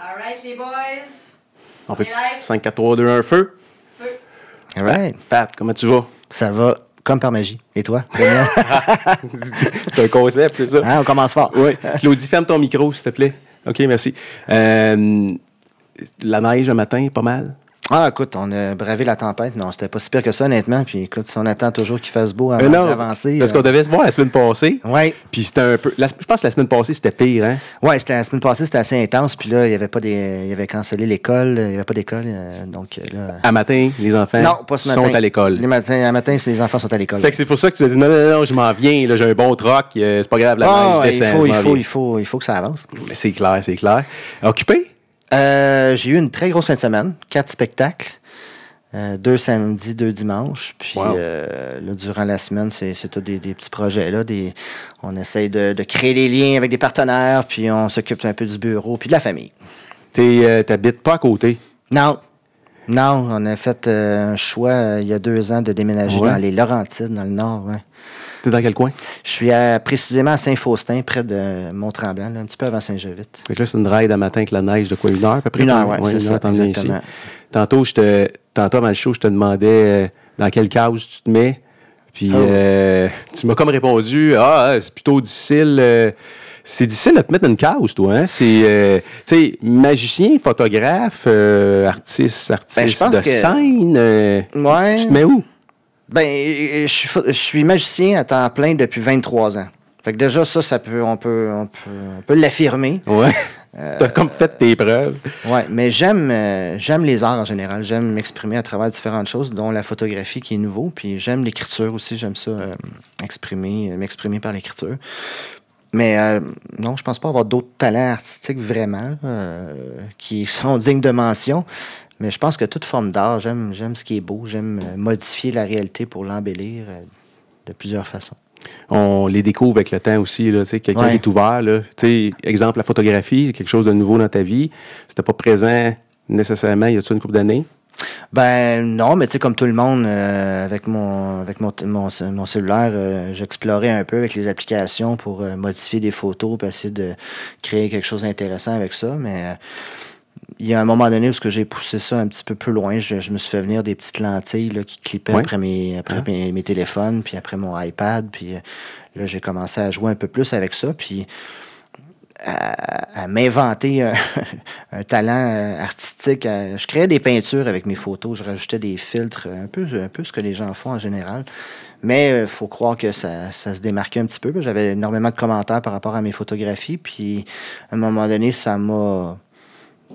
All right, les boys. On peut est live. 5, 4, 3, 2, 1, feu? All right. Pat, comment tu vas? Ça va comme par magie. Et toi? C'est un concept, c'est ça? Hein, on commence fort. Oui. Claudie, ferme ton micro, s'il te plaît. OK, merci. Euh, la neige un matin, pas mal? Ah, écoute, on a bravé la tempête. Non, c'était pas si pire que ça, honnêtement. Puis écoute, si on attend toujours qu'il fasse beau Euh, avant d'avancer. parce euh, qu'on devait se voir la semaine passée. Ouais. Puis c'était un peu. la- je pense que la semaine passée, c'était pire, hein? C'était la semaine passée, c'était assez intense. Puis là, il y avait pas des. Il y avait cancellé l'école. Il n'y avait pas d'école. euh, donc euh, là. À matin, les enfants Non, pas ce matin. sont à l'école. Les matins, à matin, c'est les enfants sont à l'école. Fait que c'est pour ça que tu m'as dit non, non, non, je m'en viens, là, j'ai un bon troc, euh, c'est pas grave, la neige il descend, faut, il faut, il faut, il faut que ça avance. Mais C'est clair, c'est clair. Occupé? Euh, j'ai eu une très grosse fin de semaine, quatre spectacles, euh, deux samedis, deux dimanches. Puis Wow. euh, là, durant la semaine, c'est c'est tout des, des petits projets. Là, des, on essaye de, de créer des liens avec des partenaires, puis on s'occupe un peu du bureau, puis de la famille. T'es, euh, T'habites pas à côté? Non. Non, on a fait euh, un choix il y a deux ans de déménager Ouais. dans les Laurentides, dans le nord. ouais. T'es dans quel coin? Je suis à- précisément à Saint-Faustin, près de Mont-Tremblant, un petit peu avant Saint-Jovite. Fait que là, c'est une ride à matin avec la neige de quoi? Une heure à peu près? Une heure, ouais, c'est ça, ici. Tantôt, je te, tantôt, avant le show, je te demandais euh, dans quelle case tu te mets. Puis Oh. euh, tu m'as comme répondu Ah, c'est plutôt difficile. euh, c'est difficile de te mettre dans une case, toi. Hein? C'est, euh, tu sais, magicien, photographe, euh, artiste, artiste Ben, de que- scène. euh, Ouais. Tu te mets où? Ben, je suis, pho- je suis magicien à temps plein depuis 23 ans. Fait que déjà, ça, ça peut, on peut, on peut, on peut l'affirmer. Ouais. Euh, T'as comme fait tes preuves. Ouais, mais j'aime, euh, j'aime les arts en général. J'aime m'exprimer à travers différentes choses, dont la photographie qui est nouveau. Puis j'aime l'écriture aussi. J'aime ça, euh, exprimer, m'exprimer par l'écriture. Mais non, je pense pas avoir d'autres talents artistiques vraiment qui sont dignes de mention. Mais je pense que toute forme d'art, j'aime, j'aime ce qui est beau. J'aime euh, modifier la réalité pour l'embellir euh, de plusieurs façons. on les découvre avec le temps aussi. Quelqu'un Ouais. est ouvert. Là, exemple, la photographie, c'est quelque chose de nouveau dans ta vie. C'était pas présent nécessairement il y a une couple d'années? Ben non, mais tu sais, comme tout le monde, euh, avec mon avec mon, mon, mon cellulaire, euh, j'explorais un peu avec les applications pour euh, modifier des photos, puis essayer de créer quelque chose d'intéressant avec ça. Mais il y a un moment donné où ce que j'ai poussé ça un petit peu plus loin, je, je me suis fait venir des petites lentilles là, qui clippaient après, mes, après mes, mes téléphones, puis après mon iPad. Puis euh, là, j'ai commencé à jouer un peu plus avec ça. Puis à, à m'inventer un, un talent euh, artistique. à- je créais des peintures avec mes photos, je rajoutais des filtres, un peu, un peu ce que les gens font en général. Mais il faut croire que ça, ça se démarquait un petit peu. J'avais énormément de commentaires par rapport à mes photographies. Puis à un moment donné, ça m'a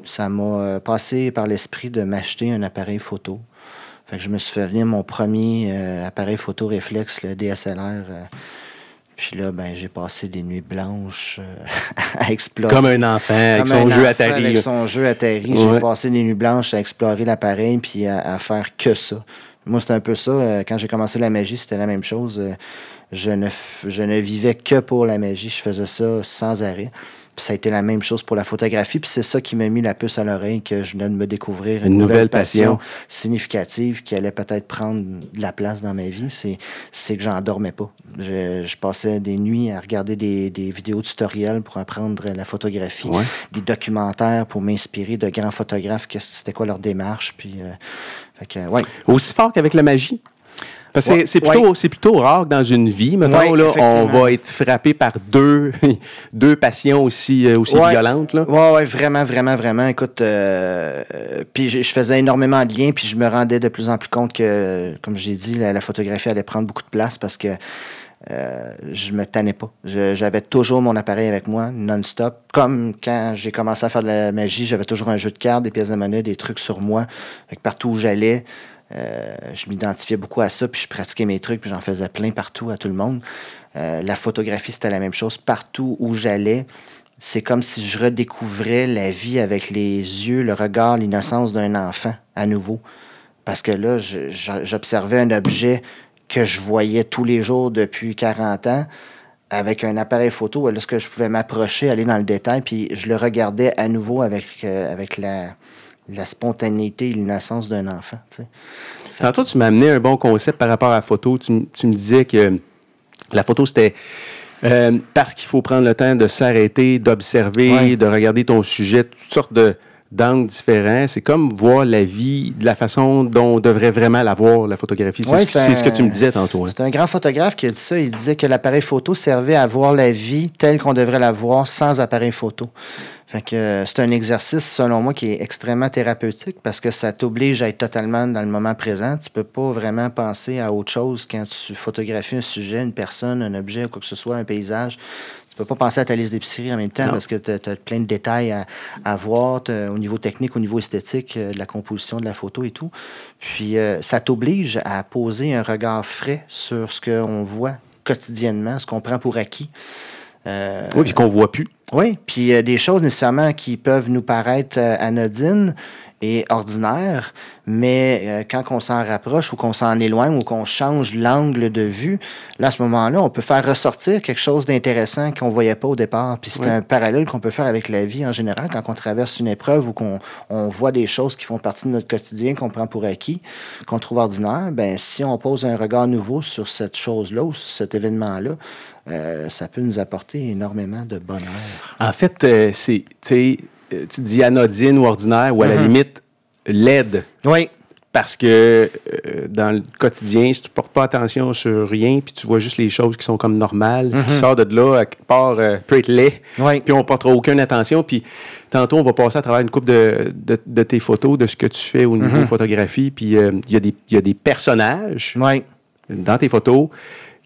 ça m'a euh, passé par l'esprit de m'acheter un appareil photo. Fait que je me suis fait venir mon premier euh, appareil photo réflexe, le DSLR. euh, puis là, ben, j'ai passé des nuits blanches euh, à explorer. Comme un enfant avec Comme son un jeu enfant Atari. Avec là. son jeu. Ouais. J'ai passé des nuits blanches à explorer l'appareil puis à, à faire que ça. Moi, c'était un peu ça. Quand j'ai commencé la magie, c'était la même chose. Je ne, je ne vivais que pour la magie. Je faisais ça sans arrêt. Puis ça a été la même chose pour la photographie. Puis c'est ça qui m'a mis la puce à l'oreille que je venais de me découvrir une, Une nouvelle nouvelle passion, passion. significative qui allait peut-être prendre de la place dans ma vie. C'est, c'est que j'en dormais pas. Je, je passais des nuits à regarder des, des vidéos tutoriels pour apprendre la photographie, Ouais. des documentaires pour m'inspirer de grands photographes, c'était quoi leur démarche. Puis, euh, fait que, ouais. Aussi fort qu'avec la magie. Parce que Ouais, c'est- plutôt, ouais. plutôt rare que dans une vie, mettons, Ouais, là, on va être frappé par deux, deux passions aussi, euh, aussi violentes. Là. Ouais, vraiment, vraiment, vraiment. Écoute, euh, euh, puis je je faisais énormément de liens, puis je me rendais de plus en plus compte que, comme j'ai dit, la, la photographie allait prendre beaucoup de place parce que euh, je me tannais pas. J'avais toujours mon appareil avec moi, non-stop. Comme quand j'ai commencé à faire de la magie, j'avais toujours un jeu de cartes, des pièces de monnaie, des trucs sur moi. Fait que partout où j'allais, euh, je m'identifiais beaucoup à ça, puis je pratiquais mes trucs, puis j'en faisais plein partout à tout le monde. Euh, la photographie, c'était la même chose. Partout où j'allais, c'est comme si je redécouvrais la vie avec les yeux, le regard, l'innocence d'un enfant à nouveau. Parce que là, j'observais un objet que je voyais tous les jours depuis 40 ans avec un appareil photo. Là, ce que je pouvais m'approcher, aller dans le détail, puis je le regardais à nouveau avec, euh, avec la, la spontanéité et l'innocence d'un enfant. tu sais. Tantôt, tu m'as amené un bon concept par rapport à la photo. Tu, tu me disais que la photo, c'était Euh, parce qu'il faut prendre le temps de s'arrêter, d'observer, Ouais. de regarder ton sujet, toutes sortes de d'angles différents. C'est comme voir la vie de la façon dont on devrait vraiment la voir, la photographie. C'est Ouais, ce, que- ce tu me disais tantôt. hein. C'est un grand photographe qui a dit ça. Il disait que l'appareil photo servait à voir la vie telle qu'on devrait la voir sans appareil photo. Fait que euh, c'est un exercice, selon moi, qui est extrêmement thérapeutique parce que ça t'oblige à être totalement dans le moment présent. Tu peux pas vraiment penser à autre chose quand tu photographies un sujet, une personne, un objet, quoi que ce soit, un paysage. Tu peux pas penser à ta liste d'épicerie en même temps Non. parce que tu as, plein de détails à, à voir au niveau technique, au niveau esthétique, euh, de la composition de la photo et tout. Puis euh, ça t'oblige à poser un regard frais sur ce qu'on voit quotidiennement, ce qu'on prend pour acquis. Euh, Oui, puis qu'on voit plus. oui, puis euh, des choses nécessairement qui peuvent nous paraître anodines et ordinaires, mais euh, quand on s'en rapproche ou qu'on s'en éloigne ou qu'on change l'angle de vue, là, à ce moment-là, on peut faire ressortir quelque chose d'intéressant qu'on ne voyait pas au départ. Puis c'est un parallèle qu'on peut faire avec la vie en général quand on traverse une épreuve ou qu'on on voit des choses qui font partie de notre quotidien, qu'on prend pour acquis, qu'on trouve ordinaire. Ben, si on pose un regard nouveau sur cette chose-là ou sur cet événement-là, euh, ça peut nous apporter énormément de bonheur. En fait, euh, c'est, tu euh, tu dis anodine ou ordinaire, ou à la limite, laide. Oui, Parce que euh, dans le quotidien, si tu portes pas attention sur rien, puis tu vois juste les choses qui sont comme normales, ce qui sort de là, à quelque part, euh, peut être laid, Oui. puis on portera aucune attention. Puis tantôt, on va passer à travers une coupe de, de, de tes photos, de ce que tu fais au niveau photographie. Puis euh, il y, a des- il y a des personnages oui, dans tes photos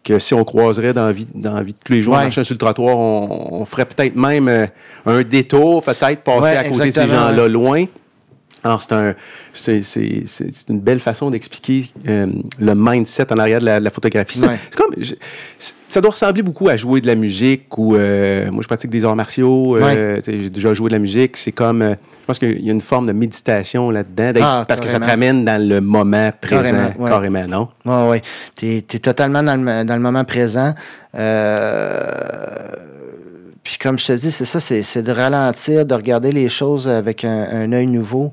que si on croiserait dans la vie, dans la vie de tous les jours, en Ouais. marchant sur le trottoir, on, on ferait peut-être même euh, un détour, peut-être passer Ouais, à côté de ces gens-là loin. Alors, c'est un, une belle façon d'expliquer euh, le mindset en arrière de la, de la photographie. C'est, Ouais. c'est comme, je- ça doit ressembler beaucoup à jouer de la musique ou, euh, moi, je pratique des arts martiaux. euh, j'ai déjà joué de la musique. C'est comme, je pense qu'il y a une forme de méditation là-dedans, Ah, parce que ça te ramène dans le moment présent, Carrément, ouais. carrément, non? oui, oui. Tu es, totalement dans le, dans le moment présent. Euh, puis comme je te dis, c'est ça, c'est de ralentir, de regarder les choses avec un, un œil nouveau.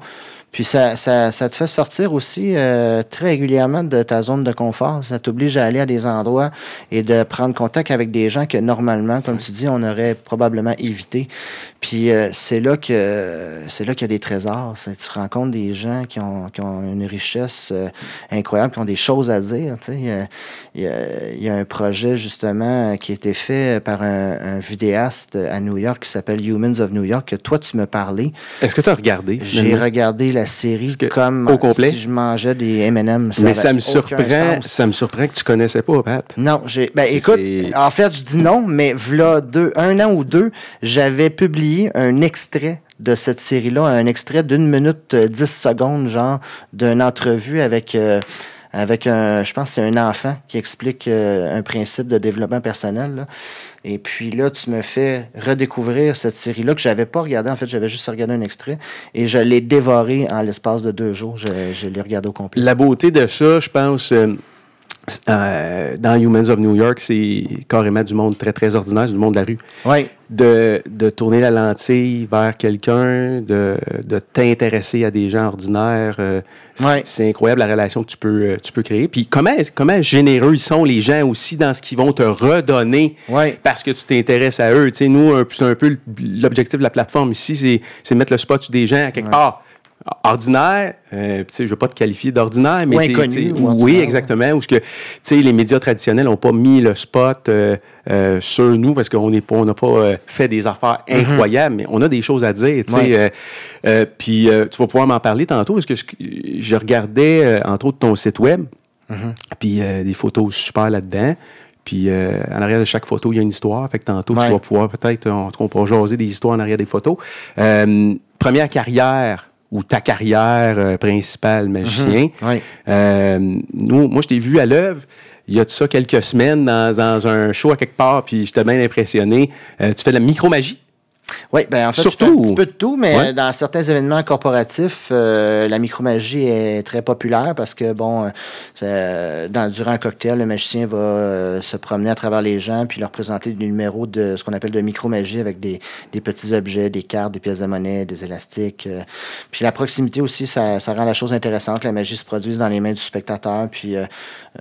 Puis ça, ça, ça te fait sortir aussi euh, très régulièrement de ta zone de confort. Ça t'oblige à aller à des endroits et de prendre contact avec des gens que normalement, comme tu dis, on aurait probablement évité. Puis euh, c'est là que c'est là qu'il y a des trésors. Tu rencontres des gens qui ont, qui ont une richesse euh, incroyable, qui ont des choses à dire. tu sais. Il y a- il y, a, il y a un projet justement qui a été fait par un, un vidéaste à New York qui s'appelle Humans of New York, que toi tu me parlais. Est-ce que tu as regardé? J'ai regardé la série que- comme au complet? si je mangeais des M&M. Mais ça me surprend, sens. ça me surprend que tu connaissais pas, Pat. Non, j'ai. Ben écoute, en fait, je dis non, mais v'là deux, un an ou deux, j'avais publié un extrait de cette série-là, un extrait d'une minute euh, dix secondes, genre, d'une entrevue avec. euh, avec un, je pense c'est un enfant qui explique euh, un principe de développement personnel. là. Et puis là, tu me fais redécouvrir cette série-là que j'avais pas regardée. En fait, j'avais juste regardé un extrait et je l'ai dévoré en l'espace de deux jours. Je, l'ai regardé au complet. La beauté de ça, je pense, euh, euh, dans Humans of New York, c'est carrément du monde très, très ordinaire, du monde de la rue. Oui, De, de tourner la lentille vers quelqu'un, de, de t'intéresser à des gens ordinaires. euh, c'est- incroyable la relation que tu peux, euh, tu peux créer. Puis comment, comment généreux ils sont, les gens aussi, dans ce qu'ils vont te redonner parce que tu t'intéresses à eux. Tu sais, nous, c'est un peu l'objectif de la plateforme ici, c'est- mettre le spot sur des gens à quelque part. Ordinaire, euh, je veux pas te qualifier d'ordinaire, mais Ou inconnu, ou ordinaire, oui, exactement. Ou ce que, les médias traditionnels n'ont pas mis le spot euh, euh, sur nous parce qu'on n'est pas, on n'a pas fait des affaires incroyables, mais on a des choses à dire. Ouais. puis tu vas pouvoir m'en parler tantôt parce que je, je regardais entre autres ton site web, Mm-hmm. puis des photos super là-dedans. Puis euh, en arrière de chaque photo, il y a une histoire. Fait que tantôt, Ouais. tu vas pouvoir peut-être, on, on pourra jaser des histoires en arrière des photos. Euh, première carrière ou ta carrière euh, principale magicien. Ouais. Euh, nous, moi, je t'ai vu à l'œuvre. Il y a de ça quelques semaines dans, dans un show à quelque part, puis j'étais bien impressionné. Euh, tu fais de la micromagie? Oui, ben en fait, Surtout- je fais un petit peu de tout, mais Ouais. dans certains événements corporatifs, euh, la micromagie est très populaire parce que, bon, euh, dans, durant un cocktail, le magicien va euh, se promener à travers les gens puis leur présenter des numéros de ce qu'on appelle de micromagie avec des, des petits objets, des cartes, des pièces de monnaie, des élastiques. euh. Puis la proximité aussi, ça, ça rend la chose intéressante. La magie se produise dans les mains du spectateur. Puis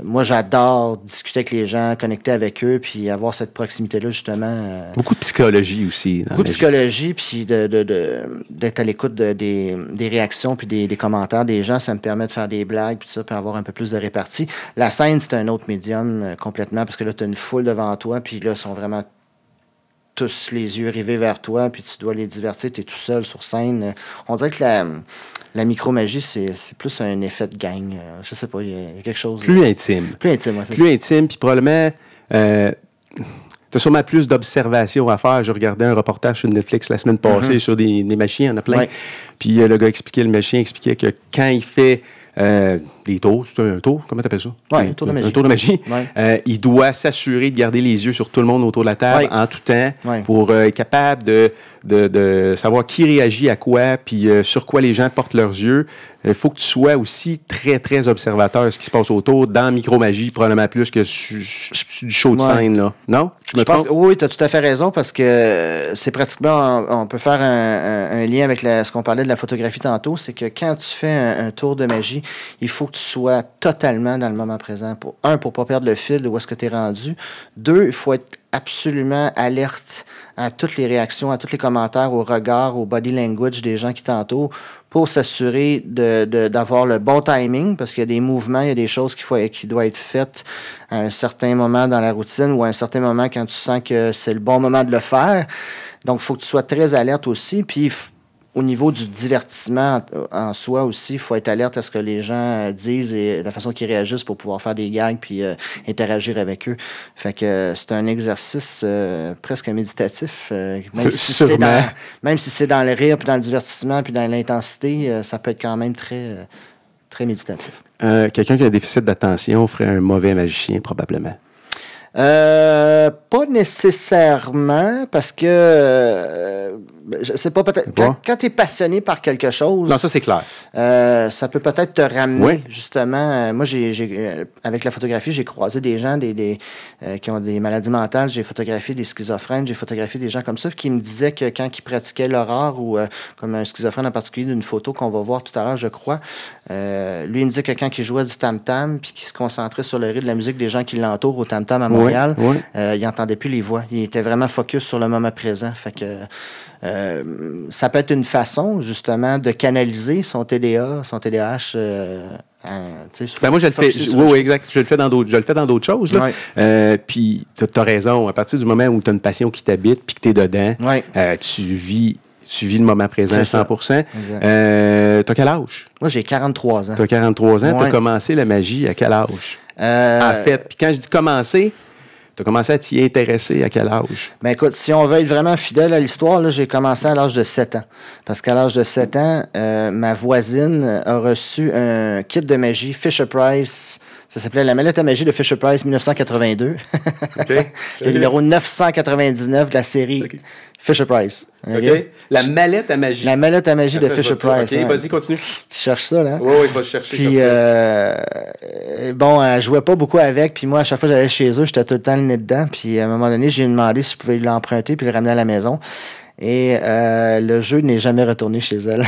moi, j'adore discuter avec les gens, connecter avec eux, puis avoir cette proximité-là, justement. Beaucoup de psychologie aussi. dans beaucoup de psychologie, puis de, de- de- d'être à l'écoute de- des, des réactions, puis des, des commentaires des gens. Ça me permet de faire des blagues, puis ça, puis avoir un peu plus de répartie. La scène, c'est un autre médium euh, complètement, parce que là, tu as une foule devant toi, puis là, ils sont vraiment tous les yeux rivés vers toi, puis tu dois les divertir, tu es tout seul sur scène. Euh, On dirait que la, la micromagie, c'est, c'est plus un effet de gang. Euh, Je sais pas, il y, a il y a quelque chose... Plus intime. plus intime, ouais, c'est Plus intime, puis probablement, euh, tu as sûrement plus d'observations à faire. Je regardais un reportage sur Netflix la semaine passée sur des, des machines, il y en a plein. Ouais. Puis euh, le gars expliquait, le machin expliquait que quand il fait euh, des tours, c'est un tour, comment t'appelles ça? Ouais, Un- un tour de magie. Un tour de magie. Ouais. Euh, il doit s'assurer de garder les yeux sur tout le monde autour de la table Ouais. en tout temps Ouais. pour euh, être capable de, de, de savoir qui réagit à quoi, puis sur quoi les gens portent leurs yeux. Il faut que tu sois aussi très, très observateur de ce qui se passe autour, dans Micromagie, probablement plus que du show de scène. Là. Non? Je pense que oui, tu as tout à fait raison parce que euh, c'est pratiquement, on, on peut faire un, un- un lien avec la- ce qu'on parlait de la photographie tantôt, c'est que quand tu fais un, un tour de magie, il faut que tu sois totalement dans le moment présent. Pour, un, pour pas perdre le fil de où est-ce que tu es rendu. Deux, il faut être absolument alerte à toutes les réactions, à tous les commentaires, au regard, au body language des gens qui t'entourent pour s'assurer de- de- d'avoir le bon timing parce qu'il y a des mouvements, il y a des choses qu'il faut, qui doivent être faites à un certain moment dans la routine ou à un certain moment quand tu sens que c'est le bon moment de le faire. Donc, il faut que tu sois très alerte aussi. Puis, au niveau du divertissement en, en soi aussi, il faut être alerte à ce que les gens euh, disent et la façon qu'ils réagissent pour pouvoir faire des gags puis euh, interagir avec eux. Fait que euh, c'est un exercice euh, presque méditatif. euh, même, si c'est dans, même si c'est dans le rire, puis dans le divertissement, puis dans l'intensité, euh, ça peut être quand même très, euh, très méditatif. Euh, Quelqu'un qui a un déficit d'attention ferait un mauvais magicien, probablement. Euh, pas nécessairement, parce que euh, je sais pas, peut-être. Pas? Quand, tu es passionné par quelque chose, Non, ça, c'est clair. euh, ça peut peut-être te ramener, Oui. justement. Euh, moi, j'ai, j'ai, euh, avec la photographie, j'ai croisé des gens des, des, euh, qui ont des maladies mentales. J'ai photographié des schizophrènes, j'ai photographié des gens comme ça qui me disaient que quand ils pratiquaient l'horreur, ou euh, comme un schizophrène en particulier d'une photo qu'on va voir tout à l'heure, je crois, euh, lui, il me disait que quand il jouait du tam-tam, puis qu'il se concentrait sur le rythme de la musique des gens qui l'entourent au tam-tam à Montréal, oui. euh, il entendait plus les voix. Il était vraiment focus sur le moment présent. Fait que euh, ça peut être une façon, justement, de canaliser son TDA, son TDAH. euh, Ben moi, je le fais. je- oui, exact. Je le fais dans d'autres, je le fais dans d'autres choses. Euh, puis, tu as raison. À partir du moment où tu as une passion qui t'habite puis que tu es dedans, Ouais. euh, tu, vis, tu vis le moment présent à C'est ça. 100 Exact. euh, Tu as quel âge? Moi, j'ai 43 ans. Tu as 43 ans. Tu as Ouais. commencé la magie à quel âge? Euh, En fait, puis quand je dis commencer, tu as commencé à t'y intéresser à quel âge? Ben écoute, si on veut être vraiment fidèle à l'histoire, j'ai commencé à l'âge de 7 ans. Parce qu'à l'âge de 7 ans, euh, ma voisine a reçu un kit de magie Fisher Price. Ça s'appelait la mallette à magie de Fisher Price 1982. le numéro 999 de la série Fisher Price. La mallette à magie. La mallette à magie de Fisher Price. OK, hein. vas-y, continue. Tu cherches ça, là? Oui, oui, vais chercher. Puis, euh, bon, elle jouait pas beaucoup avec. Puis moi, à chaque fois que j'allais chez eux, j'étais tout le temps le nez dedans. Puis à un moment donné, j'ai demandé si je pouvais l'emprunter puis le ramener à la maison. Et euh, le jeu n'est jamais retourné chez elle.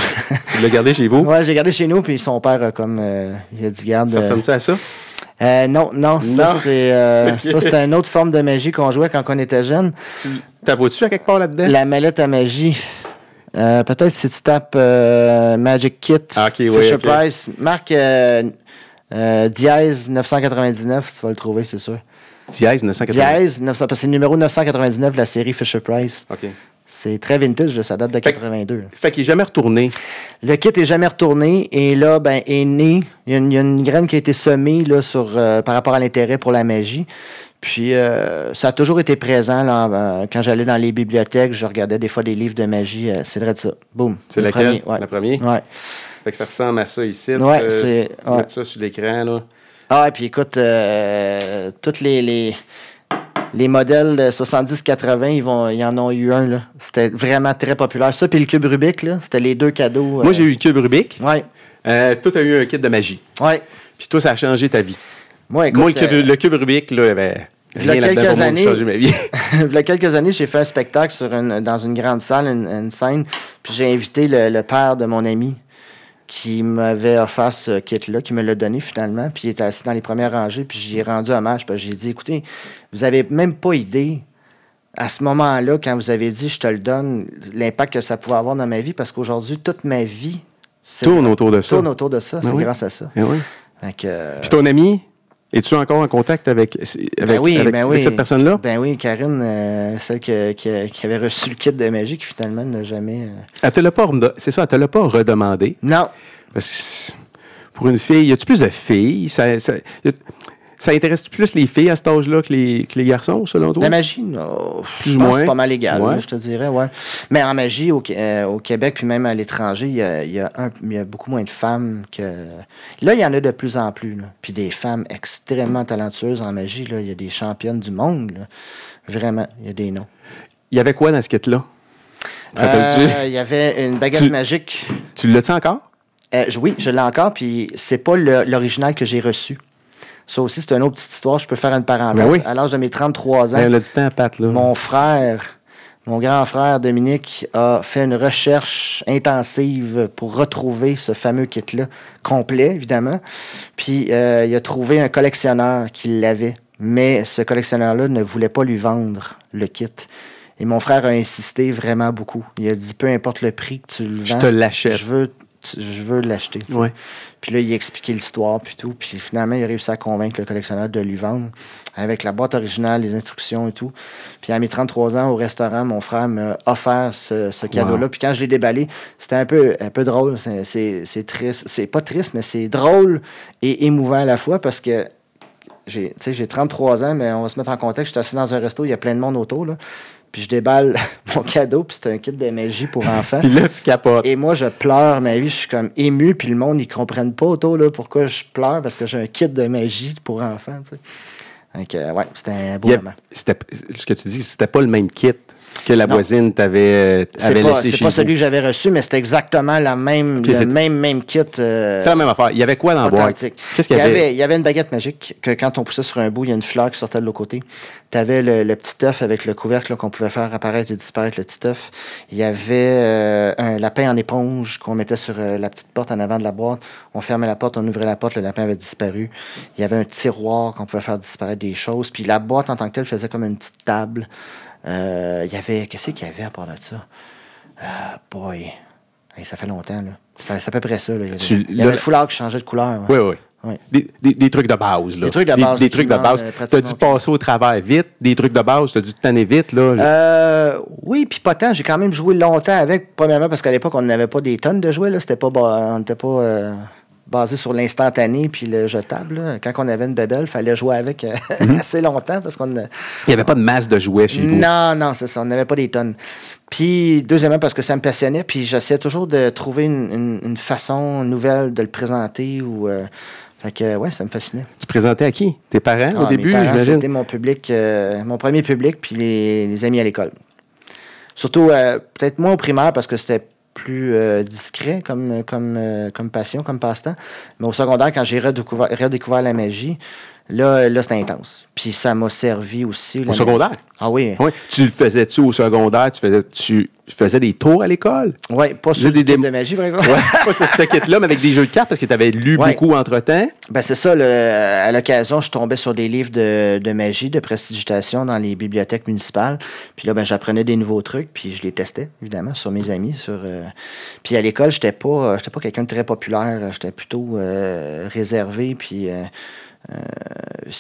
Tu l'as gardé chez vous? ouais, j'ai gardé chez nous. Puis son père, a comme, euh, il a dit, garde. Ça ressemble-tu à ça? Euh, non, non, ça, c'est euh, une autre forme de magie qu'on jouait quand on était jeune. T'as vois-tu à quelque part là-dedans? La mallette à magie. Euh, Peut-être si tu tapes Magic Kit, Ah, oui, Fisher. Price, marque dièse 999, tu vas le trouver, c'est sûr. Dièse 990. Dièse, 900, parce que c'est le numéro 999 de la série Fisher Price. OK. C'est très vintage, ça date de Fait que- 82. Fait qu'il est jamais retourné. Le kit est jamais retourné et là, ben, est né. Il y a une, il y a une graine qui a été semée là, sur, euh, par rapport à l'intérêt pour la magie. Puis euh, ça a toujours été présent. Là, euh, quand j'allais dans les bibliothèques, je regardais des fois des livres de magie. c'est vrai de ça. Boum. C'est Le premier, ouais. Le premier? Ouais. Fait que ça ressemble à ça ici. Ouais, c'est- ouais. Mettre ça sur l'écran, là. Ah, et puis écoute, toutes les, les, les modèles de 70-80, ils, vont, ils en ont eu un. là. C'était vraiment très populaire. Ça, puis le cube Rubik, là, c'était les deux cadeaux. Moi, j'ai eu le cube Rubik. Oui, Euh, toi, tu as eu un kit de magie. oui. Puis toi, ça a changé ta vie. Moi, écoute, Moi, le cube, euh, le cube Rubik, là, ben, il y a quelques années- ma vie. il y a quelques années, j'ai fait un spectacle sur une- dans une grande salle, une, une scène, puis j'ai invité le, le père de mon ami qui m'avait offert ce kit-là, qui me l'a donné finalement, puis il était assis dans les premières rangées, puis j'y ai rendu hommage, puis j'ai dit, écoutez, vous avez même pas idée, à ce moment-là, quand vous avez dit, je te le donne, l'impact que ça pouvait avoir dans ma vie, parce qu'aujourd'hui, toute ma vie c'est- Tourne autour de ça. tourne autour de ça, Ben c'est oui. grâce à ça. Eh oui. Que, euh, Puis ton ami, es-tu encore en contact avec, avec, Ben oui, avec- ben avec oui. cette personne-là? Ben oui, Karine, euh, celle que- qui, qui avait reçu le kit de magie, qui finalement n'a jamais. euh, Elle te l'a pas, c'est ça, elle te l'a pas redemandé? Non. Parce que pour une fille, y a-tu plus de filles? Ça, ça, y a- ça intéresse plus les filles à cet âge-là que les, que les garçons, selon toi? La magie, je pense moins. c'est pas mal égal, Ouais. je te dirais, ouais. Mais en magie, au, euh, au Québec, puis même à l'étranger, il y a, il y a un- il y a beaucoup moins de femmes que. Là, il y en a de plus en plus. Là. Puis des femmes extrêmement talentueuses en magie. Là. Il y a des championnes du monde. là. Vraiment, il y a des noms. Il y avait quoi dans ce kit-là? Euh, il y avait une baguette Tu- magique. Tu l'as-tu encore? Euh, oui, je l'ai encore, puis c'est pas l'original que j'ai reçu. Ça aussi, c'est une autre petite histoire. Je peux faire une parenthèse. Ben oui. À l'âge de mes 33 ans, Ben, temps Pat, là. mon frère, mon grand frère Dominique, a fait une recherche intensive pour retrouver ce fameux kit-là, complet, évidemment. Puis euh, il a trouvé un collectionneur qui l'avait, mais ce collectionneur-là ne voulait pas lui vendre le kit. Et mon frère a insisté vraiment beaucoup. Il a dit peu importe le prix que tu le vends, Je te l'achète. Je veux, je veux l'acheter. Ouais. Puis là, il a expliqué l'histoire, puis tout. Puis finalement, il a réussi à convaincre le collectionneur de lui vendre avec la boîte originale, les instructions et tout. Puis à mes 33 ans, au restaurant, mon frère m'a offert ce, ce cadeau-là. Wow. Puis quand je l'ai déballé, c'était un peu, un peu drôle. C'est- C'est c'est triste. C'est pas triste, mais c'est drôle et émouvant à la fois parce que j'ai 33 ans, mais on va se mettre en contexte. Je suis assis dans un resto, il y a plein de monde autour. Là. Puis je déballe mon cadeau, puis c'est un kit de magie pour enfants. Puis là, tu capotes. Et moi, je pleure ma vie, je suis comme ému, puis le monde, ils comprennent pas autour là, pourquoi je pleure, parce que j'ai un kit de magie pour enfants, tu sais. Donc, euh, ouais, c'était un beau a- moment. c'était- ce que tu dis, c'était pas le même kit que la Non. voisine t'avait euh, C'est avait pas, laissé c'est chez pas vous. celui que j'avais reçu, mais c'était exactement la même, le c'est- même, même kit. euh, C'est la même affaire. Il y avait quoi dans la boîte? Qu'est-ce qu'il y il, y avait? il y avait une baguette magique que quand on poussait sur un bout, il y a une fleur qui sortait de l'autre côté. Tu avais le, le petit œuf avec le couvercle qu'on pouvait faire apparaître et disparaître le petit œuf. Il y avait euh, un lapin en éponge qu'on mettait sur euh, la petite porte en avant de la boîte. On fermait la porte, on ouvrait la porte, le lapin avait disparu. Il y avait un tiroir qu'on pouvait faire disparaître des choses. Puis la boîte en tant que telle faisait comme une petite table. Euh, il y avait. Qu'est-ce qu'il y avait à part de ça? Ah, boy. Hey, ça fait longtemps, là. C'est à peu près ça. Là. Il y avait, Tu- il y avait là- le foulard qui changeait de couleur. ouais. Oui, oui. Des, des- des trucs de base, là. Des trucs de base, Des, trucs de base. euh, Tu as dû passer au travers vite. Des trucs de base, tu as dû te tanner vite, là. Euh, oui, puis pas tant. J'ai quand même joué longtemps avec, premièrement parce qu'à l'époque, on n'avait pas des tonnes de jouets. Là. C'était pas, on n'était pas euh, basé sur l'instantané puis le jetable. là. Quand on avait une bébelle, il fallait jouer avec euh, Mhm. assez longtemps parce qu'on Il n'y avait pas de masse de jouets chez vous. Non, non, c'est ça. On n'avait pas des tonnes. Puis, deuxièmement, parce que ça me passionnait. Puis, j'essayais toujours de trouver une, une- une façon nouvelle de le présenter. ou euh, Fait que, ouais, ça me fascinait. Tu présentais à qui? Tes parents Ah, au début, mes parents, j'imagine? C'était mon public, euh, mon premier public, puis les, les amis à l'école. Surtout, peut-être moins au primaire parce que c'était plus euh, discret comme, comme, euh, comme passion, comme passe-temps. Mais au secondaire, quand j'ai redécouvert, redécouvert la magie, là, là c'était intense. Puis ça m'a servi aussi. Au secondaire? magie. Ah oui. Oui. Tu le faisais-tu au secondaire? Tu faisais, tu faisais des tours à l'école? Oui, pas sur des démos. de magie, par exemple. Ouais, pas sur cette kit-là, mais avec des jeux de cartes parce que tu avais lu Ouais. beaucoup entre-temps. Ben c'est ça, le- à l'occasion, je tombais sur des livres de, de magie, de prestidigitation dans les bibliothèques municipales. Puis là, ben, j'apprenais des nouveaux trucs, puis je les testais, évidemment, sur mes amis. Sur, euh, Puis à l'école, j'étais pas, j'étais pas quelqu'un de très populaire, j'étais plutôt euh, réservé, puis... euh, euh,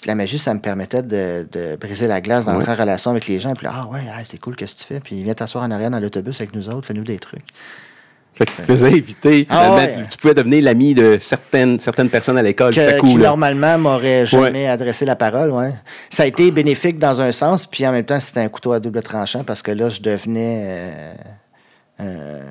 la magie, ça me permettait de, de briser la glace, d'entrer en relation avec les gens. Puis là, ah ouais, ah, c'est cool, qu'est-ce que tu fais? Puis viens t'asseoir en arrière dans l'autobus avec nous autres, fais-nous des trucs. Fait que tu te faisais éviter. Ah ouais. tu pouvais devenir l'ami de certaines, certaines personnes à l'école. que- qui là. normalement m'aurait jamais adressé la parole. Ouais. Ça a été bénéfique dans un sens, puis en même temps, c'était un couteau à double tranchant parce que là, je devenais. euh, euh,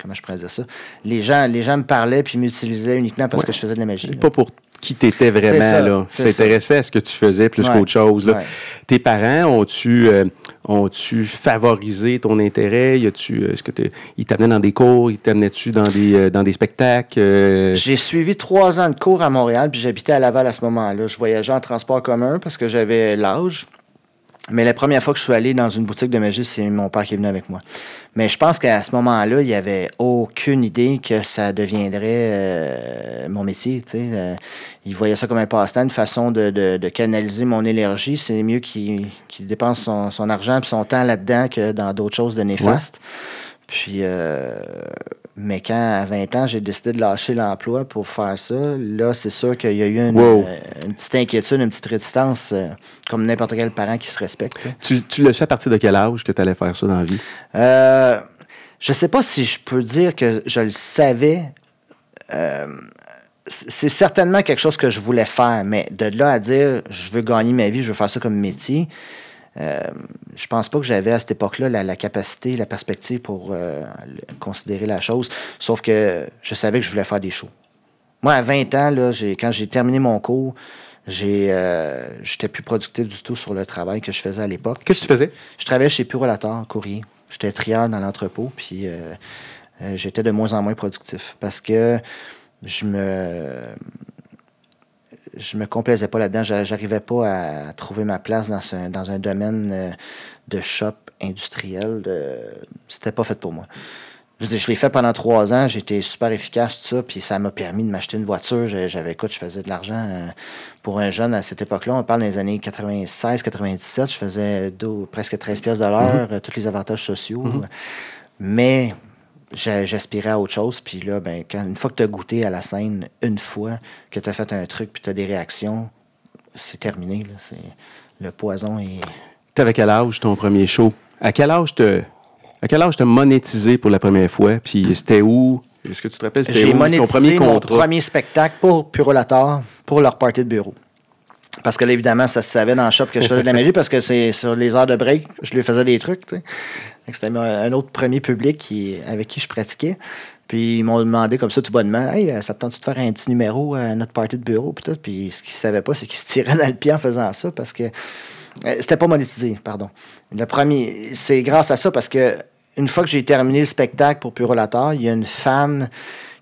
comment je pourrais dire ça? Les gens, les gens me parlaient puis m'utilisaient uniquement parce que je faisais de la magie. là. Pas pour qui t'étais vraiment. là. c'est Ça ça. intéressait à ce que tu faisais plus Ouais. qu'autre chose. Là. Ouais. Tes parents ont-tu euh, ont-tu favorisé ton intérêt? Euh, est-ce que ils t'amenaient dans des cours? Ils t'amenaient-tu dans des, euh, dans des spectacles? Euh, J'ai suivi trois ans de cours à Montréal, puis j'habitais à Laval à ce moment-là. Je voyageais en transport commun parce que j'avais l'âge. Mais la première fois que je suis allé dans une boutique de magie, c'est mon père qui est venu avec moi. Mais je pense qu'à ce moment-là, il n'y avait aucune idée que ça deviendrait euh, mon métier. tu sais. Euh, il voyait ça comme un passe-temps, une façon de, de- de canaliser mon énergie. C'est mieux qu'il dépense son, son argent et son temps là-dedans que dans d'autres choses de néfastes. Puis, euh, mais quand, à 20 ans, j'ai décidé de lâcher l'emploi pour faire ça, là, c'est sûr qu'il y a eu une, Wow. euh, une petite inquiétude, une petite réticence, euh, comme n'importe quel parent qui se respecte. tu, tu le sais à partir de quel âge que tu allais faire ça dans la vie? Euh, je sais pas si je peux dire que je le savais. Euh, c'est certainement quelque chose que je voulais faire, mais de là à dire je veux gagner ma vie, je veux faire ça comme métier, euh, je pense pas que j'avais à cette époque-là la, la capacité, la perspective pour euh, considérer la chose. Sauf que je savais que je voulais faire des shows. Moi, à 20 ans, là, quand j'ai terminé mon cours, euh, j'étais plus productif du tout sur le travail que je faisais à l'époque. Qu'est-ce que tu faisais? Je travaillais chez Purolator, courrier. J'étais trieur dans l'entrepôt, puis j'étais de moins en moins productif parce que je me je me complaisais pas là-dedans. J'a- J'arrivais pas à trouver ma place dans, ce- dans un domaine euh, de shop industriel. De... C'était pas fait pour moi. Je veux dire, je l'ai fait pendant trois ans, j'étais super efficace, tout ça, puis ça m'a permis de m'acheter une voiture. J'avais, écoute, je faisais de l'argent euh, pour un jeune à cette époque-là. On parle des années 96, 97. Je faisais presque 13 pièces de l'heure, euh, tous les avantages sociaux. Mais j'a- j'aspirais à autre chose. Puis là, ben, quand, une fois que tu as goûté à la scène, une fois que tu as fait un truc, puis tu as des réactions, c'est terminé. là. C'est, le poison est. T'avais quel âge ton premier show? À quel âge te, à quel âge t'as monétisé pour la première fois? Puis c'était où? Est-ce que tu te rappelles c'était J'ai où? monétisé ton premier mon contrat? premier spectacle pour Purolator, pour leur party de bureau. Parce que là, évidemment, ça se savait dans le shop que je faisais de la magie parce que c'est sur les heures de break, je lui faisais des trucs. tu sais. Fait que C'était un autre premier public qui, avec qui je pratiquais. Puis ils m'ont demandé comme ça tout bonnement Hey, euh, ça te tente de faire un petit numéro à notre party de bureau? Puis, tout. Puis ce qu'ils ne savaient pas, c'est qu'ils se tiraient dans le pied en faisant ça parce que euh, c'était pas monétisé, pardon. Le premier, c'est grâce à ça parce que une fois que j'ai terminé le spectacle pour Purolator, il y a une femme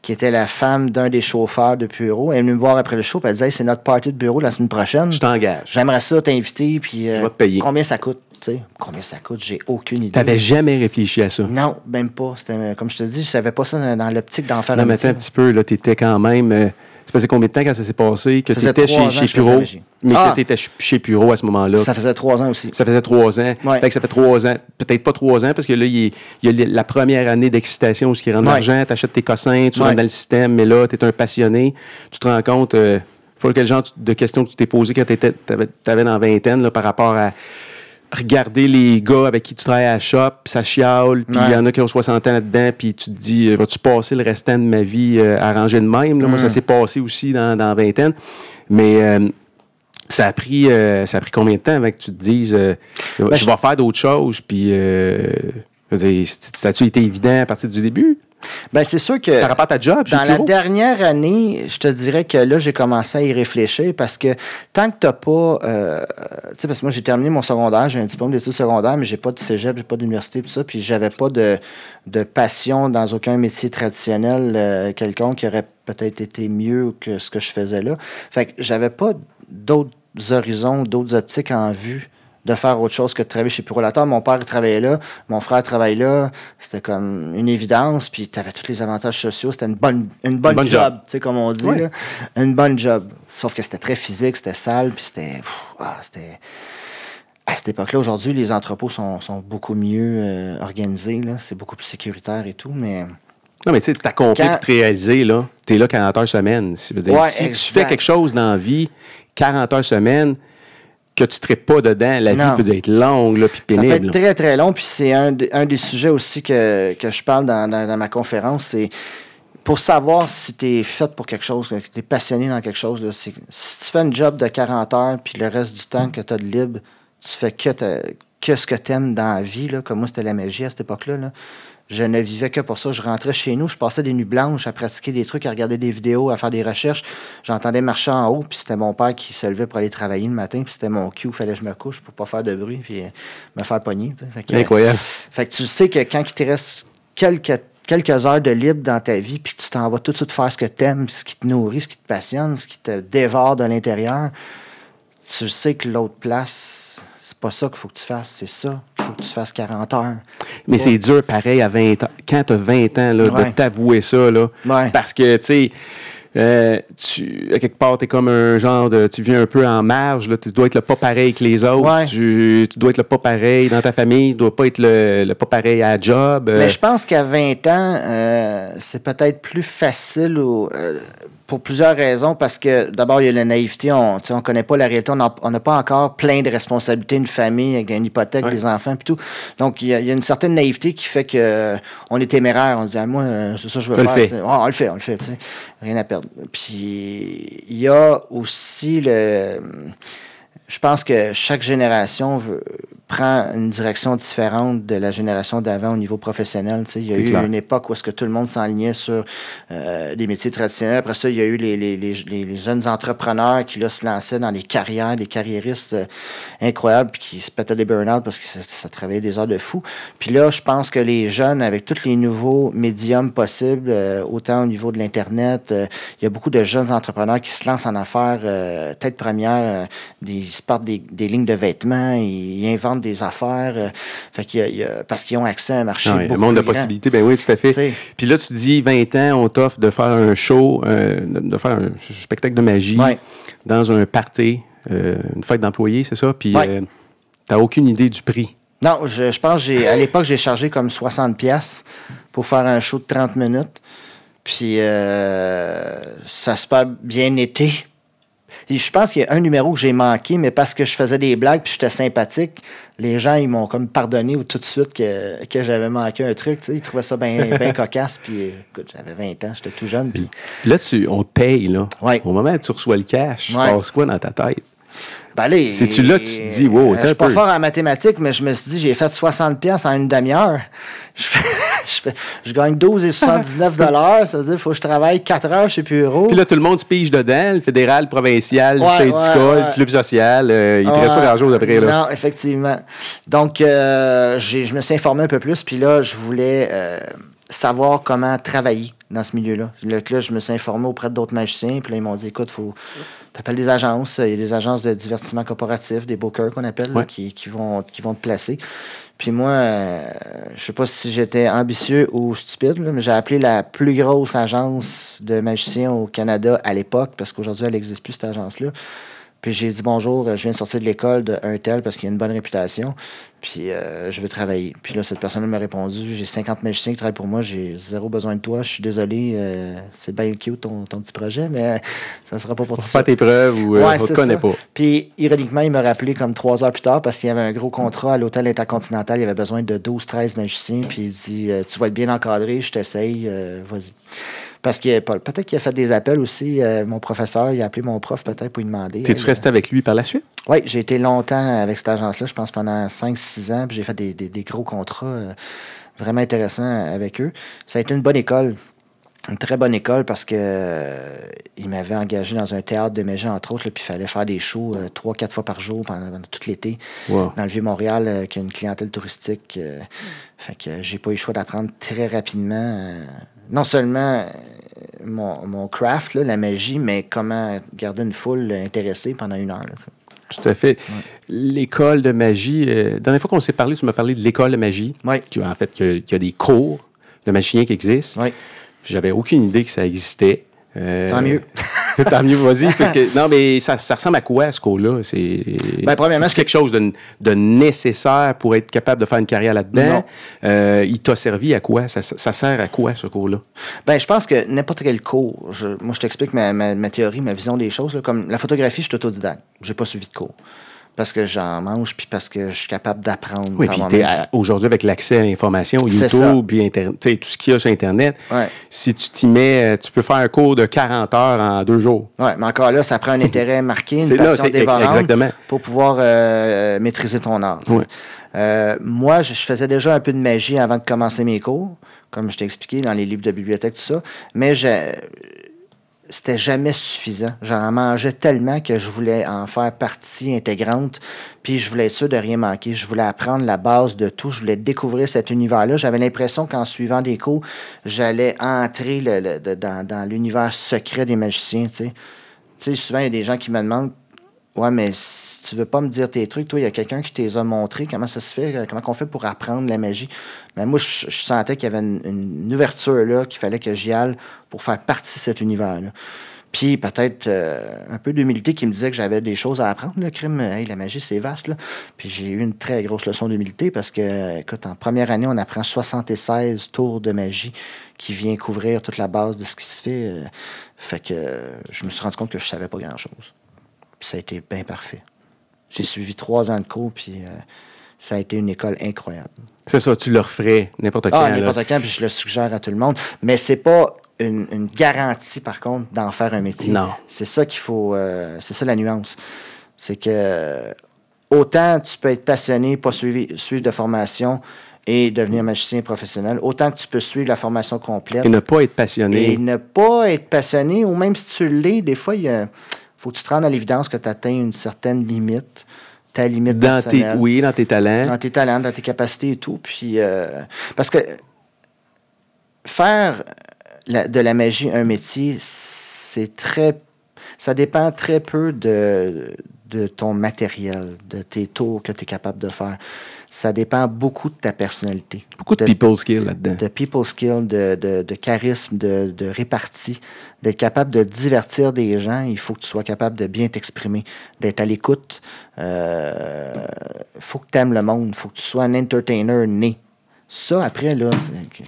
qui était la femme d'un des chauffeurs de Puro. Elle est venue me voir après le show, puis elle disait Hey, c'est notre party de bureau la semaine prochaine. Je t'engage. J'aimerais ça t'inviter, puis euh, On va te payer. combien ça coûte tu sais? Combien ça coûte? J'ai aucune idée. T'avais jamais réfléchi à ça? Non, même pas. C'était, euh, comme je te dis, je savais pas ça dans, l'optique d'en faire Non, un mais un petit peu, là, t'étais quand même. euh, ça faisait combien de temps quand ça s'est passé que t'étais trois chez, que Puro, mais Ah! que t'étais ch- chez Puro à ce moment-là? Ça faisait trois ans aussi. Ça faisait trois ans. Ouais. Fait que ça fait trois ans. Peut-être pas trois ans, parce que là, il y a, la première année d'excitation où ce qui rentre de Ouais. l'argent, tu achètes tes cossins, tu Ouais. rentres dans le système, mais là, tu es un passionné. Tu te rends compte, euh, faut quel genre de questions tu t'es posé quand tu avais dans la vingtaine là, par rapport à regarder les gars avec qui tu travailles à la shop, ça chiale, puis il y en a qui ont 60 ans là-dedans, puis tu te dis, euh, vas-tu passer le restant de ma vie euh, à ranger de même? Là? Moi, Mm. ça s'est passé aussi dans, dans la vingtaine. Mais euh, ça a pris euh, ça a pris combien de temps avant que tu te dises euh, je Ben, je- vais faire d'autres choses puis euh, ça a-tu été évident à partir du début? Ben, c'est sûr que. Par rapport à ta job, Dans la dernière année, je te dirais que là, j'ai commencé à y réfléchir parce que tant que tu n'as pas. euh, tu sais, parce que moi, j'ai terminé mon secondaire, j'ai un diplôme d'études secondaires, mais j'ai pas de cégep, j'ai pas d'université, tout ça, puis j'avais pas de, de passion dans aucun métier traditionnel euh, quelconque qui aurait peut-être été mieux que ce que je faisais là. Fait que j'avais pas d'autres horizons, d'autres optiques en vue de faire autre chose que de travailler chez Purolator. Mon père il travaillait là, mon frère travaille là. C'était comme une évidence. Puis tu avais tous les avantages sociaux. C'était une bonne, une bonne, bonne job, job. tu sais, comme on dit. Là. Une bonne job. Sauf que c'était très physique, c'était sale, puis c'était... ah, c'était... À cette époque-là, aujourd'hui, les entrepôts sont, sont beaucoup mieux euh, organisés. C'est beaucoup plus sécuritaire et tout, mais... Non, mais tu sais, t'accomplis Quand- te réaliser, là, t'es là 40 heures semaine. Dire, Ouais, si tu fais quelque chose dans la vie, 40 heures semaine, que tu ne pas dedans, la Non. vie peut être longue, là, puis Ça peut pénible. être très, très long. Puis c'est un, de- un des sujets aussi que, que je parle dans, dans- dans ma conférence. C'est pour savoir si tu es fait pour quelque chose, que tu es passionné dans quelque chose. là, si tu fais un job de 40 heures, puis le reste du temps que tu as de libre, tu fais que, que ce que tu aimes dans la vie. Là, comme moi, c'était la magie à cette époque-là. là. Je ne vivais que pour ça. Je rentrais chez nous, je passais des nuits blanches à pratiquer des trucs, à regarder des vidéos, à faire des recherches. J'entendais marcher en haut, puis c'était mon père qui se levait pour aller travailler le matin, puis c'était mon cue, il fallait que je me couche pour pas faire de bruit, puis euh, me faire pogner. Fait Incroyable. fait que tu sais que quand il te reste quelques quelques heures de libre dans ta vie, puis que tu t'en vas tout de suite faire ce que tu aimes, ce qui te nourrit, ce qui te passionne, ce qui te dévore de l'intérieur, tu sais que l'autre place, c'est pas ça qu'il faut que tu fasses, c'est ça qu'il faut que tu fasses 40 heures. Mais c'est dur, pareil, à 20 ans, quand tu as 20 ans, là, de t'avouer ça. Là, Parce que, tu sais, euh, tu, à quelque part, tu es comme un genre de. Tu viens un peu en marge, là, tu dois être le pas pareil que les autres. Tu, dois être le pas pareil dans ta famille, tu dois pas être le, pas pareil à job. Euh. Mais je pense qu'à 20 ans, euh, c'est peut-être plus facile ou, pour plusieurs raisons, parce que d'abord, il y a la naïveté, on ne connaît pas la réalité, on n'a pas encore plein de responsabilités, une famille avec une hypothèque, des enfants, et tout. Donc, il y, a, une certaine naïveté qui fait que euh, on est téméraire, on se dit, ah, moi, euh, c'est ça que je veux faire. Ah, on le fait, on le fait, rien à perdre. Puis, il y a aussi le je pense que chaque génération veut, prend une direction différente de la génération d'avant au niveau professionnel. il y a eu une époque où est-ce que tout le monde s'enlignait sur euh, des métiers traditionnels. Après ça, il y a eu les, les, les, les jeunes entrepreneurs qui là, se lançaient dans les carrières, des carriéristes euh, incroyables, puis qui se pétaient des burn-out parce que ça, ça, travaillait des heures de fou. Puis là, je pense que les jeunes, avec tous les nouveaux médiums possibles, euh, autant au niveau de l'Internet, il y a beaucoup de jeunes entrepreneurs qui se lancent en affaires tête première, des, se partent des, des lignes de vêtements, ils, ils inventent des affaires. Euh, fait parce qu'ils ont accès à un marché. Ah le monde de possibilités, ben oui, tout à fait. Puis là, tu dis 20 ans, on t'offre de faire un show, euh, de faire un spectacle de magie dans un party, euh, une fête d'employés, c'est ça? Puis tu n'as aucune idée du prix. Non, je, je pense à l'époque, j'ai chargé comme 60 pièces pour faire un show de 30 minutes. Puis ça se passe bien été je pense qu'il y a un numéro que j'ai manqué, mais parce que je faisais des blagues puis j'étais sympathique, les gens, ils m'ont comme pardonné tout de suite que, que j'avais manqué un truc. Ils trouvaient ça bien cocasse. Puis, écoute, j'avais 20 ans, j'étais tout jeune. Puis... Là, tu, on te paye. Là. Au moment où tu reçois le cash, tu passe quoi dans ta tête? Ben C'est-tu là que tu te dis, wow, euh, Je suis pas fort en mathématiques, mais je me suis dit, j'ai fait 60 pièces en une demi-heure. Je, je, gagne 12 et 79 dollars. Ça veut dire qu'il faut que je travaille 4 heures chez Puro. Puis là, tout le monde se pige dedans, le fédéral, provincial, le syndicat, le club social. Euh, il ne te reste pas grand-chose après. Là. Non, effectivement. Donc, euh, je me suis informé un peu plus. Puis là, je voulais savoir comment travailler dans ce milieu-là. Là, je me suis informé auprès d'autres magiciens. Puis là, ils m'ont dit, écoute, il faut tu appelles des agences. Il y a des agences de divertissement corporatif, des bookers qu'on appelle, qui, vont, qui vont te placer. Puis moi, euh, je sais pas si j'étais ambitieux ou stupide, mais j'ai appelé la plus grosse agence de magiciens au Canada à l'époque, parce qu'aujourd'hui, elle n'existe plus, cette agence-là. Puis j'ai dit bonjour, je viens de sortir de l'école de un tel parce qu'il a une bonne réputation. Puis euh, je veux travailler. Puis là, cette personne m'a répondu J'ai 50 magiciens qui travaillent pour moi, j'ai zéro besoin de toi. Je suis désolé, euh, c'est bien cute ton, ton, petit projet, mais ça ne sera pas pour toi. Pas tes preuves ou euh, on te connaît pas. Puis ironiquement, il m'a rappelé comme trois heures plus tard parce qu'il y avait un gros contrat à l'hôtel Intercontinental. Il avait besoin de 12-13 magiciens. Puis il dit Tu vas être bien encadré, je t'essaye, vas-y. Parce que peut-être qu'il a fait des appels aussi. Euh, mon professeur, il a appelé mon prof peut-être pour lui demander. T'es-tu resté avec lui par la suite? Oui, j'ai été longtemps avec cette agence-là, je pense pendant 5-6 ans. Puis j'ai fait des, gros contrats euh, vraiment intéressants avec eux. Ça a été une bonne école. Une très bonne école parce que euh, il m'avait engagé dans un théâtre de Méjean, entre autres, puis il fallait faire des shows trois, quatre fois par jour pendant, tout l'été dans le Vieux-Montréal, qui a une clientèle touristique. fait que j'ai pas eu le choix d'apprendre très rapidement non seulement euh, mon, mon craft, la magie, mais comment garder une foule intéressée pendant une heure. Tout à fait. L'école de magie, euh, la dernière fois qu'on s'est parlé, tu m'as parlé de l'école de magie. Oui. Qui, en fait, qu'il y a des cours de magicien qui existent. J'avais aucune idée que ça existait. Euh, Tant mieux. Tant mieux, vas-y. non, mais ça, ça, ressemble à quoi, ce cours-là? C'est ben, premièrement, quelque chose de, de, nécessaire pour être capable de faire une carrière là-dedans? Euh, il t'a servi à quoi? Ça, ça, sert à quoi, ce cours-là? Ben, je pense que n'importe quel cours, moi, je t'explique ma, ma, ma, théorie, ma vision des choses. Là, comme la photographie, je suis autodidacte. J'ai pas suivi de cours parce que j'en mange, puis parce que je suis capable d'apprendre. Oui, puis aujourd'hui, avec l'accès à l'information, YouTube, puis Internet, tout ce qu'il y a sur Internet, si tu t'y mets, euh, tu peux faire un cours de 40 heures en deux jours. Oui, mais encore là, ça prend un intérêt marqué, une passion dévorante pour pouvoir euh, maîtriser ton art. Euh, moi, je, faisais déjà un peu de magie avant de commencer mes cours, comme je t'ai expliqué dans les livres de bibliothèque, tout ça. Mais c'était jamais suffisant. J'en mangeais tellement que je voulais en faire partie intégrante, puis je voulais être sûr de rien manquer. Je voulais apprendre la base de tout. Je voulais découvrir cet univers-là. J'avais l'impression qu'en suivant des cours, j'allais entrer dans, dans l'univers secret des magiciens. Tu sais, souvent, il y a des gens qui me demandent Ouais, mais tu veux pas me dire tes trucs, toi, il y a quelqu'un qui te a montré. Comment ça se fait? Comment on fait pour apprendre la magie? Mais moi, je, sentais qu'il y avait une, ouverture là, qu'il fallait que j'y aille pour faire partie de cet univers-là. Puis peut-être euh, un peu d'humilité qui me disait que j'avais des choses à apprendre. Le crime, hey, la magie, c'est vaste. Puis j'ai eu une très grosse leçon d'humilité parce que, écoute, en première année, on apprend 76 tours de magie qui vient couvrir toute la base de ce qui se fait. Euh, fait que je me suis rendu compte que je savais pas grand-chose ça a été bien parfait. J'ai suivi trois ans de cours, puis euh, ça a été une école incroyable. C'est ça, tu le referais n'importe quand. Ah, n'importe quand, puis je le suggère à tout le monde. Mais c'est pas une, garantie, par contre, d'en faire un métier. Non. C'est ça qu'il faut. Euh, c'est ça la nuance. C'est que autant tu peux être passionné, pas suivre, suivre de formation et devenir magicien professionnel, autant que tu peux suivre la formation complète. Et ne pas être passionné. Et ne pas être passionné, ou même si tu l'es, des fois, il y a faut que tu te rendes à l'évidence que tu atteins une certaine limite, ta limite dans tes, Oui, dans tes talents. Dans tes talents, dans tes capacités et tout. Puis, euh, parce que faire de la magie un métier, c'est très. Ça dépend très peu de, de ton matériel, de tes tours que tu es capable de faire ça dépend beaucoup de ta personnalité. Beaucoup de, people skill là-dedans. De people skill, de, charisme, de, de répartie, d'être capable de divertir des gens. Il faut que tu sois capable de bien t'exprimer, d'être à l'écoute. Il euh, faut que tu aimes le monde. Il faut que tu sois un entertainer né. Ça, après, là,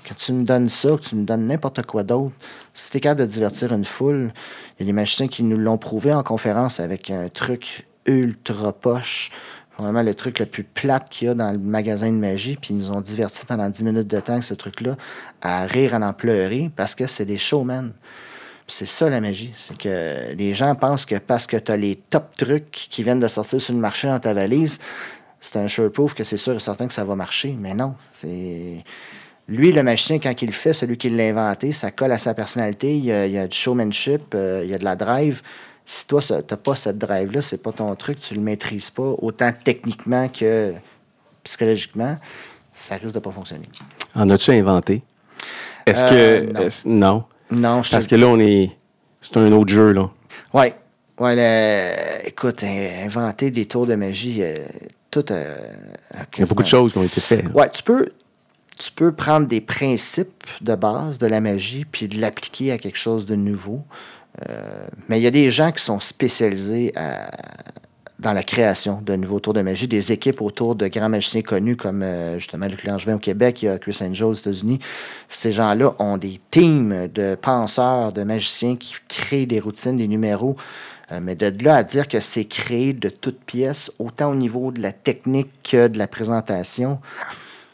que tu me donnes ça, que tu me donnes n'importe quoi d'autre, si tu es capable de divertir une foule, il y a des magiciens qui nous l'ont prouvé en conférence avec un truc ultra poche vraiment le truc le plus plate qu'il y a dans le magasin de magie. Puis ils nous ont divertis pendant 10 minutes de temps avec ce truc-là, à rire, à en pleurer, parce que c'est des showmen. c'est ça la magie. C'est que les gens pensent que parce que tu as les top trucs qui viennent de sortir sur le marché dans ta valise, c'est un sure proof que c'est sûr et certain que ça va marcher. Mais non. C'est. Lui, le magicien, quand il le fait, celui qui l'a inventé, ça colle à sa personnalité. Il y a, du showmanship, euh, il y a de la drive si toi, tu n'as pas cette drive-là, c'est pas ton truc, tu le maîtrises pas, autant techniquement que psychologiquement, ça risque de pas fonctionner. En as-tu inventé? Est-ce que. Euh, non. non. je Parce que là, on est. C'est un autre jeu, là. Oui. Ouais, écoute, inventer des tours de magie, euh, tout. Euh, Il y a beaucoup de choses qui ont été faites. Oui, tu peux, tu peux prendre des principes de base de la magie puis de l'appliquer à quelque chose de nouveau. Euh, mais il y a des gens qui sont spécialisés dans la création de nouveaux tours de magie, des équipes autour de grands magiciens connus comme euh, justement Luc Langevin au Québec, il y a Chris Angel aux États-Unis. Ces gens-là ont des teams de penseurs, de magiciens qui créent des routines, des numéros. Euh, mais de là à dire que c'est créé de toutes pièces, autant au niveau de la technique que de la présentation,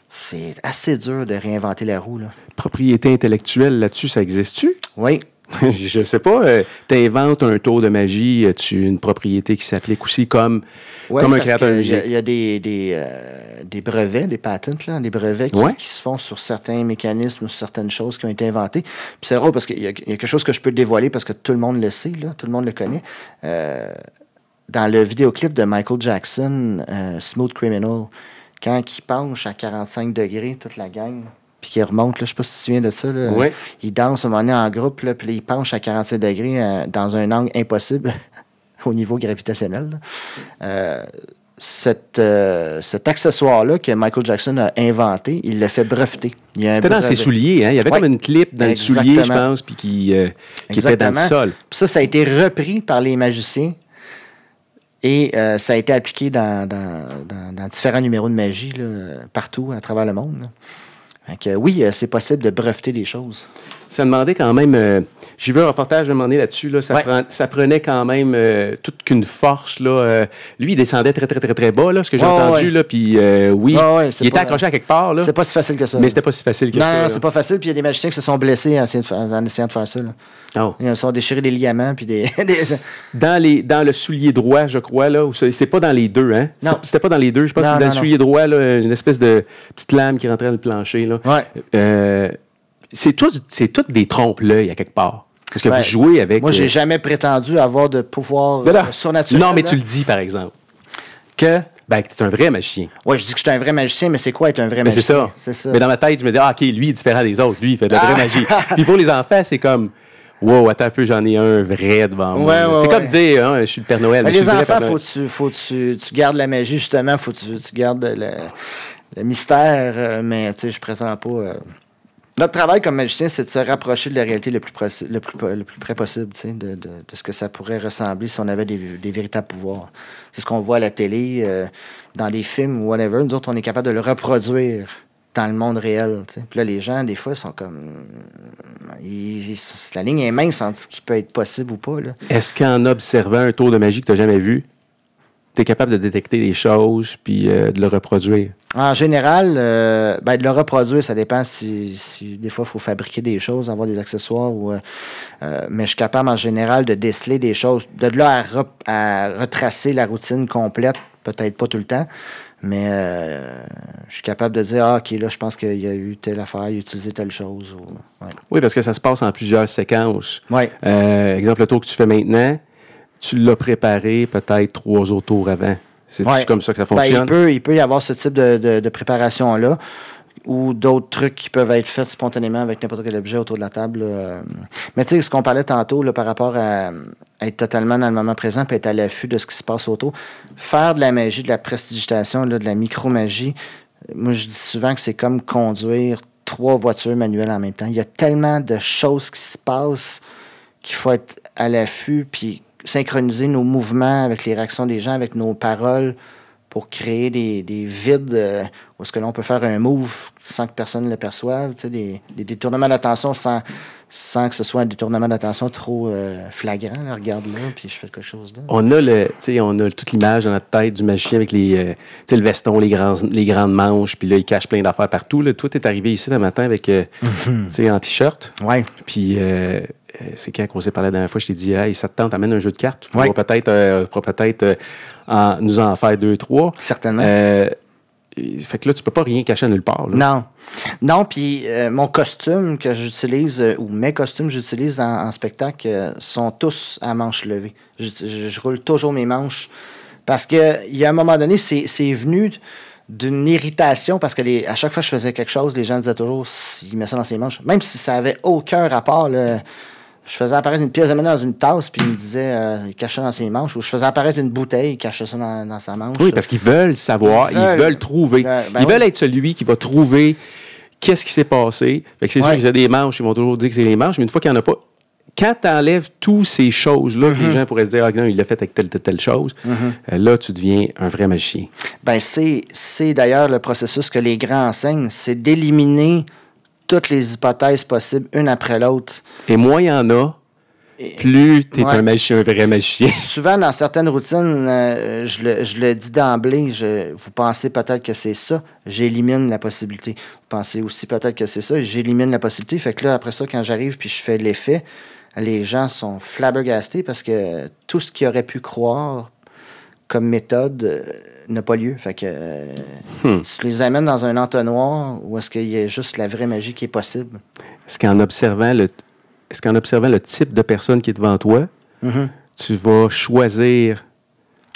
c'est assez dur de réinventer la roue. Là. Propriété intellectuelle là-dessus, ça existe-tu? Oui, je sais pas, euh, tu inventes un tour de magie, tu une propriété qui s'applique aussi comme, comme un créateur Il y, a des, des, euh, des, brevets, des patents, là, des brevets qui, se font sur certains mécanismes ou certaines choses qui ont été inventées. Puis c'est drôle parce qu'il y, a quelque chose que je peux dévoiler parce que tout le monde le sait, là, tout le monde le connaît. Euh, dans le vidéoclip de Michael Jackson, Smooth Criminal, quand il penche à 45 degrés, toute la gang, puis qui remonte. Là, je sais pas si tu te souviens de ça. Là. Oui. Il danse un moment donné en groupe, là, puis il penche à 47 degrés euh, dans un angle impossible au niveau gravitationnel. Euh, euh, cet accessoire-là que Michael Jackson a inventé, il l'a fait breveter. C'était dans ses souliers. Hein? Il y avait comme une clip dans le soulier, je pense, puis qui, qui était dans le sol. Puis ça, ça a été repris par les magiciens et ça a été appliqué dans, dans, dans, différents numéros de magie là, partout à travers le monde oui, euh, c'est possible de breveter des choses. Ça demandait quand même. euh, J'ai vu un reportage de un moment donné là-dessus. Là, ça, Ouais. prend- ça prenait quand même euh, toute qu'une force. Là, euh, lui, il descendait très, très, très, très bas, là, ce que j'ai entendu. ouais. Là, puis oui, ouais, il était pas- accroché à quelque part. Là, C'est pas si facile que ça. mais c'était pas si facile que non, ça. non, c'est pas facile. Puis il y a des magiciens qui se sont blessés en essayant de, fa- en essayant de faire ça. là. Oh. Ils se sont déchirés des ligaments. Puis des, Dans, les, dans le soulier droit, je crois, là, c'est pas dans les deux, hein? Non. C'était pas dans les deux. Je pense que c'est dans non, le non. soulier droit, là, une espèce de petite lame qui rentrait dans le plancher. Là. C'est tout, c'est toutes des trompe-l'œil à quelque part. Parce que Ben, vous jouez avec. Moi, j'ai euh, jamais prétendu avoir de pouvoir euh, surnaturel. Non, mais là. tu le dis, par exemple. Que? Ben, que tu es un vrai magicien. Ouais, je dis que je suis un vrai magicien, mais c'est quoi être un vrai Mais c'est magicien? ça. C'est ça. Mais dans ma tête, je me dis, ah, OK, lui, il est différent des autres. Lui, il fait de la vraie Ah. magie. Puis pour les enfants, c'est comme, wow, attends un peu, j'en ai un vrai devant moi. Ouais, ouais, c'est ouais. comme dire, hein, je suis le Père Noël. Mais les enfants, faut tu, faut tu, tu gardes la magie, justement. Faut que tu, tu gardes le, le mystère. euh, mais, tu sais, je prétends pas. euh. Notre travail comme magicien, c'est de se rapprocher de la réalité le plus, le plus, le plus près possible, de, de, de ce que ça pourrait ressembler si on avait des, des véritables pouvoirs. C'est ce qu'on voit à la télé, euh, dans les films ou whatever. Nous autres, on est capable de le reproduire dans le monde réel. Puis là, les gens, des fois, sont comme. ils- ils- la ligne est mince entre ce qui peut être possible ou pas. Est-ce qu'en observant un tour de magie que tu n'as jamais vu, tu es capable de détecter des choses puis euh, de le reproduire? En général, euh, ben, de le reproduire, ça dépend si, si des fois il faut fabriquer des choses, avoir des accessoires. Ou, euh, mais je suis capable en général de déceler des choses. De là à, re- à retracer la routine complète, peut-être pas tout le temps. Mais euh, je suis capable de dire, ah, OK, là, je pense qu'il y a eu telle affaire, il a utilisé telle chose. Ou, ouais. Oui, parce que ça se passe en plusieurs séquences. Euh, exemple, le tour que tu fais maintenant, tu l'as préparé peut-être trois autres tours avant. C'est Ouais. comme ça que ça Ben, il, fonctionne? peut, il peut y avoir ce type de, de- de préparation-là ou d'autres trucs qui peuvent être faits spontanément avec n'importe quel objet autour de la table. là. Euh, Mais tu sais, ce qu'on parlait tantôt là, par rapport à, à être totalement dans le moment présent et être à l'affût de ce qui se passe autour, faire de la magie, de la prestidigitation, là, de la micromagie, moi je dis souvent que c'est comme conduire trois voitures manuelles en même temps. Il y a tellement de choses qui se passent qu'il faut être à l'affût puis synchroniser nos mouvements avec les réactions des gens, avec nos paroles pour créer des, des vides euh, où est-ce que l'on peut faire un move sans que personne ne le perçoive, des, des détournements d'attention sans, sans que ce soit un détournement d'attention trop euh, flagrant. là. regarde là, puis je fais quelque chose là. On a le, on a toute l'image dans notre tête du magicien avec les, euh, le veston, les, grands, les grandes manches, puis là, il cache plein d'affaires partout. Là. Toi, t'es arrivé ici un matin avec, tu sais, en t-shirt. Ouais. Puis, c'est quand qu'on s'est parlé la dernière fois, je t'ai dit, hey, ça te tente, amène un jeu de cartes. Tu Ouais. pourras peut-être euh, peut-être euh, nous en faire deux, trois. Certainement. Euh, fait que là, tu peux pas rien cacher nulle part. là. Non. Non, puis euh, mon costume que j'utilise, euh, ou mes costumes que j'utilise en, en spectacle, euh, sont tous à manches levées. Je, je- je roule toujours mes manches. Parce que il y a un moment donné, c'est c'est venu d'une irritation parce que les, à chaque fois que je faisais quelque chose, les gens disaient toujours il met ça dans ses manches. Même si ça avait aucun rapport, là, je faisais apparaître une pièce de monnaie dans une tasse, puis il me disait euh, il cachait dans ses manches. Ou je faisais apparaître une bouteille, il cachait ça dans, dans sa manche. Oui, parce qu'ils veulent savoir, Ils ils veulent, trouver. Ben, ben ils veulent être celui qui va trouver qu'est-ce qui s'est passé. Fait que c'est sûr qu'ils ont des manches, ils vont toujours dire que c'est les manches, mais une fois qu'il n'y en a pas, quand tu enlèves toutes ces choses-là, que les gens pourraient se dire, ah non, il l'a fait avec telle, telle, telle chose, euh, là, tu deviens un vrai magicien. Ben, c'est, c'est d'ailleurs le processus que les grands enseignent, c'est d'éliminer toutes les hypothèses possibles, une après l'autre. Et moins il y en a, plus tu es Ouais. un magicien, un vrai magicien. Souvent, dans certaines routines, euh, je, le, je le dis d'emblée, je- vous pensez peut-être que c'est ça, j'élimine la possibilité. Vous pensez aussi peut-être que c'est ça, j'élimine la possibilité. Fait que là, après ça, quand j'arrive puis je fais l'effet, les gens sont flabbergastés parce que tout ce qu'ils auraient pu croire comme méthode euh, n'a pas lieu. Fait que euh, tu les amènes dans un entonnoir où est-ce qu'il y a juste la vraie magie qui est possible. Est-ce qu'en observant le, est-ce qu'en observant le type de personne qui est devant toi, Mhm. tu vas choisir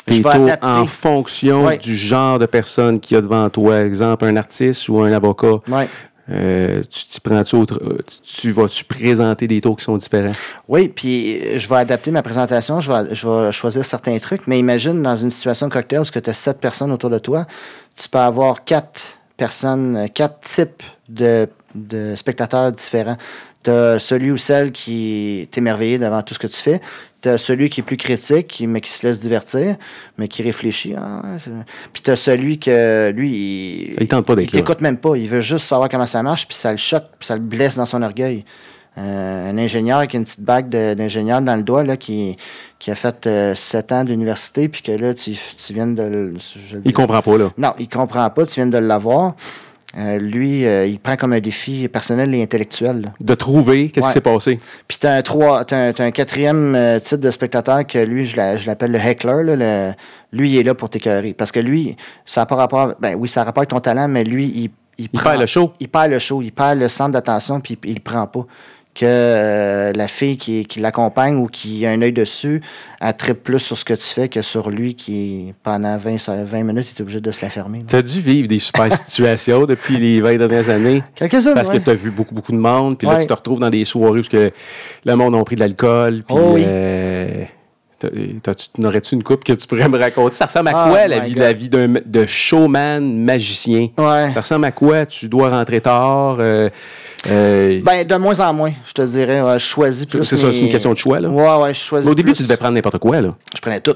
tes tours en fonction du genre de personne qu'il y a devant toi. Exemple, un artiste ou un avocat. Ouais. Euh, tu prends-tu euh, tu, tu vas-tu présenter des tours qui sont différents? Oui, puis euh, je vais adapter ma présentation, je vais, je vais choisir certains trucs, mais imagine dans une situation de cocktail où tu as sept personnes autour de toi, tu peux avoir quatre personnes, quatre types de, de spectateurs différents. Tu as celui ou celle qui est émerveillé devant tout ce que tu fais. Tu as celui qui est plus critique, mais qui se laisse divertir, mais qui réfléchit. C'est- puis tu as celui que, lui, il, Il tente pas il t'écoute même pas. Il veut juste savoir comment ça marche, puis ça le choque, puis ça le blesse dans son orgueil. un ingénieur avec une petite bague d'ingénieur dans le doigt là, qui, qui a fait euh, sept ans d'université, puis que là, tu, tu viens de. Je il comprend pas, là. Non, il comprend pas, tu viens de l'avoir. Euh, lui, euh, il prend comme un défi personnel et intellectuel. De trouver qu'est-ce qui s'est passé. Puis tu as, as, un quatrième euh, type de spectateur que lui, je l'appelle le heckler. Là, lui, il est là pour t'écœurer. Parce que lui, ça n'a pas rapport. Ben oui, ça a rapport avec ton talent, mais lui, il, il, il perd le show. Il perd le show. Il perd le centre d'attention, puis il ne le prend pas que euh, la fille qui, l'accompagne ou qui a un œil dessus, tripe plus sur ce que tu fais que sur lui qui, pendant 20, 20 minutes, est obligé de se la fermer. Tu as dû vivre des super situations depuis les 20 dernières années. Quelques-unes, Parce que tu as vu beaucoup, beaucoup de monde. Puis là, tu te retrouves dans des soirées où que le monde a pris de l'alcool. Puis, oh euh, N'aurais-tu une coupe que tu pourrais me raconter? Ça ressemble à oh quoi la, vie, la vie d'un de showman magicien? Ça ressemble à quoi? Tu dois rentrer tard? Euh, euh, ben, de moins en moins, je te dirais. je choisis plus. C'est ça, c'est une question de choix, là. Ouais, ouais, je choisis. au début, tu devais prendre n'importe quoi, là. Je prenais tout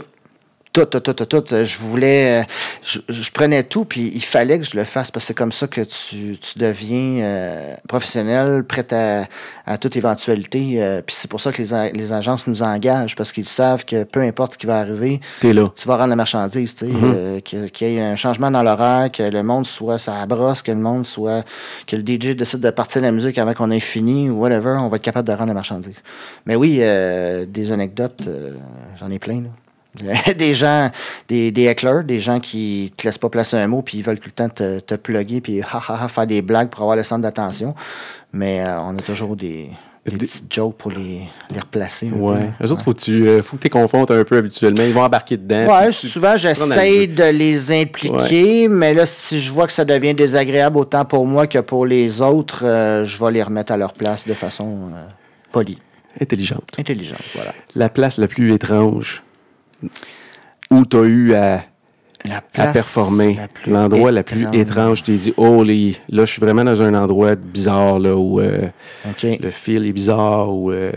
tout, tout, tout, tout, Je voulais. Je, prenais tout, puis il fallait que je le fasse parce que c'est comme ça que tu, tu deviens euh, professionnel, prêt à, à toute éventualité. Euh, puis c'est pour ça que les, les, agences nous engagent parce qu'ils savent que peu importe ce qui va arriver, là. tu vas rendre la marchandise. tu sais, mm-hmm. euh, qu'il y ait un changement dans l'horaire, que le monde soit ça brosse, que le monde soit. que le DJ décide de partir la musique avant qu'on ait fini ou whatever, on va être capable de rendre la marchandise. Mais oui, des anecdotes, j'en ai plein. Là. des gens, des, des hecklers, des gens qui te laissent pas placer un mot, puis ils veulent tout le temps te, te plugger, puis ha, ha, ha, faire des blagues pour avoir le centre d'attention. Mais euh, on a toujours des, des, petites jokes pour les, les replacer. Ouais. Eux autres, faut, tu, euh, faut que tu les confrontes un peu habituellement. Ils vont embarquer dedans. Ouais, souvent, j'essaie de les impliquer, mais là, si je vois que ça devient désagréable autant pour moi que pour les autres, euh, je vais les remettre à leur place de façon polie. Intelligente. Intelligente, voilà. La place la plus étrange où tu as eu à, performer, l'endroit le plus étrange. Tu t'es dit, oh, là, je suis vraiment dans un endroit bizarre, là, où euh, le fil est bizarre. Euh,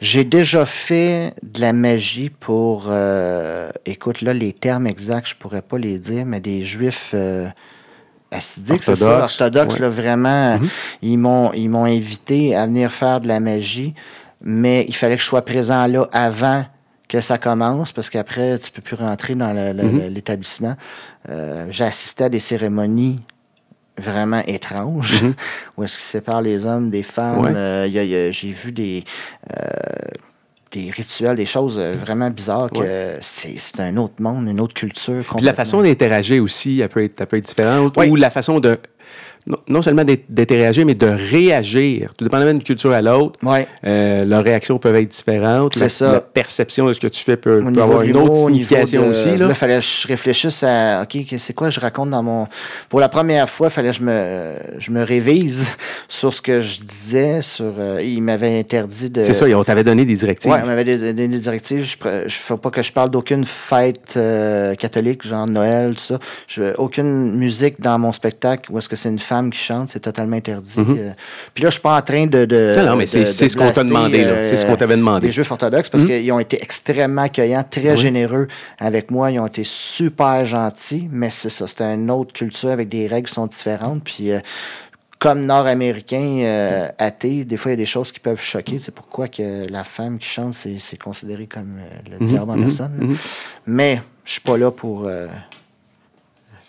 J'ai déjà fait de la magie pour, euh, écoute, là, les termes exacts, je pourrais pas les dire, mais des juifs acidiques, c'est ça, orthodoxes, vraiment, mhm. ils m'ont ils m'ont invité à venir faire de la magie, mais il fallait que je sois présent là avant que ça commence, parce qu'après, tu peux plus rentrer dans mhm. l'établissement. Euh, j'ai assisté à des cérémonies vraiment étranges, mhm. où est-ce qu'ils séparent les hommes des femmes. Euh, j'ai vu des, euh, des rituels, des choses vraiment bizarres, que c'est un autre monde, une autre culture. la façon d'interagir aussi, elle peut être, peut être différente, ou la façon de non, seulement d'interagir, mais de réagir. Tout dépendamment d'une culture à l'autre, euh, leurs réactions peuvent être différentes. La, ça. la perception de ce que tu fais peut, avoir une autre signification aussi. Là, il fallait que je réfléchisse à OK, c'est quoi je raconte dans mon. Pour la première fois, il fallait que je me, je me révise sur ce que je disais. Sur, euh, il m'avait interdit de. C'est ça, on t'avait donné des directives. Oui, il m'avait donné des directives. Je ne faut pas que je parle d'aucune fête euh, catholique, genre Noël, tout ça. Je, aucune musique dans mon spectacle où est-ce que c'est une qui chante, c'est totalement interdit. Mhm. Euh. puis là, je suis pas en train de. non, non, mais c'est ce qu'on t'a demandé, là. C'est ce qu'on t'avait demandé. Les Juifs orthodoxes, parce mhm. qu'ils ont été extrêmement accueillants, très généreux avec moi. Ils ont été super gentils, mais c'est ça. C'était une autre culture avec des règles qui sont différentes. Puis. Euh, comme nord-américain euh, athée, des fois, il y a des choses qui peuvent choquer. C'est pourquoi que la femme qui chante, c'est considéré comme le mhm. diable en personne. Mais je suis pas là pour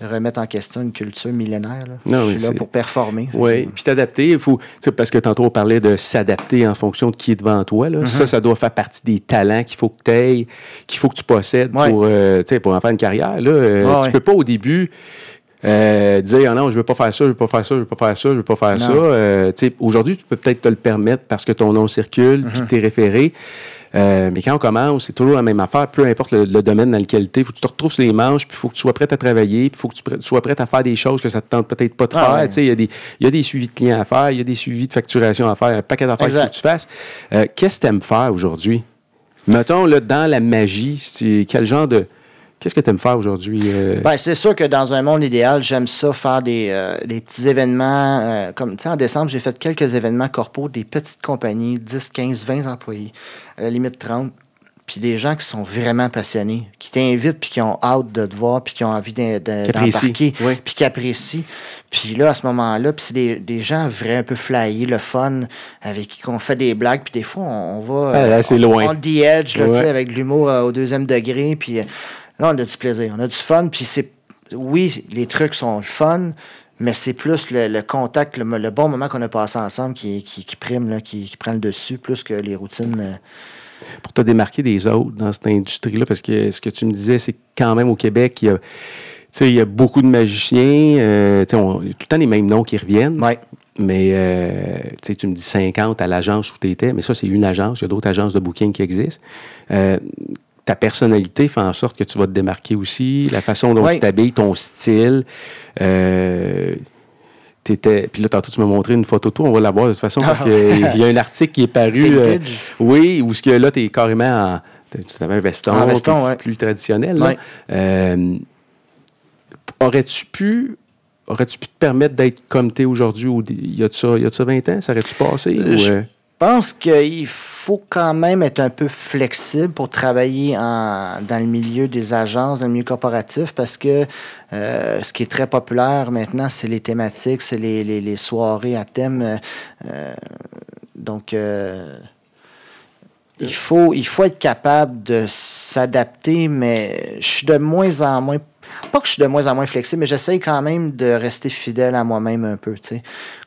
remettre en question une culture millénaire. je suis là pour performer. Oui, puis t'adapter, il faut, parce que tantôt on parlait de s'adapter en fonction de qui est devant toi. Là. Ça, mm-hmm. ça doit faire partie des talents qu'il faut que tu aies, qu'il faut que tu possèdes pour, euh, pour en faire une carrière. Là. Euh, tu peux pas au début euh, dire ah non, je veux pas faire ça, je veux pas faire ça, je veux pas faire ça, je veux pas faire ça. Aujourd'hui, tu peux peut-être te le permettre parce que ton nom circule, puis mm-hmm. tu es référé. Euh, mais quand on commence, c'est toujours la même affaire, peu importe le, domaine dans lequel tu es. Il faut que tu te retrouves sur les manches, puis il faut que tu sois prêt à travailler, puis il faut que tu sois prêt à faire des choses que ça ne te tente peut-être pas de ah faire. Il y, a des, y a des suivis de clients à faire, il y a des suivis de facturation à faire, un paquet d'affaires qu'il faut que tu fasses. Euh, qu'est-ce que tu aimes faire aujourd'hui? Mettons, là, dans la magie, c'est quel genre de Qu'est-ce que tu aimes faire aujourd'hui? Euh? Ben, c'est sûr que dans un monde idéal, j'aime ça faire des, euh, petits événements. Euh, comme, tu sais, en décembre, j'ai fait quelques événements corpo, des petites compagnies, 10, 15, 20 employés, à la limite 30. puis des gens qui sont vraiment passionnés, qui t'invitent, puis qui ont hâte de te voir, puis qui ont envie d'embarquer, oui. puis qui apprécient. Puis là, à ce moment-là, puis c'est des, des gens vrais, un peu flyés, le fun, avec qui on fait des blagues, puis des fois, on, on va... Ah, là, c'est on- loin. On the edge, là, Ouais. avec de l'humour au deuxième degré, puis là, on a du plaisir, on a du fun, puis c'est... Oui, les trucs sont le fun, mais c'est plus le, le contact, le, le bon moment qu'on a passé ensemble qui, qui, qui prime, là, qui, qui prend le dessus, plus que les routines... euh, pour te démarquer des autres dans cette industrie-là, parce que ce que tu me disais, c'est quand même au Québec, il y a, il y a beaucoup de magiciens. euh, on- il y a tout le temps les mêmes noms qui reviennent. Ouais. Mais euh, tu me dis 50 à l'agence où tu étais, mais ça, c'est une agence. Il y a d'autres agences de booking qui existent. Euh, ta personnalité fait en sorte que tu vas te démarquer aussi, la façon dont Ouais. tu t'habilles, ton style. Euh, t'étais- Puis là, tantôt, tu m'as montré une photo de toi. On va la voir de toute façon, parce qu'il y a un article qui est paru. euh, oui, où ce que là, tu es carrément en. Tu avais un veston, En veston, plus, ouais. plus traditionnel. là. Ouais. Euh, aurais-tu pu. Aurais-tu pu te permettre d'être comme tu es aujourd'hui ou il y a de ça, il y a de ça 20 ans? Ça aurait-tu passé? ou, euh, Je pense qu'il faut quand même être un peu flexible pour travailler en- dans le milieu des agences, dans le milieu corporatif, parce que euh, ce qui est très populaire maintenant, c'est les thématiques, c'est les, les- soirées à thème. euh, euh, donc, il, faut, il faut être capable de s'adapter, mais je suis de moins en moins. Pas que je suis de moins en moins flexible, mais j'essaye quand même de rester fidèle à moi-même un peu.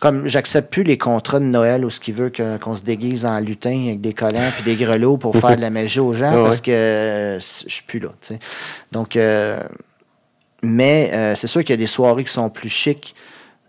Comme j'accepte plus les contrats de Noël où ce qui veut que- qu'on se déguise en lutin avec des collants puis des grelots pour faire de la magie aux gens Ah ouais. parce que euh, je suis plus là. Donc, euh, mais euh, c'est sûr qu'il y a des soirées qui sont plus chics.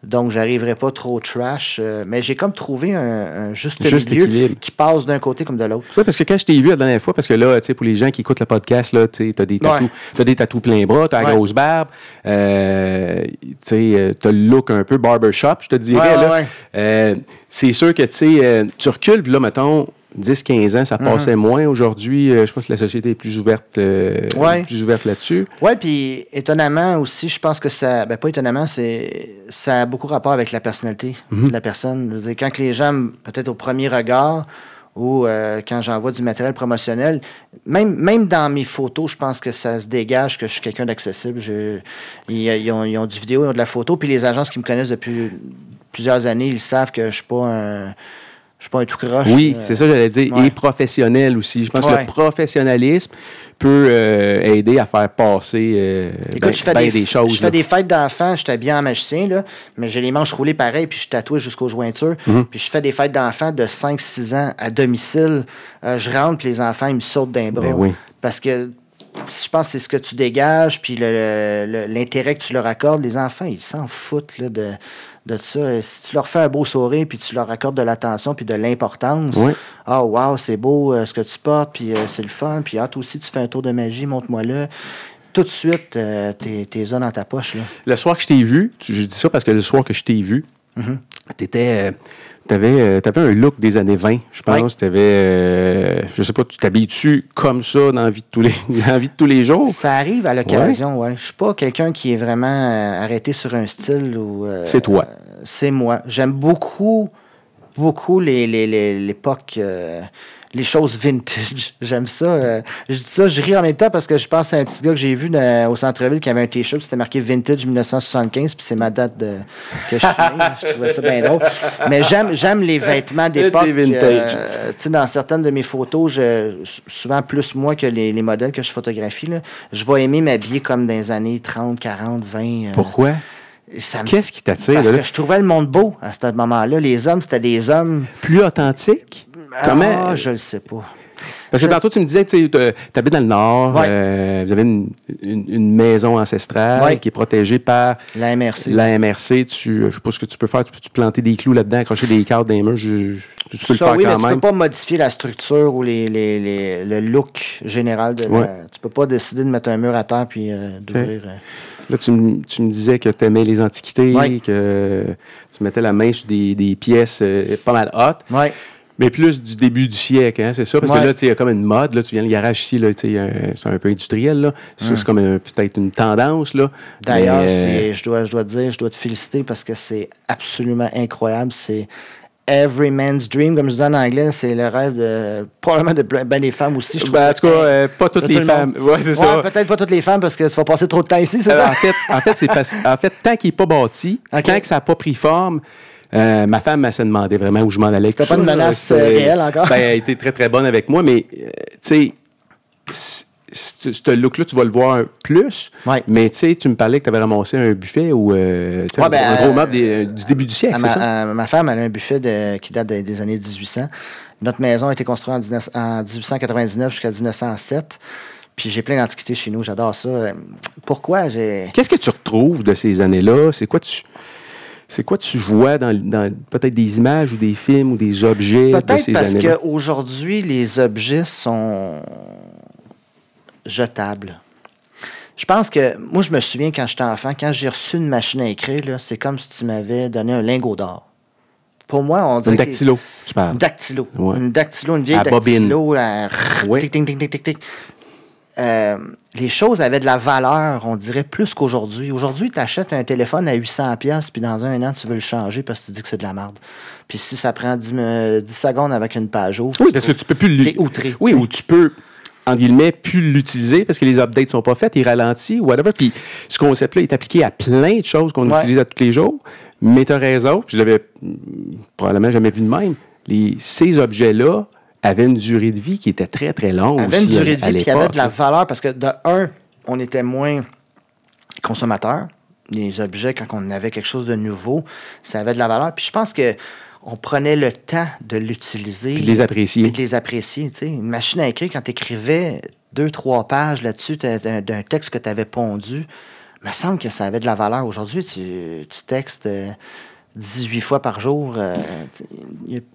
Donc, j'arriverai pas trop trash. euh, mais j'ai comme trouvé un, un juste, Juste milieu équilibre. qui passe d'un côté comme de l'autre. Oui, parce que quand je t'ai vu la dernière fois, parce que là, tu sais, pour les gens qui écoutent le podcast, là, tu as des tatous, Ouais. t'as des tatous plein bras, t'as la Ouais. grosse barbe, euh, tu sais, euh, t'as le look un peu barbershop, je te dirais, Ouais, là. Euh, c'est sûr que, tu sais, tu recules, là, mettons, 10-15 ans, ça passait moins. Aujourd'hui, euh, je pense que la société est plus ouverte, euh, Ouais. plus ouverte là-dessus. Oui, puis étonnamment aussi, je pense que ça. Ben, pas étonnamment, c'est ça a beaucoup rapport avec la personnalité de la personne. Je veux dire, quand que les gens, peut-être au premier regard, ou euh, quand j'envoie du matériel promotionnel, même, même dans mes photos, je pense que ça se dégage que je suis quelqu'un d'accessible. Ils, ils ont, ils ont du vidéo, ils ont de la photo, puis les agences qui me connaissent depuis plusieurs années, ils savent que je suis pas un. Je suis pas un tout croche. Oui, Euh, c'est ça que j'allais dire. ouais. Et professionnel aussi. Je pense que le professionnalisme peut euh, aider à faire passer euh, Écoute, ben- je fais, ben des, choses. je là. fais des fêtes d'enfants, je suis habillé en magicien, là, mais j'ai les manches roulées pareil, puis je suis tatoué jusqu'aux jointures. Mhm. Puis je fais des fêtes d'enfants de 5-6 ans à domicile. Euh, je rentre, puis les enfants, ils me sautent d'un bras. Ben oui. Parce que je pense que c'est ce que tu dégages, puis l'intérêt que tu leur accordes. Les enfants, ils s'en foutent là, de, de ça. Euh, Si tu leur fais un beau sourire, puis tu leur accordes de l'attention, puis de l'importance, Oui. ah, wow, c'est beau euh, ce que tu portes, puis euh, c'est le fun, puis ah, toi aussi, tu fais un tour de magie, montre-moi là. Tout de suite, euh, t'es ça dans ta poche. Là. Le soir que je t'ai vu, je dis ça parce que le soir que je t'ai vu, Mm-hmm. t'étais, t'avais, euh, t'avais un look des années 20, je pense. T'avais, euh, je sais pas, tu t'habilles-tu comme ça dans la vie de tous les, dans la vie de tous les jours? Ça arrive à l'occasion, ouais. Je suis pas quelqu'un qui est vraiment euh, arrêté sur un style ou. euh, C'est toi. c'est moi. J'aime beaucoup, beaucoup les, les- les- l'époque, euh, les choses vintage. J'aime ça. euh, je dis ça, je ris en même temps parce que je pense à un petit gars que j'ai vu dans- au centre-ville qui avait un t-shirt, c'était marqué vintage 1975, puis c'est ma date de, que je suis né. Je trouvais ça bien drôle. Mais j'aime, j'aime les vêtements d'époque. Euh, tu sais, dans certaines de mes photos, je, souvent plus moi que les, les modèles que je photographie, là, je vais aimer m'habiller comme dans les années 30, 40, 20. euh, Pourquoi? Qu'est-ce qui t'attire? Parce là? que je trouvais le monde beau à ce moment-là. Les hommes, c'était des hommes. Plus authentique? Comment? Ah, je le sais pas. Parce que tantôt, tu me disais, tu habites dans le Nord, Ouais. euh, vous avez une, une- une maison ancestrale Ouais. qui est protégée par La MRC. la MRC. Tu, je sais pas ce que tu peux faire. Tu peux planter des clous là-dedans, accrocher des cadres dans les murs? Je- je- tu peux Ça, le faire oui, mais tu peux pas modifier la structure ou les, les- les- le look général de la- Ouais. Tu peux pas décider de mettre un mur à terre puis euh, d'ouvrir. euh, Là, tu, me- tu disais que tu aimais les antiquités, que tu mettais la main sur des, des pièces euh, pas mal hautes. Mais plus du début du siècle, hein, c'est ça? Parce Ouais. que là, il y a comme une mode. Là, tu viens le garage ici, là, euh, c'est un peu industriel. Là. Ça, c'est comme un- peut-être une tendance. Là. D'ailleurs, euh, c'est- je dois, je dois te dire, je dois te féliciter parce que c'est absolument incroyable. C'est every man's dream, comme je dis en anglais, c'est le rêve de probablement de ben des femmes aussi. Je trouve Ben, en tout cas, euh, pas toutes les femmes. Ouais, c'est Ouais, ça. peut-être pas toutes les femmes parce que tu vas passer trop de temps ici, c'est Euh, ça? en fait, en fait, c'est parce- en fait, tant qu'il n'est pas bâti, tant que ça n'a pas pris forme, euh, ma femme se demandait vraiment où je m'en allais. C'était pas une menace, euh, réelle encore? Ben, elle a été très, très bonne avec moi, mais, euh, tu sais, ce look-là, tu vas le voir plus. Ouais. Mais, tu sais, tu me parlais que tu avais ramassé un buffet ou euh, Ouais, un, ben, un gros euh, meuble des- du début du siècle, c'est ma, ça? ma femme, elle a un buffet de- qui date des, des années 1800. Notre maison a été construite en, 19 en 1899 jusqu'à 1907. Puis j'ai plein d'antiquités chez nous, j'adore ça. Pourquoi j'ai. Qu'est-ce que tu retrouves de ces années-là? C'est quoi tu. C'est quoi tu vois dans, dans peut-être des images ou des films ou des objets de Peut-être ces parce qu'aujourd'hui, les objets sont jetables. Je pense que, moi, je me souviens quand j'étais enfant, quand j'ai reçu une machine à écrire, là, c'est comme si tu m'avais donné un lingot d'or. Pour moi, on dirait. Une que- dactylo, tu parles. Une dactylo. Ouais. Une dactylo, une vieille À bobine. dactylo. à- Ouais. Tic, tic, tic. Euh, les choses avaient de la valeur, on dirait, plus qu'aujourd'hui. Aujourd'hui, tu achètes un téléphone à 800$, pièces puis dans un an, tu veux le changer parce que tu dis que c'est de la merde. Puis si ça prend 10, me- 10 secondes avec une page ouvre, Oui, parce que tu peux plus l'utiliser. outré. Oui, ou tu peux, en guillemets, plus l'utiliser parce que les updates sont pas faites, il ralentit, whatever. Puis ce concept-là est appliqué à plein de choses qu'on Ouais. utilise à tous les jours. Mais tu as raison, je l'avais probablement jamais vu de même. Les, ces objets-là avaient une durée de vie qui était très, très longue. avait une aussi à- durée de vie, puis il y avait de la valeur parce que de un, on était moins consommateurs. Les objets, quand on avait quelque chose de nouveau, ça avait de la valeur. Puis je pense que on prenait le temps de l'utiliser. Puis de les apprécier. Puis de les apprécier. Une machine à écrire, quand tu écrivais deux, trois pages là-dessus d'un texte que tu avais pondu, il me semble que ça avait de la valeur. Aujourd'hui, tu, tu textes euh, 18 fois par jour. euh,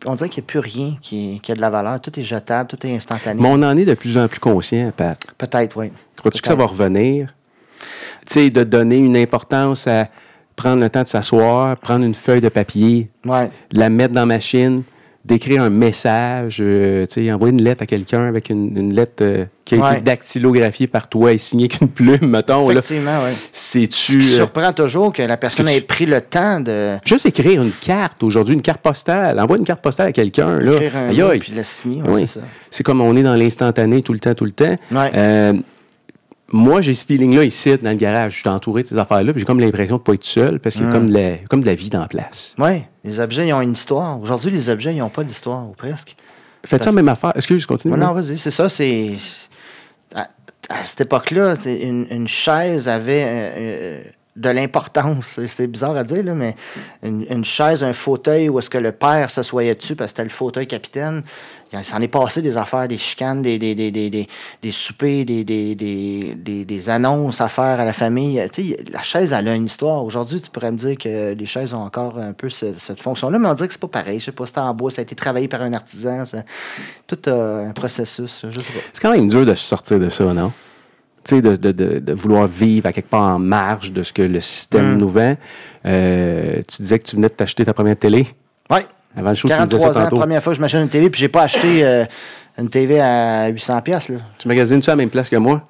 on dirait qu'il n'y a plus rien qui, qui a de la valeur. Tout est jetable, tout est instantané. Mais on en est de plus en plus conscient, Pat. Peut-être, oui. Crois-tu que ça va revenir? Tu sais, de donner une importance à prendre le temps de s'asseoir, prendre une feuille de papier, Ouais. la mettre dans la machine, d'écrire un message, euh, tu sais, envoyer une lettre à quelqu'un avec une, une lettre euh, qui a Ouais. été dactylographiée par toi et signée avec une plume, mettons. Effectivement, oui. Ce C'est-tu. qui euh, surprend toujours que la personne tu- ait pris le temps de juste écrire une carte aujourd'hui, une carte postale. Envoie une carte postale à quelqu'un. là. écrire un Aïe, aïe. puis le signer. ouais, Oui. c'est ça. C'est comme on est dans l'instantané tout le temps, tout le temps. Ouais. Euh, moi, j'ai ce feeling-là ici, dans le garage. Je suis entouré de ces affaires-là, puis j'ai comme l'impression de ne pas être seul parce qu'il y a comme de, la, comme de la vie dans la place. Oui, les objets, ils ont une histoire. Aujourd'hui, les objets, ils n'ont pas d'histoire, ou presque. Faites ça Parce- même affaire? Est-ce que je continue? Non, vas-y, c'est ça, c'est. À, à cette époque-là, une, une chaise avait euh, euh, de l'importance. C'est- C'est bizarre à dire, là, mais une, une chaise, un fauteuil où est-ce que le père s'assoyait dessus parce que c'était le fauteuil capitaine. Il s'en est passé des affaires, des chicanes, des, des, des, des, des, soupers, des, des, des, des, annonces à faire à la famille. Tu sais, la chaise, elle a une histoire. Aujourd'hui, tu pourrais me dire que les chaises ont encore un peu ce- cette fonction-là, mais on dirait que c'est pas pareil. Je sais pas, c'est en bois, ça a été travaillé par un artisan. ça- tout un processus. Je sais pas. C'est quand même dur de sortir de ça, non? De, de, de, de vouloir vivre à quelque part en marge de ce que le système Mm. nous vend. Euh, tu disais que tu venais de t'acheter ta première télé. Oui. Avant le show, tu me disais 43 ça ans, tantôt. première fois que je m'achète une télé, puis j'ai pas acheté euh, une TV à 800 pièces là. Tu magasines-tu à la même place que moi?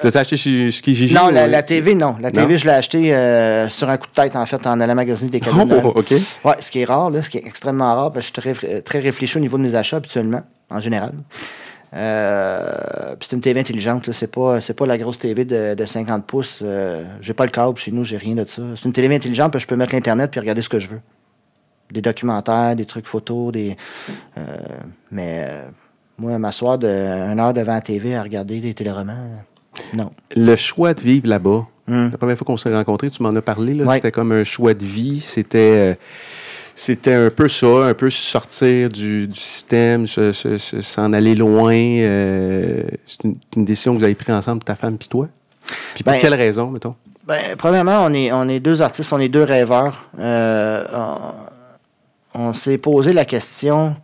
Tu l'as acheté chez, chez Kijiji? Non, la, la TV, non. La Non? TV, je l'ai acheté euh, sur un coup de tête, en fait, en allant magasiner des cadeaux. de Noël. Oh, OK. Ouais, ce qui est rare, là, ce qui est extrêmement rare, parce que je suis très, très réfléchi au niveau de mes achats habituellement, en général. Euh, puis c'est une TV intelligente, là, c'est pas, c'est pas la grosse TV de, de 50 pouces. Euh, j'ai pas le câble chez nous, j'ai rien de ça. C'est une TV intelligente, puis je peux mettre l'Internet puis regarder ce que je veux. Des documentaires, des trucs photos, des. euh, mais euh, moi, m'asseoir une heure devant la TV à regarder des téléromans, non. Le choix de vivre là-bas. Hmm. La première fois qu'on s'est rencontrés, tu m'en as parlé. là, Ouais. C'était comme un choix de vie. C'était, euh, c'était un peu ça, un peu sortir du, du système, se- se- se- s'en aller loin. euh, c'est une, une décision que vous avez prise ensemble, ta femme et toi? Puis pour Ben, quelle raison, mettons? Ben, premièrement, on est, on est deux artistes, on est deux rêveurs. Euh, on on s'est posé la question,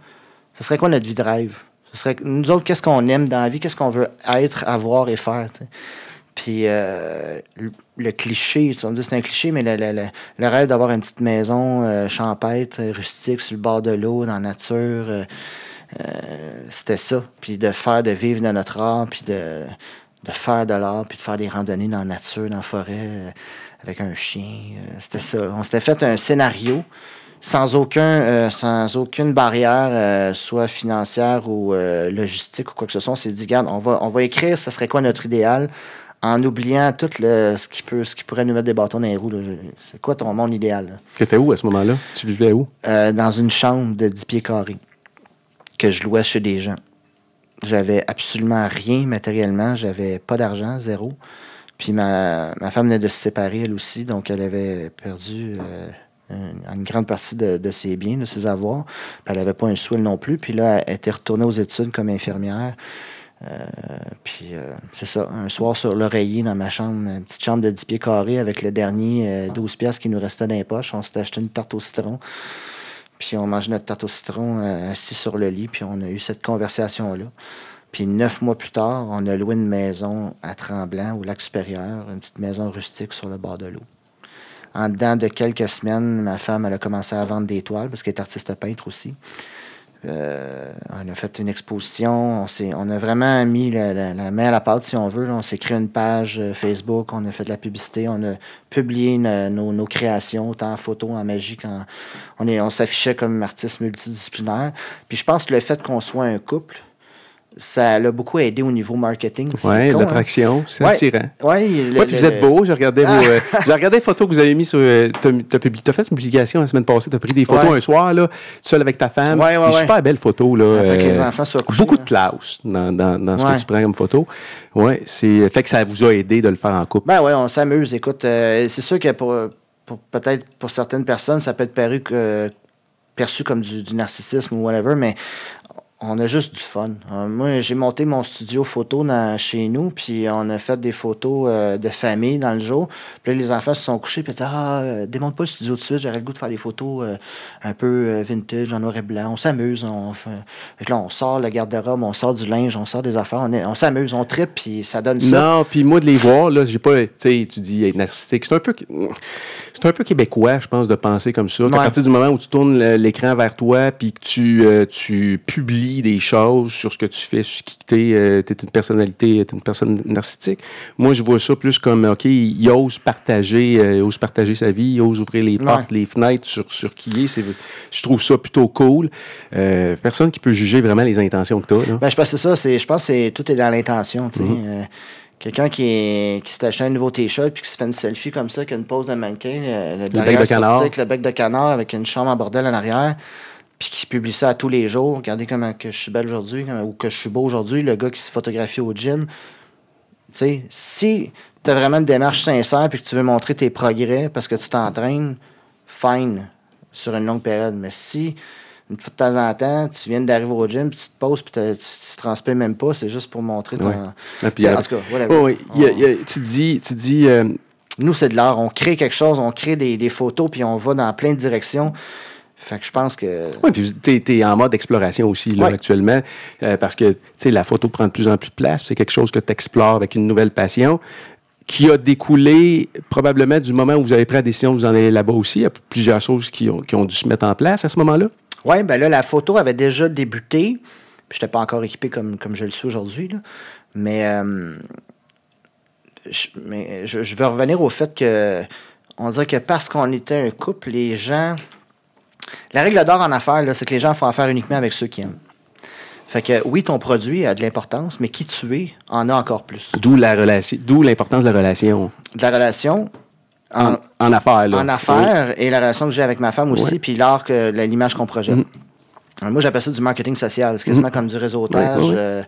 ce serait quoi notre vie de rêve? Ce serait, nous autres, qu'est-ce qu'on aime dans la vie? Qu'est-ce qu'on veut être, avoir et faire? Puis euh, le, cliché, tu me dire c'est un cliché, mais le, le- le- rêve d'avoir une petite maison euh, champêtre, euh, rustique, sur le bord de l'eau, dans la nature, c'était ça. Puis de faire, de vivre de notre art, puis de, de faire de l'art, puis de faire des randonnées dans la nature, dans la forêt, avec un chien. c'était ça. On s'était fait un scénario. Sans, aucun, euh, sans aucune barrière, euh, soit financière ou euh, logistique ou quoi que ce soit. On s'est dit, regarde, on va, on va écrire ce serait quoi notre idéal en oubliant tout le, ce, qui peut, ce qui pourrait nous mettre des bâtons dans les roues. C'est quoi ton monde idéal? Tu étais où à ce moment-là? Tu vivais où? dans une chambre de 10 pieds carrés que je louais chez des gens. J'avais absolument rien matériellement. J'avais pas d'argent, zéro. Puis ma, ma femme venait de se séparer, elle aussi. Donc, elle avait perdu euh, une, une grande partie de, de ses biens, de ses avoirs. Puis elle n'avait pas un sou elle non plus. Puis là, elle était retournée aux études comme infirmière. Euh, puis euh, c'est ça, un soir sur l'oreiller dans ma chambre, une petite chambre de 10 pieds carrés avec le dernier euh, 12 pièces qui nous restait dans les poches. On s'était acheté une tarte au citron. Puis on mangeait notre tarte au citron euh, assis sur le lit, puis on a eu cette conversation-là. Puis neuf mois plus tard, on a loué une maison à Tremblant, au lac supérieur, une petite maison rustique sur le bord de l'eau. En dedans de quelques semaines, ma femme, elle a commencé à vendre des toiles, parce qu'elle est artiste peintre aussi. Euh, on a fait une exposition. On, on a vraiment mis la, main à la pâte, si on veut. On s'est créé une page euh, Facebook, on a fait de la publicité, on a publié no- nos, nos créations, autant en photo, en magie, qu'en- on, est, on s'affichait comme artiste multidisciplinaire. Puis je pense que le fait qu'on soit un couple, ça l'a beaucoup aidé au niveau marketing. Oui, hein? l'attraction, c'est Ouais. attirant. Ouais, le- Oui, puis vous êtes beau. J'ai regardé, vos, euh, j'ai regardé les photos que vous avez mis sur. euh, publié- t'as fait une publication la semaine passée. Tu as pris des photos Ouais. un soir, là, seul avec ta femme. Ouais, ouais, Des ouais. super belles photos. Là, Après que les euh, enfants soient couchés, Beaucoup de classe dans, dans, dans ce Ouais. que tu prends comme photo. Oui, c'est fait que ça vous a aidé de le faire en couple. Ben ouais, on s'amuse. Écoute, euh, c'est sûr que pour, pour- peut-être pour certaines personnes, ça peut être paru que- perçu comme du, du narcissisme ou whatever, mais on a juste du fun. Euh, moi, j'ai monté mon studio photo dans- chez nous, puis on a fait des photos euh, de famille dans le jour. Puis là, les enfants se sont couchés, puis ils disaient Ah, euh, démonte pas le studio tout de suite, j'aurais le goût de faire des photos euh, un peu vintage, en noir et blanc. On s'amuse. On, fait... fait que là, on sort le garde-robe, on sort du linge, on sort des affaires, on, est- on s'amuse, on tripe, puis ça donne ça. Non, puis moi de les voir, là, j'ai pas, tu sais, tu dis être narcissique. C'est un peu, c'est un peu québécois, je pense, de penser comme ça. Ouais. partir du moment où tu tournes l'écran vers toi, puis que tu, tu publies des choses sur ce que tu fais, sur qui t'es, euh, t'es une personnalité, t'es une personne narcissique. Moi, je vois ça plus comme, ok, il ose partager, euh, il ose partager sa vie, il ose ouvrir les portes, les fenêtres sur sur qui il est. Je trouve ça plutôt cool. Euh, personne qui peut juger vraiment les intentions que tu as. Ben, je pense que c'est ça. C'est, je pense que c'est, tout est dans l'intention. tu sais. Euh, quelqu'un qui, est, qui s'est acheté un nouveau t-shirt puis qui se fait une selfie comme ça, qui a une pose de mannequin, le, bec de canard. avec le bec de canard avec une chambre en bordel en arrière, puis qui publie ça à tous les jours. Regardez comment que je suis belle aujourd'hui ou que je suis beau aujourd'hui. Le gars qui se photographie au gym. Tu sais, si tu as vraiment une démarche sincère puis que tu veux montrer tes progrès parce que tu t'entraînes, fine, sur une longue période. Mais si une fois de temps en temps, tu viens d'arriver au gym, puis tu te poses, puis tu, tu transpires même pas, c'est juste pour montrer ton. Ouais. Puis, euh, en tout cas, oui. Y a- y a- tu dis, tu dis euh, Nous, c'est de l'art. On crée quelque chose, on crée des, des photos, puis on va dans plein de directions. Fait que je pense que. Oui, puis tu es, en mode exploration aussi là, Ouais. actuellement, euh, parce que tu sais, la photo prend de plus en plus de place. C'est quelque chose que tu explores avec une nouvelle passion qui a découlé probablement du moment où vous avez pris la décision de vous en aller là-bas aussi. Il y a plusieurs choses qui ont, qui ont dû se mettre en place à ce moment-là. Oui, ben là, la photo avait déjà débuté. Je n'étais pas encore équipé comme, comme je le suis aujourd'hui. là. Mais, euh, je, mais je, je veux revenir au fait que on dirait que parce qu'on était un couple, les gens. La règle d'or en affaires, c'est que les gens font affaire uniquement avec ceux qui aiment. Fait que oui, ton produit a de l'importance, mais qui tu es en a encore plus. D'où la relation, d'où l'importance de la relation De la relation en, affaires. Là. en affaires et la relation que j'ai avec ma femme aussi, puis l'art que l'image qu'on projette. Alors, Moi, j'appelle ça du marketing social. C'est quasiment comme du réseautage. Euh,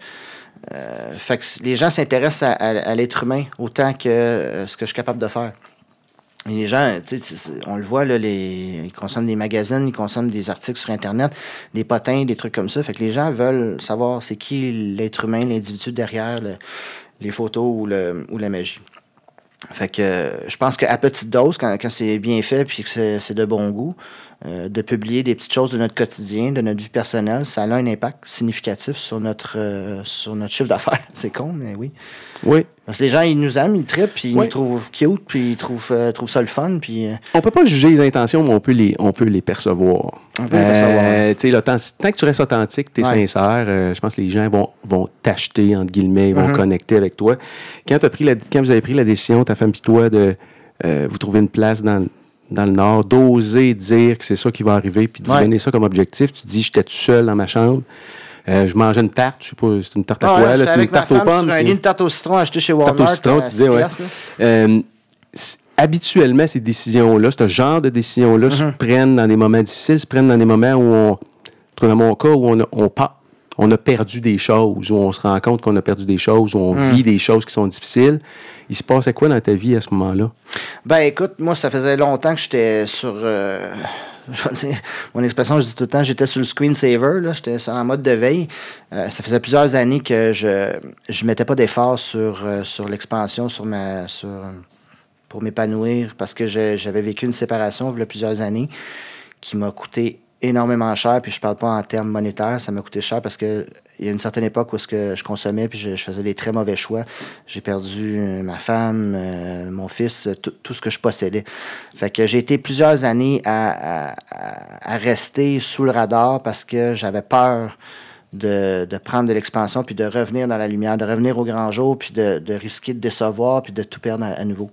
euh, fait que les gens s'intéressent à, à- à l'être humain autant que euh, ce que je suis capable de faire. Et les gens, tu sais, c'est- c'est- on le voit, là, les, ils consomment des magazines, ils consomment des articles sur Internet, des potins, des trucs comme ça. Fait que les gens veulent savoir c'est qui l'être humain, l'individu derrière le- les photos ou, le, ou la magie. Fait que euh, je pense qu'à petite dose, quand, quand c'est bien fait puis que c'est de bon goût, euh, de publier des petites choses de notre quotidien, de notre vie personnelle, ça a un impact significatif sur notre, euh, sur notre chiffre d'affaires. C'est con, mais oui. Oui. Parce que les gens, ils nous aiment, ils trippent, puis ils Oui. nous trouvent cute, puis ils trouvent, euh, trouvent ça le fun, puis... On peut pas juger les intentions, mais on peut les, on peut les percevoir. On peut les percevoir, tant que tu restes authentique, tu es Ouais. sincère, je pense que les gens vont, vont t'acheter, entre guillemets, ils vont Mhm. connecter avec toi. Quand, t'as pris la, quand vous avez pris la décision, ta femme et toi, de vous trouver une place dans, dans le Nord, d'oser dire que c'est ça qui va arriver, puis de Ouais. donner ça comme objectif. Tu dis, j'étais tout seul dans ma chambre. Euh, je mangeais une tarte, je sais pas, c'est une tarte à Ah, quoi, C'est une tarte aux pommes. sur un c'est- lit de tarte au citron acheté chez Tarte Walmart. au citron, tu disais, 6 ouais. piastres, là. Euh, habituellement, ces décisions-là, ce genre de décisions-là, se Mhm. prennent dans des moments difficiles, se prennent dans des moments où on, en tout cas dans mon cas, où on a, on, pa- on a perdu des choses, où on se rend compte qu'on a perdu des choses, où on Mhm. vit des choses qui sont difficiles. Il se passait quoi dans ta vie à ce moment-là? Ben écoute, moi, ça faisait longtemps que j'étais sur. euh, je vais dire, mon expression, je dis tout le temps, j'étais sur le screensaver, là, j'étais en mode de veille. Euh, ça faisait plusieurs années que je je mettais pas d'efforts sur, euh, sur l'expansion, sur ma. Sur, pour m'épanouir, parce que j'avais vécu une séparation il y a plusieurs années qui m'a coûté énormément cher, puis je parle pas en termes monétaires, ça m'a coûté cher parce que il y a une certaine époque où est-ce que je consommais puis je, faisais des très mauvais choix. J'ai perdu euh, ma femme, euh, mon fils, euh, tout, ce que je possédais. Fait que j'ai été plusieurs années à, rester sous le radar parce que j'avais peur de, de prendre de l'expansion puis de revenir dans la lumière, de revenir au grand jour puis de, de risquer de décevoir puis de tout perdre à, nouveau.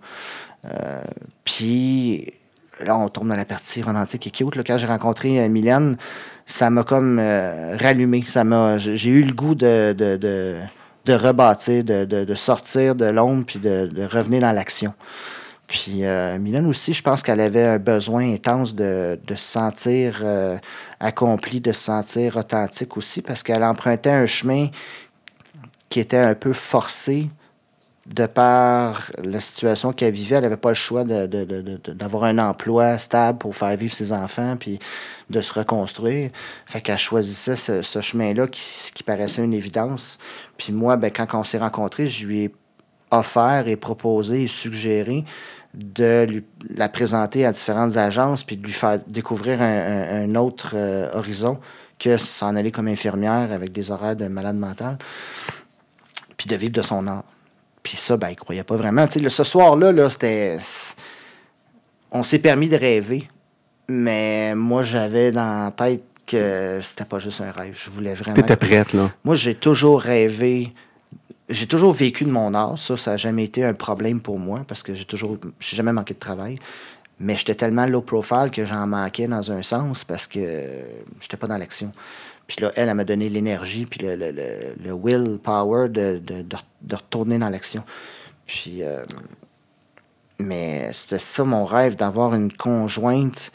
Puis là, on tombe dans la partie romantique et cute. Là, quand j'ai rencontré euh, Mylène, ça m'a comme euh, rallumé. Ça m'a, j'ai eu le goût de, de, de, rebâtir, de, sortir de l'ombre puis de, revenir dans l'action. Puis euh, Mylène aussi, je pense qu'elle avait un besoin intense de, de se sentir euh, accomplie, de se sentir authentique aussi, parce qu'elle empruntait un chemin qui était un peu forcé de par la situation qu'elle vivait. Elle n'avait pas le choix d'avoir un emploi stable pour faire vivre ses enfants, puis de se reconstruire. Fait qu'elle choisissait ce, chemin-là qui, qui paraissait une évidence. Puis moi, ben, quand on s'est rencontrés, je lui ai offert et proposé et suggéré de la présenter à différentes agences puis de lui faire découvrir un autre euh, horizon que s'en aller comme infirmière avec des horaires de malade mental puis de vivre de son art. Puis ça, ben, il croyait pas vraiment. Ce soir-là, là, c'était... On s'est permis de rêver, mais moi, j'avais dans la tête que c'était pas juste un rêve. Je voulais vraiment... T'étais prête, là. Moi, j'ai toujours rêvé. J'ai toujours vécu de mon art. Ça, ça n'a jamais été un problème pour moi parce que j'ai toujours. J'ai jamais manqué de travail. Mais j'étais tellement low profile que j'en manquais dans un sens parce que j'étais pas dans l'action. Puis là, elle, elle m'a donné l'énergie puis le, le, le, le willpower de, de, de, de retourner dans l'action. Puis. euh, mais c'était ça mon rêve, d'avoir une conjointe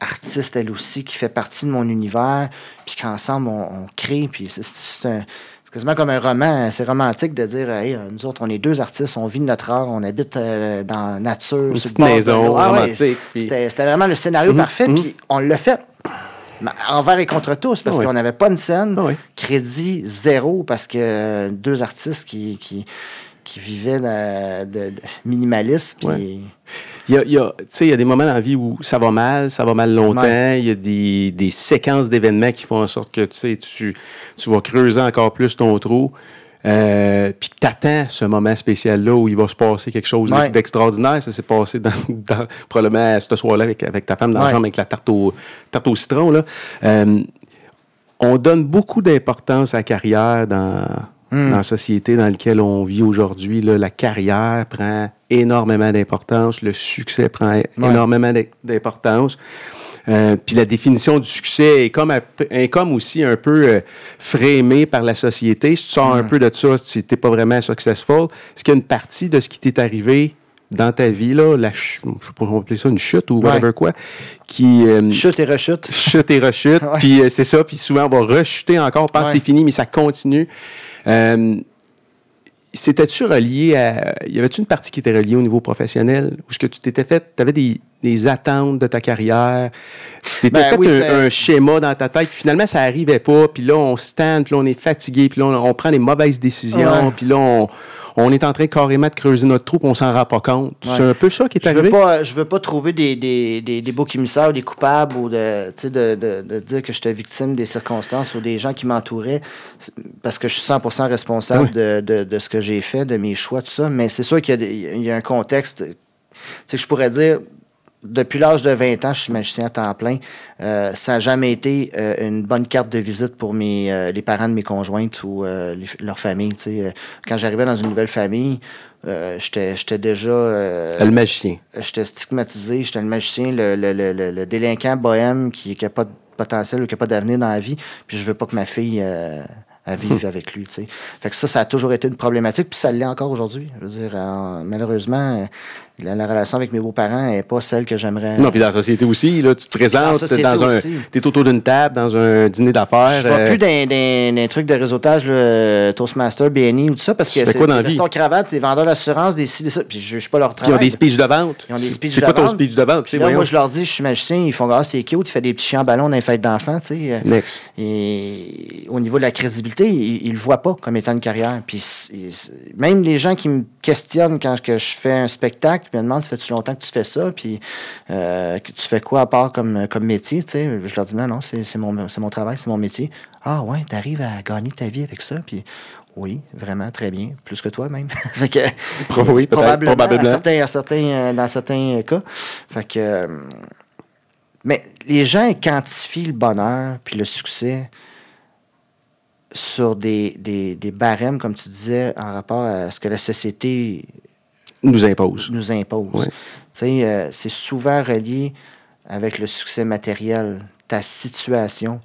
artiste elle aussi qui fait partie de mon univers, puis qu'ensemble on, on crée, puis c'est- un- quasiment comme un roman, c'est romantique de dire, hey, euh, nous autres on est deux artistes, on vit de notre art, on habite euh, dans la nature, Une petite maison. Ah ouais, romantique, puis- C'était c'était vraiment le scénario Mhm, parfait, mhm. puis on l'a fait. Envers et contre tous, parce Ah qu'on n'avait pas une scène, Ah crédit zéro, parce que deux artistes qui, qui, qui vivaient de, de- Ouais. Il y a, il y a- tu sais, il y a des moments dans la vie où ça va mal, ça va mal longtemps. Ouais. Il y a des, des séquences d'événements qui font en sorte que tu, tu vas creuser encore plus ton trou. Euh, puis que t'attends ce moment spécial-là où il va se passer quelque chose Ouais. d'extraordinaire. Ça s'est passé dans, dans- probablement ce soir-là avec, avec ta femme dans la Ouais. chambre avec la tarte au, tarte au citron. Là. Euh, on donne beaucoup d'importance à la carrière dans, Hmm. dans la société dans laquelle on vit aujourd'hui. La carrière prend énormément d'importance, le succès prend énormément d'im- d'importance. Euh, puis la définition du succès est comme, est aussi un peu euh, frémée par la société. Si tu sors un peu de ça, si tu n'es pas vraiment successful, est-ce qu'il y a une partie de ce qui t'est arrivé dans ta vie, là, la ch- je sais pas comment on appeler ça, une chute ou whatever Ouais. quoi, qui... euh, chute et rechute. chute et rechute. Ouais. Puis euh, c'est ça. Puis souvent, on va rechuter encore, on pense Ouais. c'est fini, mais ça continue. Euh, C'était-tu relié à. Y avait-tu une partie qui était reliée au niveau professionnel? Ou est-ce que tu t'étais fait. Tu avais des, des attentes de ta carrière? Tu Ben fait oui, un, schéma dans ta tête, puis finalement, ça n'arrivait pas. Puis là, on stand, puis là, on est fatigué, puis là, on, on prend des mauvaises décisions, puis là, on, on est en train carrément de creuser notre trou, on s'en rend pas compte. Ouais. C'est un peu ça qui est Je veux arrivé? pas, je veux pas trouver des, des, des, des boucs émissaires ou des coupables ou de, de, de, de dire que j'étais victime des circonstances ou des gens qui m'entouraient parce que je suis 100% responsable de, de, de ce que j'ai fait, de mes choix, tout ça. Mais c'est sûr qu'il y a un contexte. Tu sais, je pourrais dire, depuis l'âge de 20 ans, je suis magicien à temps plein. Euh, ça n'a jamais été euh, une bonne carte de visite pour mes, euh, les parents de mes conjointes ou euh, les- leur famille. tu sais. Euh, Quand j'arrivais dans une nouvelle famille, euh, j'étais déjà... euh, Le magicien. j'étais stigmatisé, j'étais le magicien, le, le, le, le- délinquant bohème qui n'a pas de potentiel ou qui n'a pas d'avenir dans la vie. Puis je veux pas que ma fille euh, elle vive avec lui. tu sais. Fait que ça, ça a toujours été une problématique, puis ça l'est encore aujourd'hui. Je veux dire, euh, malheureusement, la, la relation avec mes beaux-parents n'est pas celle que j'aimerais. Non, puis dans la société aussi, là, tu te Dans présentes dans un. Tu es autour d'une table, dans un dîner d'affaires. Je vais euh, plus dans, dans, dans un truc de réseautage, là, Toastmaster, BNI ou tout ça, parce que c'est dans des vie? veston cravate, des vendeurs d'assurance, des ci, des ça. Puis je juge pas leur Puis ils ont travail. des speeches de vente. Ils ont des speeches C'est de quoi ton vente. speech de vente? là, moi, je leur dis, je suis magicien, ils font, ah, c'est cute, il fait des petits chiens en ballon dans les fêtes d'enfants, tu sais. euh, Next. Et au niveau de la crédibilité, ils ne le voient pas comme étant une carrière. Puis c'est- c'est- même les gens qui me questionnent quand que je fais un spectacle, me demandent, ça fait-tu longtemps que tu fais ça? Puis euh, que tu fais quoi à part comme, comme métier? Tu sais? Je leur dis, non, non, c'est c'est mon, c'est mon travail, c'est mon métier. Ah ouais, tu arrives à gagner ta vie avec ça? Puis oui, vraiment, très bien. Plus que toi même. Fait que, Oui, probablement, probablement. à certains, à certains, dans certains cas. Fait que, euh, mais les gens quantifient le bonheur puis le succès sur des, des, des barèmes, comme tu disais, en rapport à ce que la société Nous impose. nous impose. Euh, c'est souvent relié avec le succès matériel, ta situation.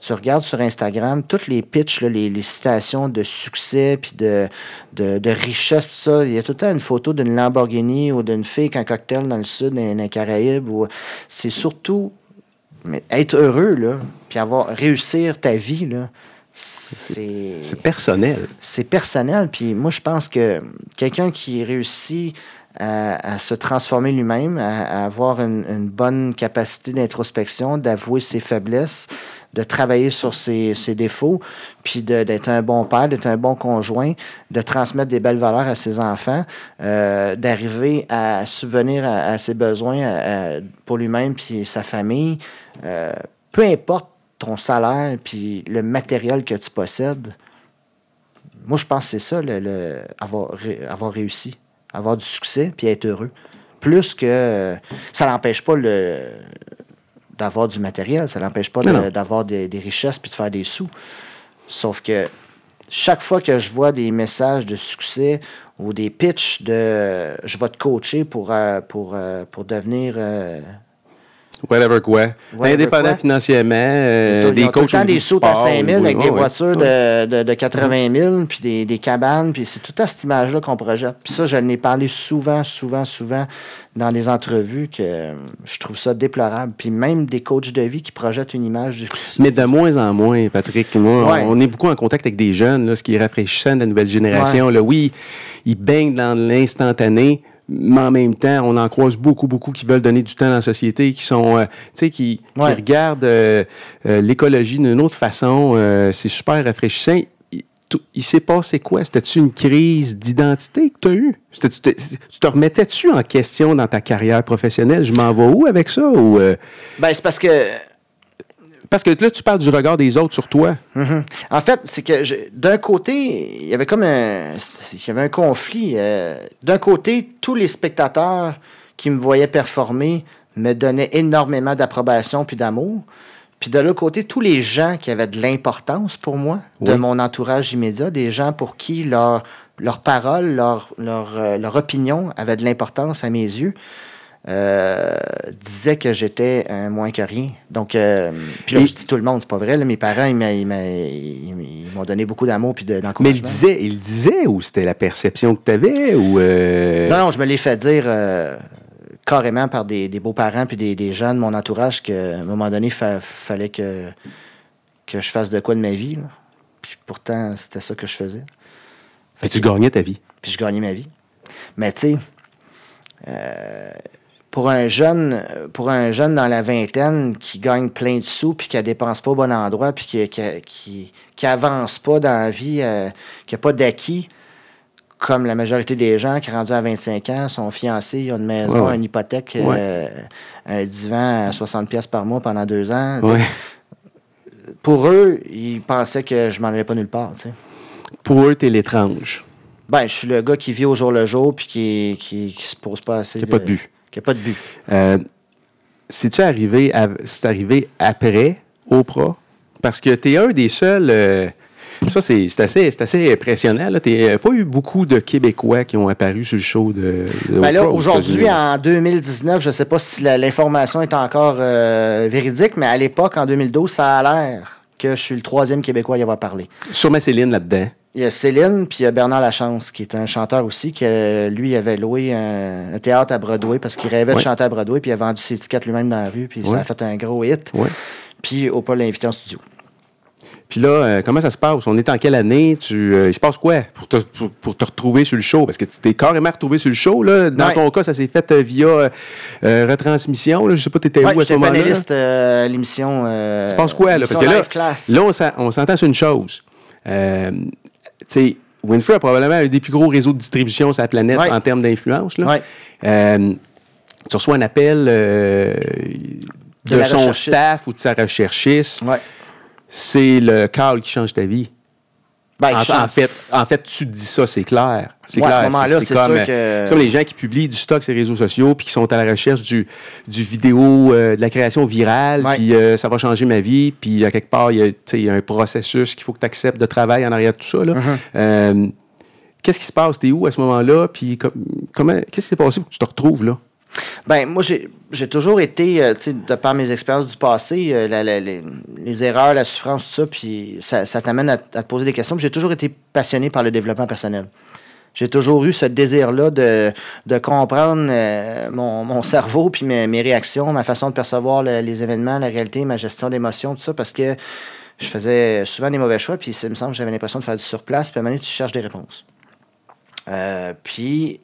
Tu regardes sur Instagram, toutes les pitchs, là, les, les citations de succès puis de, de, de richesse, tout ça, il y a tout le temps une photo d'une Lamborghini ou d'une fille qui a un cocktail dans le sud, dans, dans les Caraïbes. ou- C'est surtout mais être heureux, là, puis avoir réussir ta vie, là, c'est C'est personnel. c'est personnel. Puis moi, je pense que quelqu'un qui réussit à, à se transformer lui-même, à, à avoir une, une bonne capacité d'introspection, d'avouer ses faiblesses, de travailler sur ses, ses défauts, puis d'être un bon père, d'être un bon conjoint, de transmettre des belles valeurs à ses enfants, euh, d'arriver à subvenir à, à ses besoins à- à- pour lui-même puis sa famille. Euh, peu importe ton salaire puis le matériel que tu possèdes, moi, je pense que c'est ça, le, le- avoir, ré- avoir réussi, avoir du succès, puis être heureux. Plus que ça n'empêche pas le d'avoir du matériel, ça n'empêche pas de- d'avoir des, des richesses puis de faire des sous. Sauf que chaque fois que je vois des messages de succès ou des pitchs de je vais te coacher pour, euh, pour, euh, pour devenir euh, Whatever quoi. Whatever Indépendant quoi. financièrement, euh, des tout le coachs temps des sous à sport, 5 000 oui, avec oui, des oui. voitures de, de, de 80 000, puis des, des cabanes, puis c'est tout à cette image-là qu'on projette. Puis ça, je n'ai parlé souvent, souvent, souvent dans des entrevues que je trouve ça déplorable. Puis même des coachs de vie qui projettent une image du Mais de moins en moins, Patrick. Moi, Ouais. on est beaucoup en contact avec des jeunes, là, ce qui est rafraîchissant de la nouvelle génération. Là, oui, ils baignent dans l'instantané, mais en même temps, on en croise beaucoup, beaucoup qui veulent donner du temps dans la société, qui sont, euh, tu sais, qui, regardent euh, euh, l'écologie d'une autre façon. C'est super rafraîchissant. Il, il s'est passé quoi? C'était-tu une crise d'identité que tu as eue? Tu te, tu te remettais-tu en question dans ta carrière professionnelle? Je m'en vais où avec ça? Ou, Ben, c'est parce que parce que là, tu parles du regard des autres sur toi. En fait, c'est que d'un côté, il y avait comme un, il y avait un conflit. euh, d'un côté, tous les spectateurs qui me voyaient performer me donnaient énormément d'approbation puis d'amour. Puis de l'autre côté, tous les gens qui avaient de l'importance pour moi, de mon entourage immédiat, des gens pour qui leur, leur parole, leur, leur, euh, leur opinion avait de l'importance à mes yeux, euh, disaient que j'étais un moins que rien. Donc, euh, puis là, Et- je dis tout le monde, c'est pas vrai. là, mes parents, ils, m'ont donné beaucoup d'amour puis de- Mais d'encouragement. il disait, il disait ou c'était la perception que tu avais ou euh, Non, non, je me l'ai fait dire euh, carrément par des, des beaux-parents puis des, des gens de mon entourage qu'à un moment donné, il fallait que, que je fasse de quoi de ma vie. là. Puis pourtant, c'était ça que je faisais. puis tu gagnais ta vie. Puis je gagnais ma vie. Mais tu sais, euh, pour un jeune, pour un jeune dans la vingtaine qui gagne plein de sous puis qui ne dépense pas au bon endroit puis qui, qui, qui, qui avance pas dans la vie, euh, qui n'a pas d'acquis, comme la majorité des gens qui, rendus à 25 ans, sont fiancés, ils ont une maison, Ouais, une hypothèque, Ouais. euh, un divan à 60 pièces par mois pendant deux ans. tu. Ouais. Pour eux, ils pensaient que je m'en allais pas nulle part. tu. Pour eux, t'es l'étrange. Ben, je suis le gars qui vit au jour le jour puis qui, qui, qui se pose pas assez. Qui a pas de but. Qui a pas de but. Euh, c'est-tu arrivé, c'est arrivé après Oprah? Parce que tu es un des seuls. Euh, ça, c'est assez, assez impressionnant. Tu n'as pas eu beaucoup de Québécois qui ont apparu sur le show de. Ben aujourd'hui, en 2019, je ne sais pas si l'information est encore euh, véridique, mais à l'époque, en 2012, ça a l'air que je suis le troisième Québécois à y avoir parlé. Sûrement Céline là-dedans. Il y a Céline, puis il y a Bernard Lachance, qui est un chanteur aussi, qui, lui, avait loué un, théâtre à Broadway parce qu'il rêvait de chanter à Broadway, puis il a vendu ses étiquettes lui-même dans la rue, puis ça a fait un gros hit. Puis Oprah l'a invité en studio. Puis là, euh, comment ça se passe? On est en quelle année? Tu, euh, il se passe quoi pour te, pour, te, retrouver sur le show? Parce que tu t'es carrément retrouvé sur le show. Là. Dans ton cas, ça s'est fait euh, via retransmission. Là. Je sais pas, tu étais où à ce moment-là? panéliste à l'émission. Il se passe quoi? Là? Parce que là, là on s'entend sur une chose. Tu sais, Winfrey a probablement un des plus gros réseaux de distribution sur la planète en termes d'influence. tu reçois un appel de, son staff ou de sa recherchiste. C'est le Carl qui change ta vie. Ben, en, fait, en fait, tu dis ça, c'est clair. C'est clair. À ce moment-là, c'est comme, que... comme les gens qui publient du stock sur les réseaux sociaux puis qui sont à la recherche du, du vidéo, euh, de la création virale, puis euh, ça va changer ma vie, puis à quelque part, il y, a, un processus qu'il faut que tu acceptes de travail en arrière de tout ça. Uh-huh. Euh, qu'est-ce qui se passe? T'es où à ce moment-là? Puis comment, qu'est-ce qui s'est passé pour que tu te retrouves là? Ben moi, j'ai toujours été, euh, de par mes expériences du passé, euh, les, erreurs, la souffrance, tout ça, puis ça, t'amène à, te poser des questions. J'ai toujours été passionné par le développement personnel. J'ai toujours eu ce désir-là de, comprendre euh, mon, cerveau, puis mes, réactions, ma façon de percevoir les événements, la réalité, ma gestion d'émotions, tout ça, parce que je faisais souvent des mauvais choix, puis il me semble que j'avais l'impression de faire du surplace, puis à un moment donné, tu cherches des réponses. puis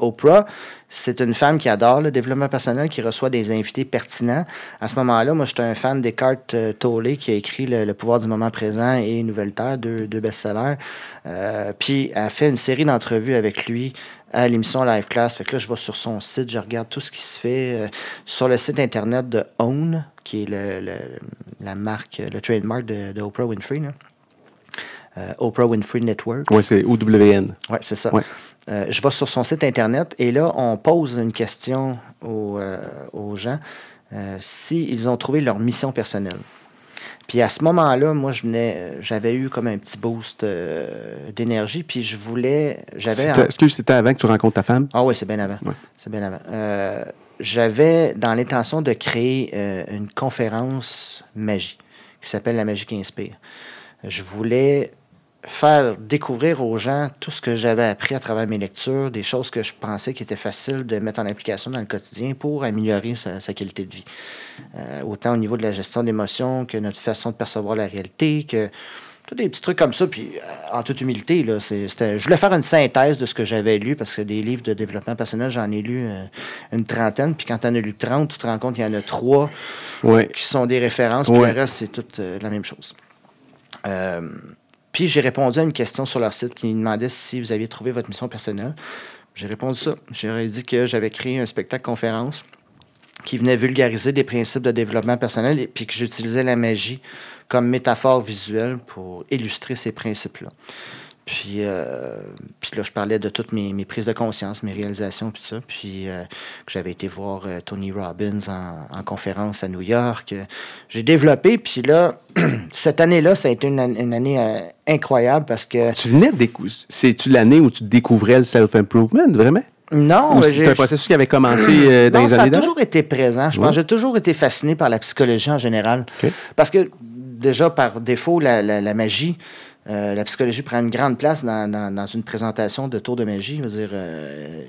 Oprah, c'est une femme qui adore le développement personnel, qui reçoit des invités pertinents. À ce moment-là, moi, j'étais un fan d'Eckhart euh, Tolle, qui a écrit le, pouvoir du moment présent et Nouvelle Terre, deux, best-sellers. Euh, puis, elle a fait une série d'entrevues avec lui à l'émission Live Class. Fait que là, je vais sur son site, je regarde tout ce qui se fait euh, sur le site internet de Own, qui est le, la marque, le trademark de, Oprah Winfrey. Oprah Winfrey Network. Oui, c'est OWN. Oui, c'est ça. Euh, je vais sur son site Internet et là, on pose une question aux, euh, gens euh, s'ils ont trouvé leur mission personnelle. Puis à ce moment-là, moi, je venais, j'avais eu comme un petit boost d'énergie, puis je voulais, j'avais. Est-ce que c'était avant que tu rencontres ta femme? Ah oui, c'est bien avant. C'est bien avant. j'avais dans l'intention de créer une conférence magie qui s'appelle la magie qui inspire. Je voulais faire découvrir aux gens tout ce que j'avais appris à travers mes lectures, des choses que je pensais qui étaient faciles de mettre en application dans le quotidien pour améliorer sa, qualité de vie. Euh, autant au niveau de la gestion d'émotions que notre façon de percevoir la réalité, que tous des petits trucs comme ça. Puis, euh, en toute humilité, là, je voulais faire une synthèse de ce que j'avais lu parce que des livres de développement personnel, j'en ai lu euh, une trentaine. Puis quand tu en as lu 30, tu te rends compte qu'il y en a trois qui sont des références. Puis le reste, c'est tout la même chose. Puis j'ai répondu à une question sur leur site qui me demandait si vous aviez trouvé votre mission personnelle. J'ai répondu ça. J'aurais dit que j'avais créé un spectacle conférence qui venait vulgariser des principes de développement personnel et puis que j'utilisais la magie comme métaphore visuelle pour illustrer ces principes-là. Puis, euh, puis là, je parlais de toutes mes, mes, prises de conscience, mes réalisations, puis ça. Puis euh, que j'avais été voir euh, Tony Robbins en, en, conférence à New York. J'ai développé, puis là, cette année-là, ça a été une, une année incroyable parce que... Tu venais de C'est-tu l'année où tu découvrais le self-improvement, vraiment? Non. C'est un processus qui avait commencé dans les années Ça a toujours été présent. Je pense j'ai toujours été fasciné par la psychologie en général. Parce que, déjà, par défaut, la, la, la magie euh, la psychologie prend une grande place dans, une présentation de tour de magie. Je veux dire, euh,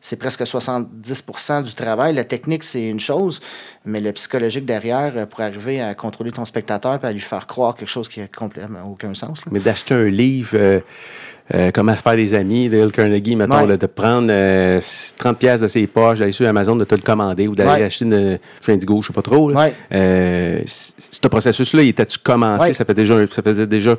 c'est presque 70% du travail. La technique, c'est une chose, mais le psychologique derrière, euh, pour arriver à contrôler ton spectateur et à lui faire croire quelque chose qui n'a complètement aucun sens. Mais d'acheter un livre, Comment se faire des amis, Dale Carnegie, mettons, de prendre 30 pièces de ses poches, d'aller sur Amazon, de te le commander ou d'aller acheter une, une Indigo, je ne sais pas trop. ce processus-là, il était-tu commencé? Ça, fait déjà, ça faisait déjà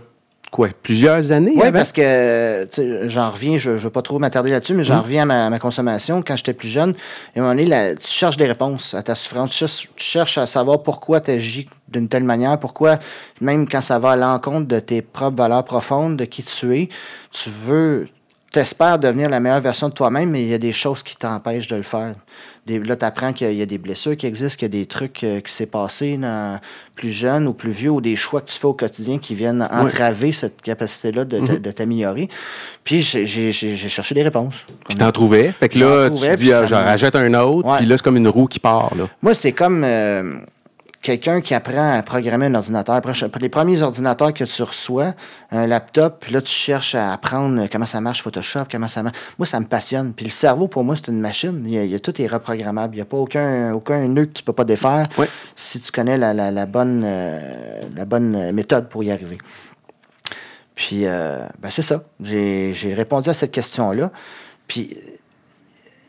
quoi, plusieurs années? Oui, parce que j'en reviens, je ne veux pas trop m'attarder là-dessus, mais j'en mmh. reviens à ma, consommation. Quand j'étais plus jeune, à un moment donné, tu cherches des réponses à ta souffrance. Tu cherches, à savoir pourquoi tu agis d'une telle manière, pourquoi, même quand ça va à l'encontre de tes propres valeurs profondes, de qui tu es, tu veux espères devenir la meilleure version de toi-même, mais il y a des choses qui t'empêchent de le faire. Des, là, tu apprends qu'il y a des blessures qui existent, qu'il y a des trucs euh, qui s'est passé dans, plus jeune ou plus vieux, ou des choix que tu fais au quotidien qui viennent entraver cette capacité-là de, Mhm. de t'améliorer. Puis j'ai- cherché des réponses. Puis t'en trouvais. Fait que là, trouvais, tu dis, ah, j'en rajoute un autre, puis là, c'est comme une roue qui part, là. Moi, c'est comme euh, quelqu'un qui apprend à programmer un ordinateur. Les premiers ordinateurs que tu reçois, un laptop, puis là, tu cherches à apprendre comment ça marche Photoshop, comment ça marche. Moi, ça me passionne. Puis le cerveau, pour moi, c'est une machine. Il y a, il y a- tout est reprogrammable. Il n'y a pas aucun, aucun nœud que tu peux pas défaire si tu connais la, la- la bonne, euh, la bonne méthode pour y arriver. Puis, euh, ben, c'est ça. J'ai j'ai répondu à cette question-là. Puis,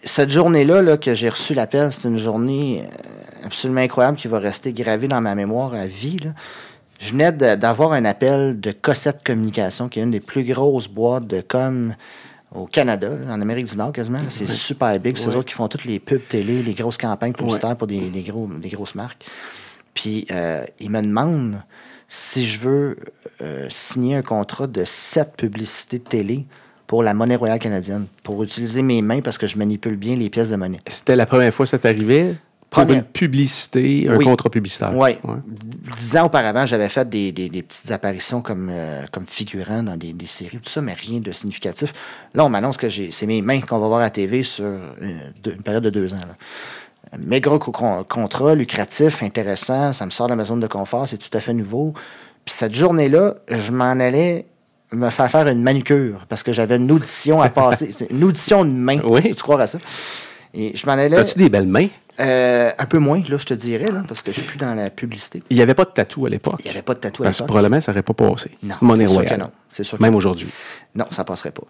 cette journée-là là, que j'ai reçu l'appel, c'est une journée euh, absolument incroyable qui va rester gravée dans ma mémoire à vie. là. Je venais d'avoir un appel de Cossette Communication, qui est une des plus grosses boîtes de com au Canada, là, en Amérique du Nord quasiment. C'est super big. C'est eux autres qui font toutes les pubs télé, les grosses campagnes publicitaires pour des, des gros, des grosses marques. Puis euh, ils me demandent si je veux euh, signer un contrat de sept publicités de télé pour la monnaie royale canadienne, pour utiliser mes mains parce que je manipule bien les pièces de monnaie. C'était la première fois que ça t'arrivait? Pour Première. une publicité, un Oui. contrat publicitaire. Oui. Ouais. Dix ans auparavant, j'avais fait des, des- des petites apparitions comme, euh, comme figurant dans des, des séries, tout ça, mais rien de significatif. Là, on m'annonce que c'est mes mains qu'on va voir à la TV sur euh, une période de deux ans. là. Mes gros co- con- contrats, lucratifs, intéressants, ça me sort de ma zone de confort, c'est tout à fait nouveau. Puis cette journée-là, je m'en allais me faire faire une manucure parce que j'avais une audition à passer. Une audition de main. Oui. Peux-tu croire à ça? Et je m'en allais. As-tu des belles mains? Euh, un peu moins, là, je te dirais, là, parce que je suis plus dans la publicité. Il n'y avait pas de tatou à l'époque. Il n'y avait pas de tatou à Parce que l'époque. probablement, ça n'aurait pas passé. Non, Monnaie c'est sûr royale. que non. C'est sûr que Même aujourd'hui. Non, ça passerait pas.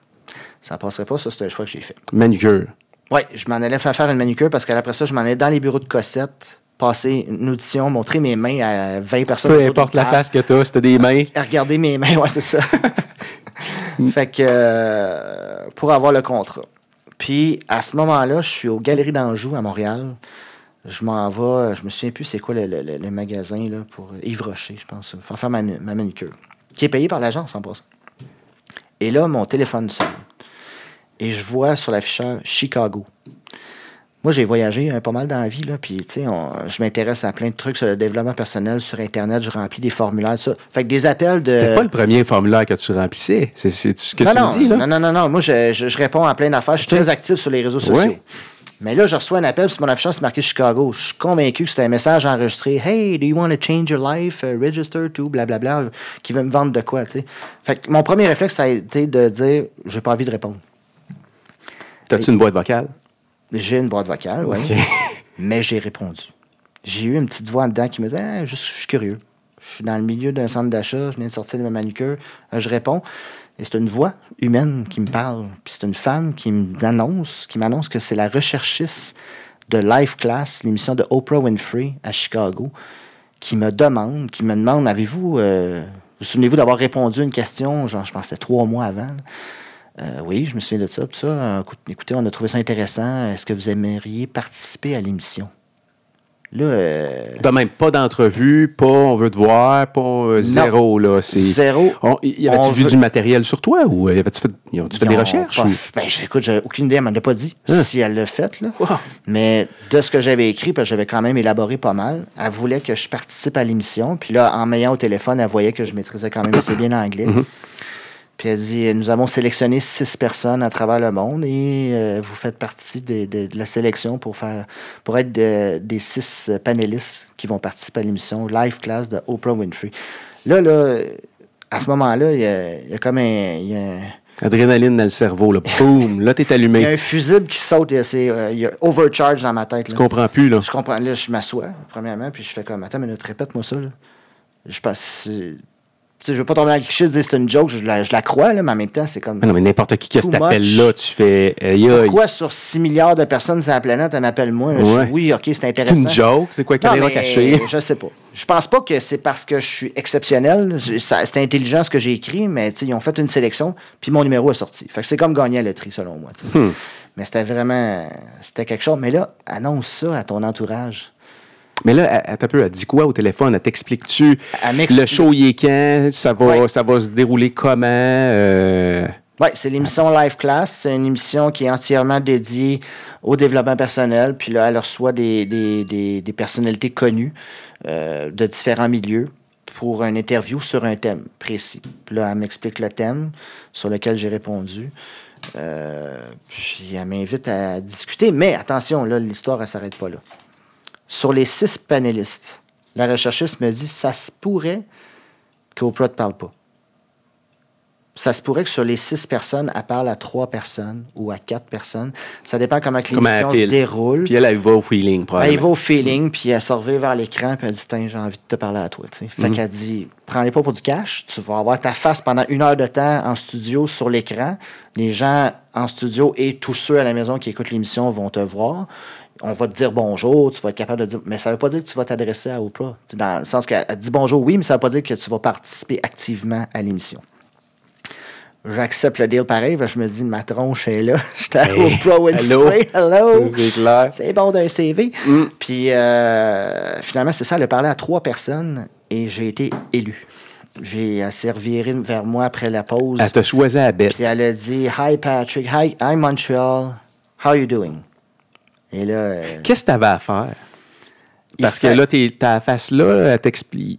Ça passerait pas, ça, c'est un choix que j'ai fait. Manucure. Oui, je m'en allais faire faire une manucure parce qu'après ça, je m'en allais dans les bureaux de Cossette, passer une audition, montrer mes mains à 20 personnes. Peu importe la face que tu as, c'était des mains. À regarder mes mains, ouais, c'est ça. fait que euh, pour avoir le contrat. Puis à ce moment-là, je suis aux Galeries d'Anjou à Montréal. Je m'en vais, je me souviens plus c'est quoi le, magasin là, pour Yves Rocher, je pense, faire faire ma, ma manucure, qui est payé par l'agence en passant. Et là, mon téléphone sonne. Et je vois sur l'afficheur Chicago. Moi, j'ai voyagé euh, pas mal dans la vie, là, puis, tu sais, on- je m'intéresse à plein de trucs sur le développement personnel, sur Internet, je remplis des formulaires, tout ça. Fait que des appels de... C'était pas le premier formulaire que tu remplissais. C'est ce que non, tu non, me dis, là? non, non, non, non. Moi, je, je- je réponds à plein d'affaires. Je suis très actif sur les réseaux sociaux. Ouais. Mais là, je reçois un appel, sur mon affichage, c'est marqué Chicago. Je suis convaincu que c'était un message enregistré. Hey, do you want to change your life? Uh, register to blablabla, qui veut me vendre de quoi, tu sais. Fait que mon premier réflexe, ça a été de dire, j'ai pas envie de répondre. T'as-tu une boîte vocale? J'ai une boîte vocale, oui. Mais j'ai répondu. J'ai eu une petite voix en dedans qui me disait Ah, je, suis curieux. Je suis dans le milieu d'un centre d'achat, je viens de sortir de ma manucure. Euh, je réponds. Et c'est une voix humaine qui me parle. Puis c'est une femme qui m'annonce, qui m'annonce que c'est la recherchiste de Life Class, l'émission de Oprah Winfrey à Chicago, qui me demande, qui me demande Avez-vous. euh, vous souvenez-vous d'avoir répondu à une question, genre, je pense que c'était trois mois avant. là. Euh, oui, je me souviens de ça. Puis ça, euh, écoute- écoutez, on a trouvé ça intéressant. Est-ce que vous aimeriez participer à l'émission? Là, euh, T'as même pas d'entrevue, pas on veut te voir, pas euh, zéro, là. C'est... Zéro. On- y avait-tu On vu veut- du matériel sur toi ou y avait-tu fait, y ont-tu fait ils des recherches? pas ou- Ben, écoute, j'ai aucune idée, elle m'en a pas dit Hein? si elle l'a fait. Là. Wow. Mais de ce que j'avais écrit, parce que j'avais quand même élaboré pas mal, elle voulait que je participe à l'émission. Puis là, en m'ayant au téléphone, elle voyait que je maîtrisais quand même assez bien l'anglais. Mm-hmm. Puis elle dit Nous avons sélectionné six personnes à travers le monde et euh, vous faites partie de, de- de la sélection pour faire pour être de- des six euh, panélistes qui vont participer à l'émission Live Class de Oprah Winfrey. Là, là, à ce moment-là, il y a, il y a comme un. y a un- Adrénaline dans le cerveau, là. Boum! Là, t'es il y a allumé. un fusible qui saute, il y euh, y a overcharge dans ma tête. Tu là. comprends plus, là. Je comprends. Là, je m'assois, premièrement, puis je fais comme, attends, mais répète-moi ça. Là. Je pense. C'est- je veux pas tomber dans le cliché de dire c'est une joke, je la, je la crois, là, mais en même temps, c'est comme. Non, mais n'importe qui qui a cet appel-là, tu fais. Pourquoi sur 6 milliards de personnes sur la planète, elle m'appelle moi? là? Ouais. oui, ok, c'est C'est intéressant. une joke? C'est quoi, caméra cachée? Je sais pas. Je pense pas que c'est parce que je suis exceptionnel. C'est intelligent ce que j'ai écrit, mais ils ont fait une sélection, puis mon numéro est sorti. Fait que c'est comme gagner à la loterie, selon moi. Hmm. Mais c'était vraiment. C'était quelque chose. Mais là, annonce ça à ton entourage. Mais là, elle, elle elle dit quoi au téléphone? Elle t'explique-tu le show, il est quand? Ça va, Ouais. ça va se dérouler comment? Euh, Oui, c'est l'émission Live Class. C'est une émission qui est entièrement dédiée au développement personnel. Puis là, elle reçoit des, des, des, des personnalités connues euh, de différents milieux pour une interview sur un thème précis. Puis là, elle m'explique le thème sur lequel j'ai répondu. Euh, puis elle m'invite à discuter. Mais attention, là, l'histoire, elle ne s'arrête pas là. Sur les six panélistes, la recherchiste me dit ça se pourrait qu'Oprah ne te parle pas ça se pourrait que sur les six personnes, elle parle à trois personnes ou à quatre personnes. Ça dépend comment l'émission se déroule. Puis elle, elle va au feeling, probablement. Elle va au feeling, puis elle se vers l'écran, puis elle dit Tiens, j'ai envie de te parler à toi. Fait mhm. qu'elle dit Prends-les pas pour du cash. Tu vas avoir ta face pendant une heure de temps en studio sur l'écran. Les gens en studio et tous ceux à la maison qui écoutent l'émission vont te voir on va te dire bonjour, tu vas être capable de dire. Mais ça ne veut pas dire que tu vas t'adresser à Oprah. Dans le sens qu'elle dit bonjour, oui, mais ça ne veut pas dire que tu vas participer activement à l'émission j'accepte le deal pareil. je me dis, ma tronche est là. J'étais au Pro hello? hello. C'est clair. C'est bon d'un CV. Mm. Puis euh, finalement, c'est ça. Elle a parlé à trois personnes et j'ai été élu. J'ai servi vers moi après la pause. Elle t'a choisi à bête. Puis elle a dit Hi Patrick, hi, hi Montreal, how are you doing? Et là. Euh, Qu'est-ce que tu avais à faire? Parce que là, ta face là,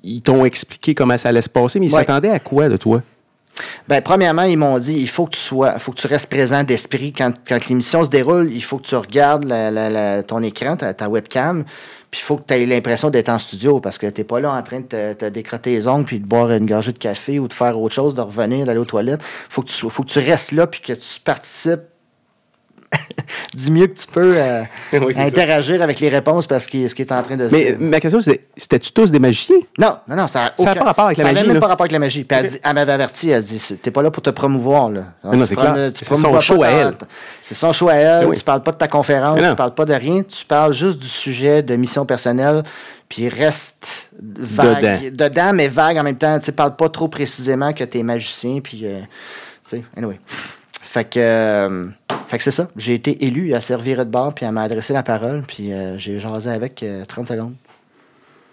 ils t'ont expliqué comment ça allait se passer, mais ils s'attendaient à quoi de toi? Ben, premièrement, ils m'ont dit il faut que tu sois, faut que tu restes présent d'esprit quand, quand l'émission se déroule. Il faut que tu regardes ton écran, ta, webcam. Puis il faut que tu aies l'impression d'être en studio parce que tu n'es pas là en train de te, décroter les ongles puis de boire une gorgée de café ou de faire autre chose, de revenir, d'aller aux toilettes. Faut que tu, faut que tu restes là puis que tu participes du mieux que tu peux euh, interagir avec les réponses parce que ce qui est en train de se Mais ma question, c'est c'était-tu tous des magiciens? Non, non, non. Ça n'a pas rapport avec la magie. Ça n'a même pas rapport avec la magie. Puis elle, m'avait averti, elle dit t'es pas là pour te promouvoir. Là. non, c'est clair. C'est son show à elle. C'est son show à elle. Tu parles pas de ta conférence, tu parles pas de rien. Tu parles juste du sujet de mission personnelle puis reste vague. Dedans. mais vague en même temps. Tu parles pas trop précisément que tu es magicien, puis... Euh, tu sais, anyway. Fait que, euh, fait que c'est ça. J'ai été élu à servir de bord, puis elle m'a adressé la parole, puis euh, j'ai jasé avec 30 euh, secondes.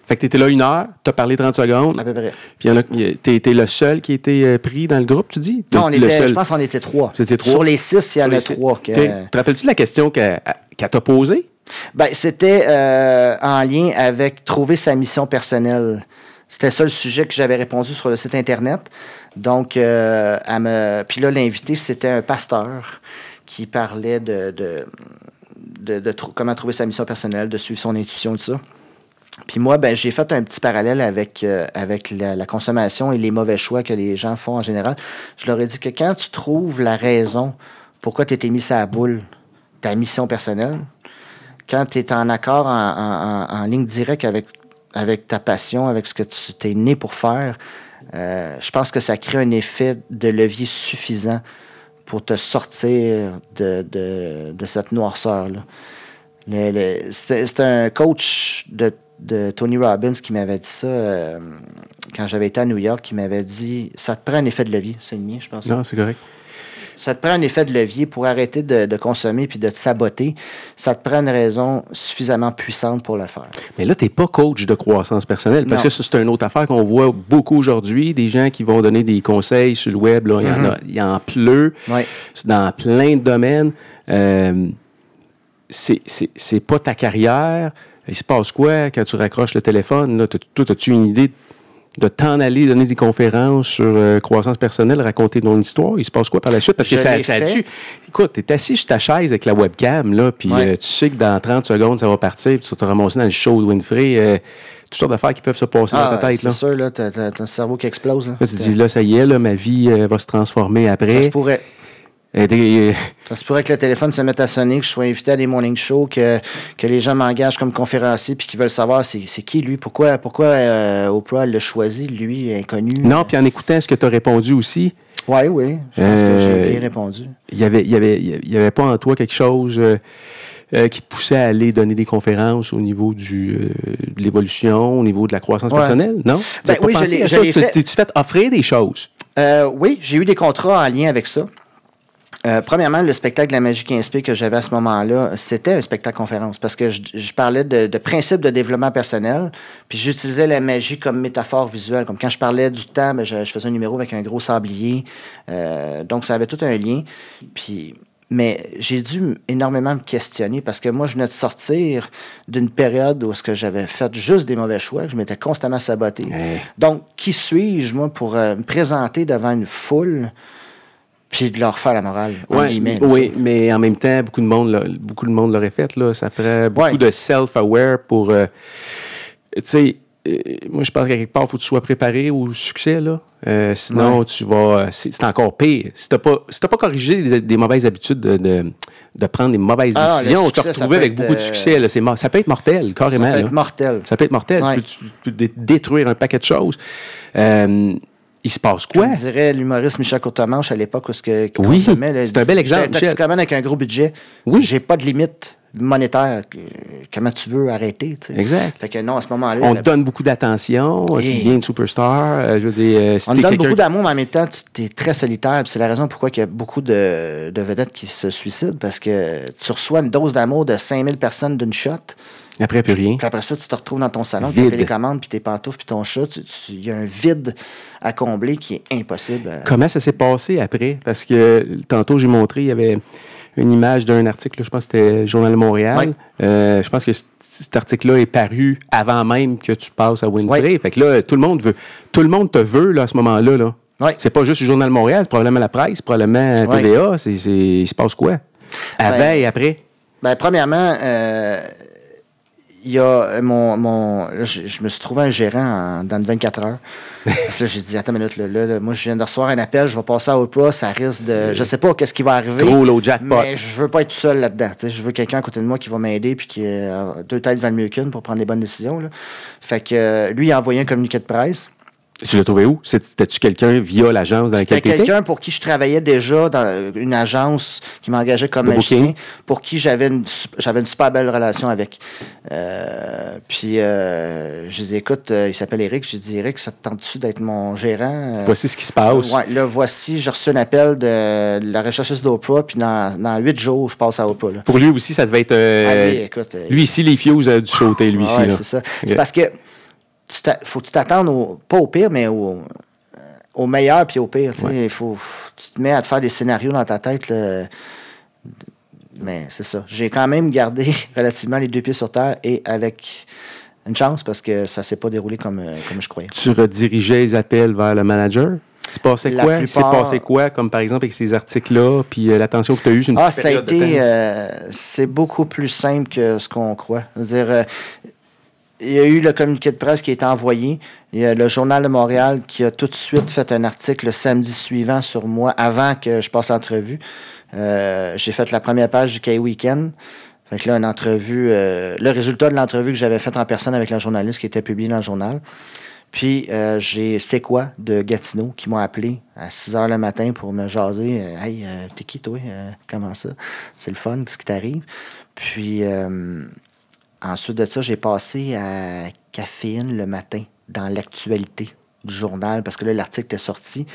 Fait que tu étais là une heure, tu as parlé 30 secondes. À peu près. Puis tu étais le seul qui était pris dans le groupe, tu dis? Non, on était, je pense qu'on était trois. C'était trois? Sur les six, il y en a trois. Que... Te rappelles-tu la question qu'elle t'a posée? Ben, c'était en lien avec trouver sa mission personnelle. C'était ça le sujet que j'avais répondu sur le site Internet. Donc, euh, me... puis là, l'invité, c'était un pasteur qui parlait de, de, comment trouver sa mission personnelle, de suivre son intuition, tout ça. Puis moi, ben, j'ai fait un petit parallèle avec, euh, avec la, consommation et les mauvais choix que les gens font en général. Je leur ai dit que quand tu trouves la raison pourquoi tu étais mis à la boule, ta mission personnelle, quand tu es en accord en, en, ligne directe avec, avec ta passion, avec ce que tu t'es né pour faire, euh, je pense que ça crée un effet de levier suffisant pour te sortir de, cette noirceur-là. c'est un coach de, de, Tony Robbins qui m'avait dit ça euh, quand j'avais été à New York, qui m'avait dit Ça te prend un effet de levier. C'est le mien, je pense. Non, c'est correct ça te prend un effet de levier pour arrêter de, consommer puis de te saboter. Ça te prend une raison suffisamment puissante pour le faire. Mais là, tu n'es pas coach de croissance personnelle parce que c'est une autre affaire qu'on voit beaucoup aujourd'hui. Des gens qui vont donner des conseils sur le web, là, il, y en a, il y en pleut dans plein de domaines. Euh, c'est pas ta carrière. Il se passe quoi quand tu raccroches le téléphone? Là, toi, as-tu une idée de t'en aller donner des conférences sur euh, croissance personnelle, raconter ton histoire. Il se passe quoi par la suite? Parce que ça, ça tu Écoute, t'es assis sur ta chaise avec la webcam, là, puis euh, tu sais que dans 30 secondes, ça va partir, puis tu vas te ramasser dans le show de Winfrey. Euh, toutes sortes d'affaires qui peuvent se passer dans ta ah, tête. C'est sûr, là, t'as, un cerveau qui explose. Là. tu te dis, là, ça y est, là, ma vie va se transformer après. Ça se pourrait. Euh, ça se pourrait que le téléphone se mette à sonner, que je sois invité à des morning shows, que, que les gens m'engagent comme conférencier puis qu'ils veulent savoir c'est, qui lui, pourquoi, pourquoi euh, Oprah l'a choisi, lui, inconnu? Non, puis en écoutant ce que tu as répondu aussi? Oui, oui, je pense que j'ai bien répondu. Il n'y avait, y avait, y avait pas en toi quelque chose euh, qui te poussait à aller donner des conférences au niveau du, de l'évolution, au niveau de la croissance personnelle, non? Ben, oui, je l'ai, fait. Tu, tu fais offrir des choses? oui, j'ai eu des contrats en lien avec ça. Euh, premièrement, le spectacle de la magie 15P que j'avais à ce moment-là, c'était un spectacle conférence parce que je, je parlais de, de principes de développement personnel, puis j'utilisais la magie comme métaphore visuelle. Comme quand je parlais du temps, ben, je, je faisais un numéro avec un gros sablier. Euh, donc, ça avait tout un lien. Puis, mais j'ai dû énormément me questionner parce que moi, je venais de sortir d'une période où ce que j'avais fait juste des mauvais choix, que je m'étais constamment saboté. Hey. Donc, qui suis-je, moi, pour euh, me présenter devant une foule puis de leur faire la morale, Ouais, oui, tu mais en même temps, beaucoup de monde, beaucoup de monde l'aurait fait. Là. Ça prend beaucoup Ouais. de self-aware pour. euh, tu sais, euh, moi, je pense qu'à quelque part, il faut que tu sois préparé au succès. Là. Euh, sinon, Ouais. tu vas. C'est encore pire. Si tu n'as pas, si t'as pas corrigé des, des mauvaises habitudes de, de, de prendre des mauvaises Ah, décisions, tu te succès, ça retrouver peut avec beaucoup de succès. Là. Ça peut être mortel, carrément. Ça peut là. être mortel. Ça peut être mortel. Tu, peux, tu peux dé- détruire un paquet de choses. Euh, il se passe quoi? Comme dirait l'humoriste Michel Courtemanche à l'époque où ce que Oui, c'est un bel exemple, un toxicomane avec un gros budget. Oui. J'ai pas de limite monétaire. Euh, Comment tu veux arrêter? tu? Exact. Fait que non, à ce moment-là. On te donne beaucoup d'attention, tu Et- deviens une superstar. euh, je veux dire, euh, si On te donne beaucoup d'amour, mais en même temps, tu es très solitaire. C'est la raison pourquoi il y a beaucoup de, de vedettes qui se suicident, parce que tu reçois une dose d'amour de 5000 personnes d'une shot. Après, plus rien. Puis après ça, tu te retrouves dans ton salon, Vide. ta télécommande, puis tes pantoufles, puis ton chat. Il y a un vide à combler qui est impossible. euh, Comment ça s'est passé après? Parce que euh, tantôt, j'ai montré, il y avait une image d'un article, là, je pense que c'était Journal de Montréal. Euh, je pense que cet article-là est paru avant même que tu passes à Winfrey. Fait que là, tout le monde veut, tout le monde te veut là, à ce moment-là. Là. Ouais. C'est pas juste le Journal de Montréal, c'est probablement la presse, probablement Ouais. TVA. C'est, c'est- il se passe quoi? Avant Ben, et après? Ben, premièrement, euh, il y a euh, mon. mon là, je, je me suis trouvé un gérant en- dans le 24 heures. Parce que là, j'ai dit, attends une minute, là, là, là, moi, je viens de recevoir un appel, je vais passer à Oprah, ça risque de. Je sais pas qu'est-ce qui va arriver. Gros lot jackpot. Mais je veux pas être tout seul là-dedans. tu sais. Je veux quelqu'un à côté de moi qui va m'aider puis qui a deux têtes valent mieux qu'une pour prendre les bonnes décisions. Là. Fait que euh, lui, il a envoyé un communiqué de presse. Tu l'as trouvé où? C'était-tu quelqu'un via l'agence dans laquelle tu quelqu'un pour qui je travaillais déjà dans une agence qui m'engageait comme magicien, booking. pour qui j'avais une, j'avais une super belle relation avec. Euh, puis, euh, je dis, écoute, euh, il s'appelle Eric. J'ai dit, Eric, ça te tente-tu d'être mon gérant? Euh, Voici ce qui se passe. Ouais, là, voici, j'ai reçu un appel de la recherchiste d'Oprah, puis dans, huit jours, je passe à Oprah. Là. Pour lui aussi, ça devait être. euh, Ah, lui, écoute, lui ici, les a dû sauter, lui ici. Ouais, là. c'est ça. C'est parce que faut que tu t'attendes au, pas au pire, mais au, au meilleur puis au pire. faut, tu te mets à te faire des scénarios dans ta tête. là. Mais c'est ça. J'ai quand même gardé relativement les deux pieds sur terre et avec une chance parce que ça s'est pas déroulé comme, comme je croyais. Tu redirigeais les appels vers le manager? C'est passé La quoi? C'est passé quoi, comme par exemple avec ces articles-là, puis euh, l'attention que tu as eue, c'est une Ah, ça a été. euh, c'est beaucoup plus simple que ce qu'on croit. C'est-à-dire, euh, il y a eu le communiqué de presse qui a été envoyé. Il y a le Journal de Montréal qui a tout de suite fait un article le samedi suivant sur moi avant que je passe l'entrevue. Euh, j'ai fait la première page du K-Weekend. Fait que là, une entrevue, euh, le résultat de l'entrevue que j'avais faite en personne avec la journaliste qui était publié dans le journal. Puis euh, j'ai C'est quoi de Gatineau qui m'ont appelé à 6 h le matin pour me jaser. Euh, hey, euh, t'es qui toi? Euh, comment ça? C'est le fun, ce qui t'arrive? Puis ensuite de ça, j'ai passé à Caféine le matin dans l'actualité du journal parce que là, l'article est sorti.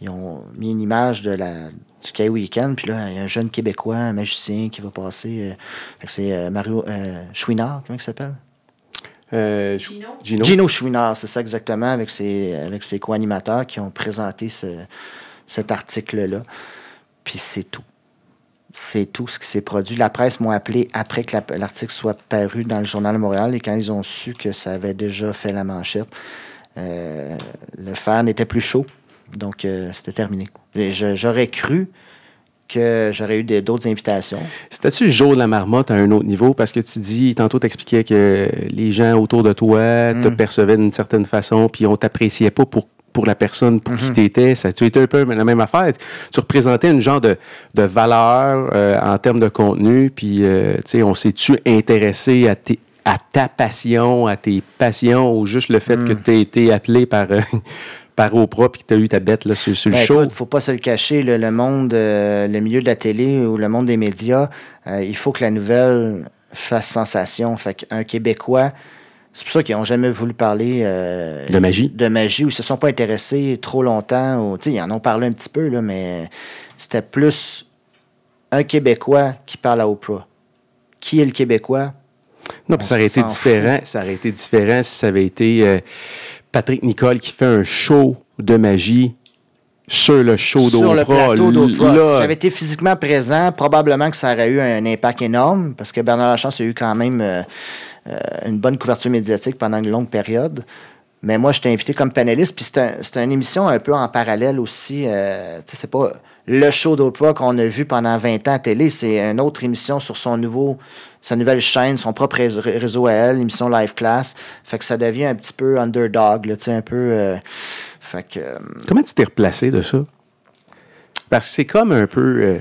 Ils ont mis une image de la, du K-Weekend. Puis là, il y a un jeune Québécois, un magicien qui va passer. euh, c'est euh, Mario euh, Chouinard, comment il s'appelle? Euh, Gino? Gino. Gino Chouinard, c'est ça exactement, avec ses, avec ses co-animateurs qui ont présenté ce, cet article-là. Puis c'est tout. C'est tout ce qui s'est produit. La presse m'a appelé après que la- l'article soit paru dans le Journal de Montréal et quand ils ont su que ça avait déjà fait la manchette, euh, le fer n'était plus chaud. Donc, euh, c'était terminé. J'aurais cru que j'aurais eu d'autres invitations. C'était-tu le jour de la marmotte à un autre niveau? Parce que tu dis, tantôt, t'expliquais que les gens autour de toi te Mm. percevaient d'une certaine façon, puis on t'appréciait pas pour, pour la personne pour qui t'étais. Ça, tu étais un peu la même affaire. Tu représentais une genre de, de valeur euh, en termes de contenu, puis, euh, tu sais, on s'est-tu intéressé à tes à ta passion, à tes passions, ou juste le fait que tu as été appelé par, euh, par Oprah puis que tu as eu ta bête là, sur, sur le Ben, show? écoute, faut pas se le cacher, le, le monde, euh, le milieu de la télé ou le monde des médias, euh, il faut que la nouvelle fasse sensation. Fait qu'un Québécois, c'est pour ça qu'ils n'ont jamais voulu parler euh, De magie. De magie, ou ils se sont pas intéressés trop longtemps. Ou, ils en ont parlé un petit peu, là, mais c'était plus un Québécois qui parle à Oprah. Qui est le Québécois? Non, puis ça aurait été différent. Ça aurait été différent si ça avait été euh, Patrick Nicole qui fait un show de magie sur le show d'Oprah. Sur le plateau d'Oprah. Si j'avais été physiquement présent, probablement que ça aurait eu un impact énorme parce que Bernard Lachance a eu quand même euh, une bonne couverture médiatique pendant une longue période. Mais moi, j'étais invité comme panéliste, puis c'était une émission un peu en parallèle aussi. Euh, sais, c'est pas le show d'Oprah qu'on a vu pendant 20 ans à télé, c'est une autre émission sur son nouveau, sa nouvelle chaîne, son propre réseau à elle, l'émission Live Class. Fait que ça devient un petit peu underdog, là, tu sais, un peu. Euh, fait que. Euh, Comment tu t'es replacé de ça? Parce que c'est comme un peu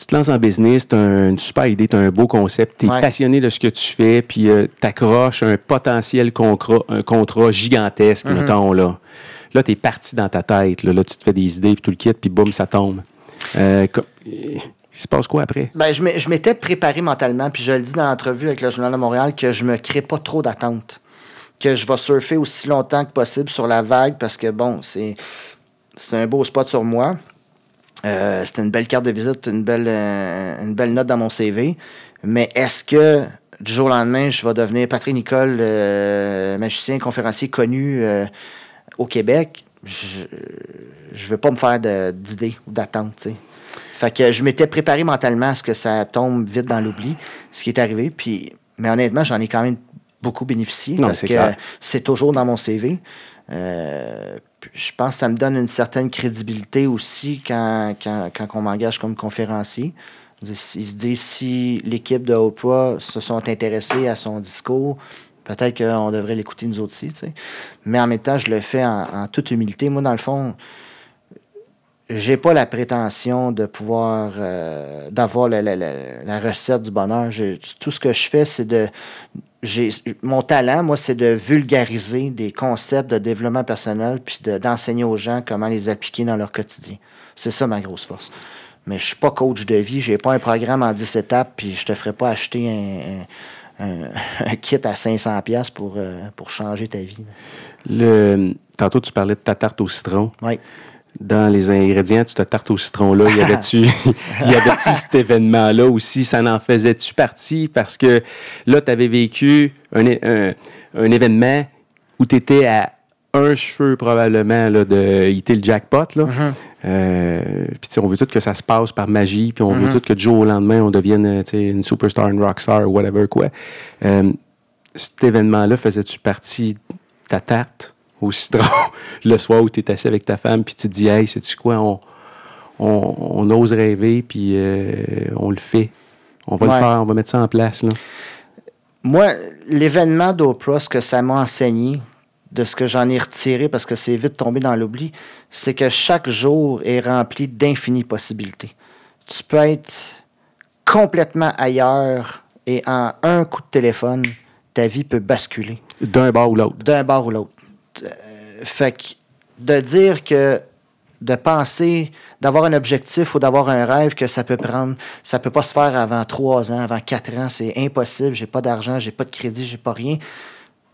tu te lances en business, tu as une super idée, tu as un beau concept, tu es passionné de ce que tu fais, puis euh, tu accroches un potentiel contrat, un contrat gigantesque, mm là. Là, tu es parti dans ta tête. Là, tu te fais des idées, puis tout le kit, puis boum, ça tombe. Euh, il se passe quoi après? Ben, je m'étais préparé mentalement, puis je le dis dans l'entrevue avec le Journal de Montréal, que je me crée pas trop d'attente. Que je vais surfer aussi longtemps que possible sur la vague, parce que, bon, c'est un beau spot sur moi. Euh, c'était une belle carte de visite, une belle, euh, une belle note dans mon CV. Mais est-ce que du jour au lendemain, je vais devenir Patrick Nicole, euh, magicien, conférencier connu au Québec? Je ne veux pas me faire d'idées ou d'attentes. Fait que je m'étais préparé mentalement à ce que ça tombe vite dans l'oubli, ce qui est arrivé. Puis, mais honnêtement, j'en ai quand même beaucoup bénéficié parce que c'est toujours dans mon CV. Euh, je pense que ça me donne une certaine crédibilité aussi quand, quand, quand on m'engage comme conférencier. Ils se disent si l'équipe de Oprah se sont intéressés à son discours, peut-être qu'on devrait l'écouter nous aussi. Mais en même temps, je le fais en, toute humilité. Moi, dans le fond, j'ai pas la prétention de pouvoir euh, d'avoir la, la, recette du bonheur. tout ce que je fais, c'est de mon talent, moi, c'est de vulgariser des concepts de développement personnel puis d'enseigner aux gens comment les appliquer dans leur quotidien. C'est ça ma grosse force. Mais je suis pas coach de vie, j'ai pas un programme en 10 étapes puis je te ferai pas acheter un, kit à 500 pièces pour, euh, pour changer ta vie. Le, tantôt, tu parlais de ta tarte au citron. Oui dans les ingrédients de cette tarte au citron-là, y avait-tu y avait cet événement-là aussi? Ça en faisait-tu partie? Parce que là, tu avais vécu un, un, événement où tu étais à un cheveu probablement là, de hitter le jackpot. Là. Euh, puis on veut tout que ça se passe par magie, puis on veut mm-hmm. tout que du jour au lendemain, on devienne euh, une superstar, une rockstar, ou whatever quoi. Euh, cet événement-là faisait-tu partie de ta tarte? Au citron le soir où tu es assis avec ta femme, puis tu te dis, hey, sais-tu quoi, on, on, ose rêver, puis euh, on le fait. On va le faire, on va mettre ça en place. Là. Moi, l'événement d'Oprah, ce que ça m'a enseigné, de ce que j'en ai retiré, parce que c'est vite tombé dans l'oubli, c'est que chaque jour est rempli d'infinies possibilités. Tu peux être complètement ailleurs et en un coup de téléphone, ta vie peut basculer. D'un bar ou l'autre. D'un bar ou l'autre. Euh, fait que de dire que de penser, d'avoir un objectif ou d'avoir un rêve que ça peut prendre, ça peut pas se faire avant trois ans, avant quatre ans, c'est impossible, j'ai pas d'argent, j'ai pas de crédit, j'ai pas rien.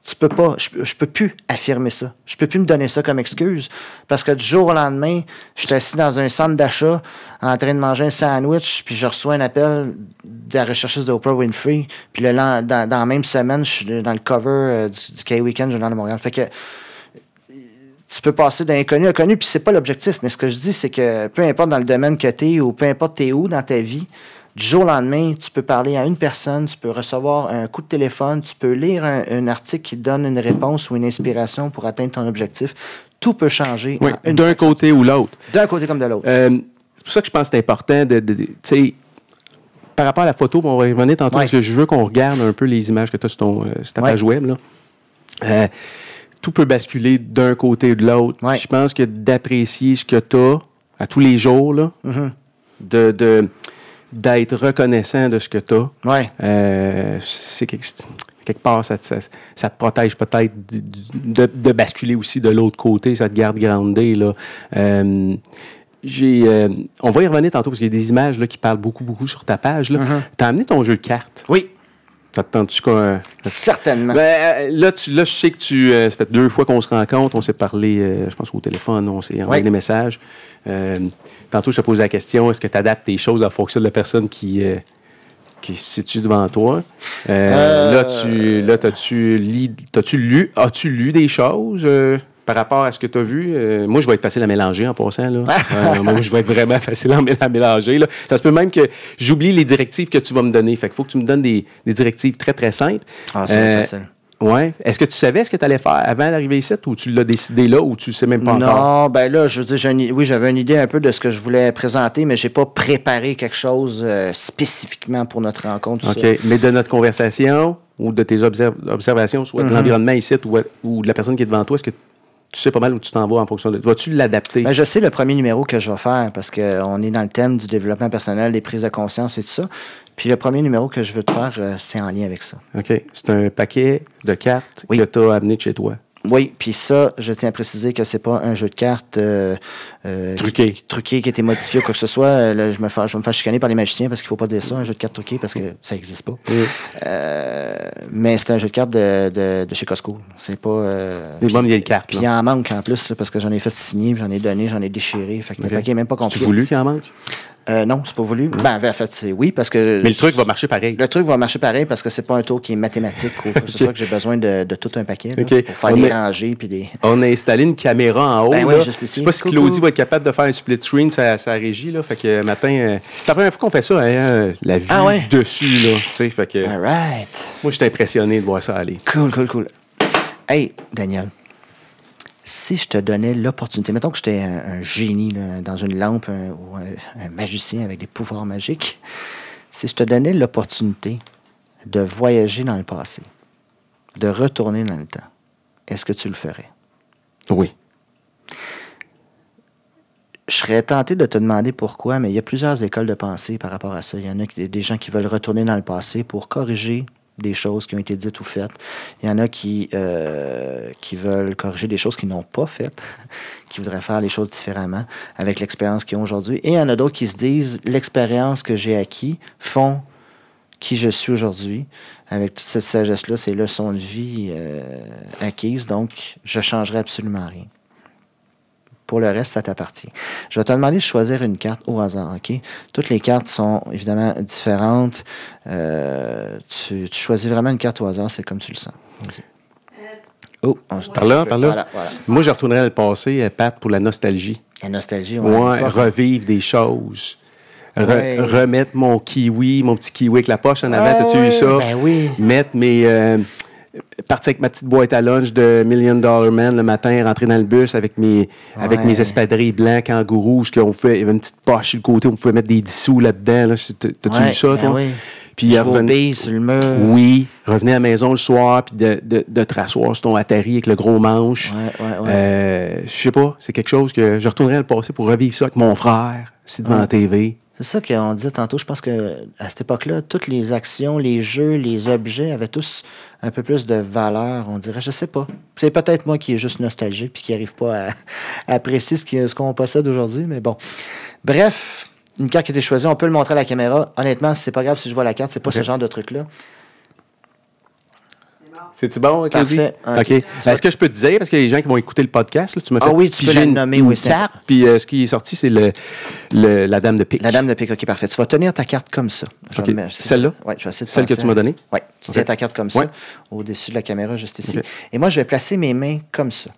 Tu peux pas, je, peux plus affirmer ça. Je peux plus me donner ça comme excuse parce que du jour au lendemain, je suis assis dans un centre d'achat en train de manger un sandwich, puis je reçois un appel de la recherchiste d'Oprah Winfrey, puis le, dans, dans la même semaine, je suis dans le cover euh, du, du K-Weekend Journal de Montréal. Fait que tu peux passer d'inconnu à connu, puis c'est pas l'objectif. Mais ce que je dis, c'est que peu importe dans le domaine que tu es ou peu importe t'es où dans ta vie, du jour au lendemain, tu peux parler à une personne, tu peux recevoir un coup de téléphone, tu peux lire un, article qui donne une réponse ou une inspiration pour atteindre ton objectif. Tout peut changer. d'un côté ou l'autre. D'un côté comme de l'autre. Euh, c'est pour ça que je pense que c'est important de, tu sais, par rapport à la photo, on va revenir tantôt, parce que je veux qu'on regarde un peu les images que tu as sur, ton, euh, ta page web. Là. Euh, tout peut basculer d'un côté ou de l'autre. Je pense que d'apprécier ce que tu as à tous les jours, là, mm-hmm. de, d'être reconnaissant de ce que tu as, euh, c'est quelque, quelque part, ça, ça, te protège peut-être de, basculer aussi de l'autre côté, ça te garde grandé. Là. Euh, euh, on va y revenir tantôt parce qu'il y a des images là, qui parlent beaucoup, beaucoup sur ta page. Mm-hmm. Tu as amené ton jeu de cartes. Oui Ça te tente-tu. Certainement. Ben, euh, là, tu, là, je sais que tu. euh, ça fait deux fois qu'on se rencontre. On s'est parlé, euh, je pense, au téléphone. On s'est envoyé Oui. des messages. Euh, tantôt, je te posais la question est-ce que tu adaptes tes choses en fonction de la personne qui, qui se situe devant toi? Là, tu, là, li- lu, as-tu lu des choses par rapport à ce que tu as vu Euh, Moi, je vais être facile à mélanger en passant. Là. Euh, moi, je vais être vraiment facile à, mé- à mélanger. Là. Ça se peut même que j'oublie les directives que tu vas me donner. Fait qu'il faut que tu me donnes des, des directives très, très simples. Ah, c'est Euh, facile. Ouais. Est-ce que tu savais ce que tu allais faire avant d'arriver ici ou tu l'as décidé là ou tu sais même pas non, encore? ben là, je veux dire, une oui, j'avais une idée un peu de ce que je voulais présenter, mais j'ai pas préparé quelque chose euh, spécifiquement pour notre rencontre. OK. ça. Mais de notre conversation ou de tes observ- observations, soit de l'environnement ici ou, ou de la personne qui est devant toi, est-ce que tu sais pas mal où tu t'en vas en fonction de. Vas-tu l'adapter? Ben, je sais le premier numéro que je vais faire parce qu'on est dans le thème du développement personnel, des prises de conscience et tout ça. Puis le premier numéro que je veux te faire, euh, c'est en lien avec ça. OK. C'est un paquet de cartes Oui. que tu as amené de chez toi. Oui, puis ça, je tiens à préciser que c'est pas un jeu de cartes euh, euh, Truqué. qui- truqué qui a été modifié ou quoi que ce soit. Euh, là, je, me fais, je vais me faire chicaner par les magiciens parce qu'il faut pas dire ça, un jeu de cartes truqué, parce que ça n'existe pas. Euh, mais c'est un jeu de cartes de, de, de chez Costco. C'est pas. euh, Des puis- bonnes vieilles cartes. Puis il là. en manque en plus, là, parce que j'en ai fait signer, j'en ai donné, j'en ai déchiré. Fait que OK. le paquet est même pas complet. voulu qu'il en manque? Euh, non, c'est pas voulu. Ben, en fait, c'est oui, parce que. Mais le truc va marcher pareil. Le truc va marcher pareil parce que c'est pas un tour qui est mathématique ou ce soit que j'ai besoin de, de tout un paquet là, pour faire On des est- rangées puis des. On a installé une caméra en haut. Ben. Je sais pas si Coucou. Claudie va être capable de faire un split screen sa, sa régie. Là. Fait que euh, matin, euh, c'est la première fois qu'on fait ça, hein, la vue Ah ouais? du dessus. Là, tu sais, fait que, All right. moi, je suis impressionné de voir ça aller. Cool, cool, cool. Hey, Daniel, si je te donnais l'opportunité, mettons que j'étais un, un génie là, dans une lampe un- ou un, un magicien avec des pouvoirs magiques, si je te donnais l'opportunité de voyager dans le passé, de retourner dans le temps, est-ce que tu le ferais? Oui. Je serais tenté de te demander pourquoi, mais il y a plusieurs écoles de pensée par rapport à ça. Il y en a qui- des gens qui veulent retourner dans le passé pour corriger des choses qui ont été dites ou faites. Il y en a qui, euh, qui veulent corriger des choses qu'ils n'ont pas faites, qui voudraient faire les choses différemment avec l'expérience qu'ils ont aujourd'hui. Et il y en a d'autres qui se disent l'expérience que j'ai acquis font qui je suis aujourd'hui, avec toute cette sagesse-là, ces leçons de vie euh, acquises. Donc, je ne changerai absolument rien. Pour le reste, ça t'appartient. Je vais te demander de choisir une carte au hasard, OK? Toutes les cartes sont évidemment différentes. Euh, tu, tu choisis vraiment une carte au hasard, c'est comme tu le sens. Vas-y. Oh, on se Par là, par là. Voilà, voilà. Moi, je retournerais le passé, euh, Pat, pour la nostalgie. La nostalgie, Ouais, ouais. Revivre des choses. Re- Ouais. remettre mon kiwi, mon petit kiwi avec la poche en avant. T'as-tu Ouais, eu ça? ben oui. Mettre mes. euh, partir avec ma petite boîte à lunch de Million Dollar Man le matin, rentrer dans le bus avec mes, avec mes espadrilles blancs kangourous, qu'on fait. Il y avait une petite poche sur le côté, on pouvait mettre des dissous là-dedans. Là. T'as-tu Ouais, eu ça, ben toi? oui. Puis billes sur le mur. Oui, revenir à la maison le soir, puis de, de, de te rasseoir sur ton Atari avec le gros manche. Ouais, ouais, ouais. Euh, je sais pas, c'est quelque chose que je retournerais à le passé pour revivre ça avec mon frère, si devant la TV. C'est ça qu'on disait tantôt. Je pense que à cette époque-là, toutes les actions, les jeux, les objets avaient tous un peu plus de valeur, on dirait. Je sais pas. C'est peut-être moi qui est juste nostalgique puis qui n'arrive pas à, à apprécier ce qu'on possède aujourd'hui, mais bon. Bref, une carte qui a été choisie, on peut le montrer à la caméra. Honnêtement, c'est pas grave si je vois la carte, c'est pas ce genre de truc-là. C'est-tu bon, Claudie? Parfait. OK. Ok. Est-ce que je peux te dire, parce que les gens qui vont écouter le podcast, là, tu m'as Ah fait oui, tu peux la nommer, une oui, c'est carte, puis euh, ce qui est sorti, c'est le, le- la dame de pique. La dame de pique, ok, parfait. Tu vas tenir ta carte comme ça. Me Celle-là? Oui, je vais essayer de Celle que tu m'as donnée? Oui, tu tiens ta carte comme ça, Ouais. au-dessus de la caméra, juste ici. Et moi, je vais placer mes mains comme ça.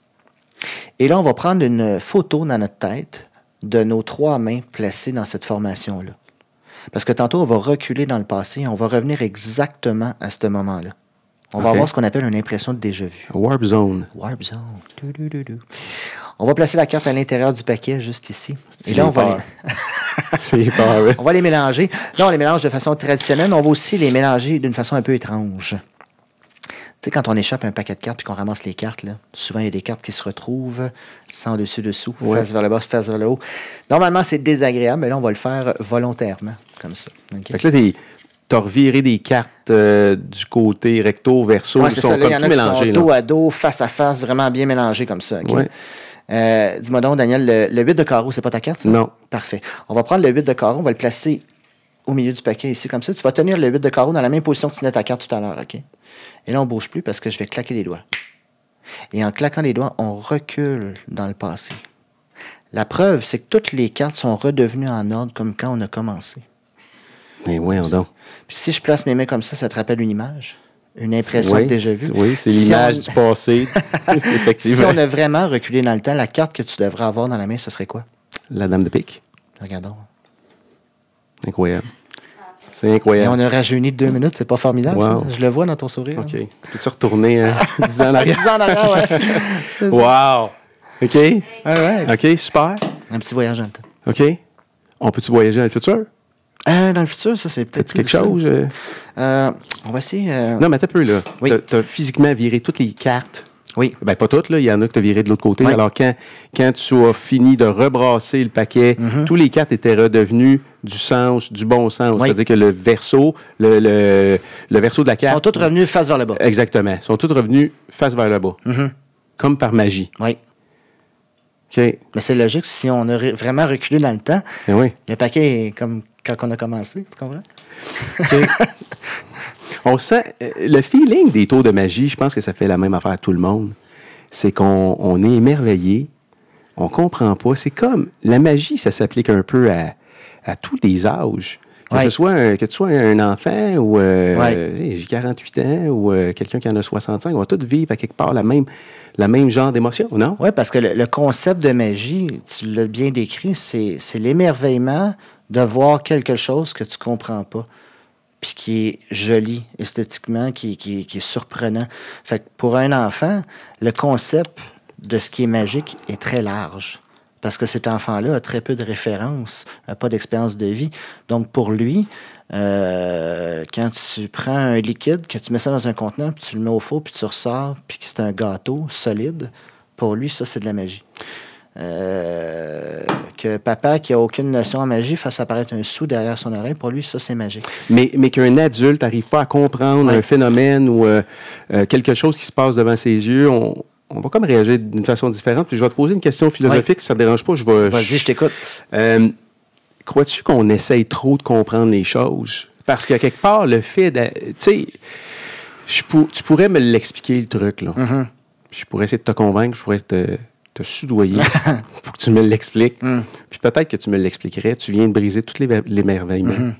Et là, on va prendre une photo dans notre tête de nos trois mains placées dans cette formation-là. Parce que tantôt, on va reculer dans le passé, on va revenir exactement à ce moment-là. On va avoir ce qu'on appelle une impression de déjà-vu. Warp Zone. Warp Zone. Du, du, du, du. On va placer la carte à l'intérieur du paquet, juste ici. Et là, on va, les, peur, on va les mélanger. Là, on les mélange de façon traditionnelle, mais on va aussi les mélanger d'une façon un peu étrange. Tu sais, quand on échappe un paquet de cartes puis qu'on ramasse les cartes, là, souvent il y a des cartes qui se retrouvent sans dessus-dessous, face vers le bas, face vers le haut. Normalement, c'est désagréable, mais là, on va le faire volontairement, comme ça. Fait que là, t'as reviré des cartes euh, du côté recto, verso. Ouais, ils sont ça. Là, comme y tout qui sont dos à dos, face à face, vraiment bien mélangés comme ça. Ouais. Euh, Dis-moi donc, Daniel, le, le 8 de carreau, c'est pas ta carte, ça? Non. Parfait. On va prendre le 8 de carreau, on va le placer au milieu du paquet, ici, comme ça. Tu vas tenir le 8 de carreau dans la même position que tu tenais ta carte tout à l'heure, OK? Et là, on ne bouge plus parce que je vais claquer les doigts. Et en claquant les doigts, on recule dans le passé. La preuve, c'est que toutes les cartes sont redevenues en ordre comme quand on a commencé. Mais oui, on donc. Puis si je place mes mains comme ça, ça te rappelle une image? Une impression Oui, déjà vue? Oui, c'est Si l'image on- du passé. Si Effectivement. on a vraiment reculé dans le temps, la carte que tu devrais avoir dans la main, ce serait quoi? La dame de pique. Regardons. Incroyable. C'est Et incroyable. on a rajeuni de deux minutes, c'est pas formidable, Wow. ça? Je le vois dans ton sourire. OK. Peux-tu retourner euh, 10 ans en arrière? 10 ans en arrière, ouais. Wow! OK. Ouais. OK, super. Un petit voyage dans le temps. OK. On peut-tu voyager dans le futur? Euh, dans le futur, ça, c'est peut-être. Quelque chose? euh? Euh, on va essayer. Non, mais un peu, là. Oui. T'as- T'as physiquement viré toutes les cartes? Oui. Ben, pas toutes, là. Il y en a que tu as viré de l'autre côté. Oui. Alors, quand, quand tu as fini de rebrasser le paquet, Mhm. tous les cartes étaient redevenues du sens, du bon sens. Oui. C'est-à-dire que le verso, le, le, le verso de la Ils sont carte. tous revenus face vers le bas. Exactement. Ils sont tous revenus face vers le bas. Mhm. Comme par magie. Oui. OK. Mais c'est logique, si on a vraiment reculé dans le temps, Ben oui. le paquet est comme quand on a commencé, tu comprends? On sent. euh, Le feeling des tours de magie, je pense que ça fait la même affaire à tout le monde. C'est qu'on on est émerveillé, on comprend pas. C'est comme. La magie, ça s'applique un peu à, à tous les âges. Que, Ouais. ce soit un, que tu sois un enfant ou. euh, Ouais. euh, J'ai 48 ans ou euh, quelqu'un qui en a 65, on va tous vivre à quelque part la même, la même genre d'émotion, non? Oui, parce que le, le concept de magie, tu l'as bien décrit, c'est l'émerveillement de voir quelque chose que tu comprends pas, puis qui est joli esthétiquement, qui, qui, qui est surprenant. Fait pour un enfant, le concept de ce qui est magique est très large. Parce que cet enfant-là a très peu de références, n'a pas d'expérience de vie. Donc, pour lui, euh, quand tu prends un liquide, que tu mets ça dans un contenant, puis tu le mets au four, puis tu ressors, puis que c'est un gâteau solide, pour lui, ça, c'est de la magie. Euh, que papa, qui a aucune notion en magie, fasse apparaître un sou derrière son oreille, pour lui, ça, c'est magique. Mais, mais qu'un adulte n'arrive pas à comprendre Ouais. un phénomène ou euh, euh, quelque chose qui se passe devant ses yeux, on, on va comme réagir d'une façon différente. Puis je vais te poser une question philosophique, si ça ne te dérange pas. Je vais, Vas-y, je t'écoute. Crois-tu qu'on essaye trop de comprendre les choses? Parce que quelque part, le fait de. Tu sais, pour- tu pourrais me l'expliquer, le truc, là. Mm-hmm. Je pourrais essayer de te convaincre, je pourrais te, te soudoyer pour que tu me l'expliques. Mm. Puis peut-être que tu me l'expliquerais. Tu viens de briser tous les l'émerveillement. Mm-hmm.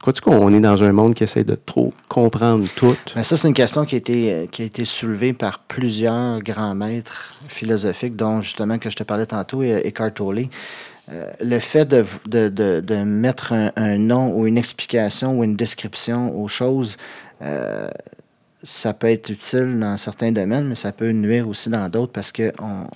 Crois-tu qu'on est dans un monde qui essaie de trop comprendre tout? Mais ça, c'est une question qui a, été, euh, qui a été soulevée par plusieurs grands maîtres philosophiques, dont justement que je te parlais tantôt, et- Eckhart Tolle. Euh, le fait de, de, de- de mettre un, un nom ou une explication ou une description aux choses, euh, ça peut être utile dans certains domaines, mais ça peut nuire aussi dans d'autres parce qu'on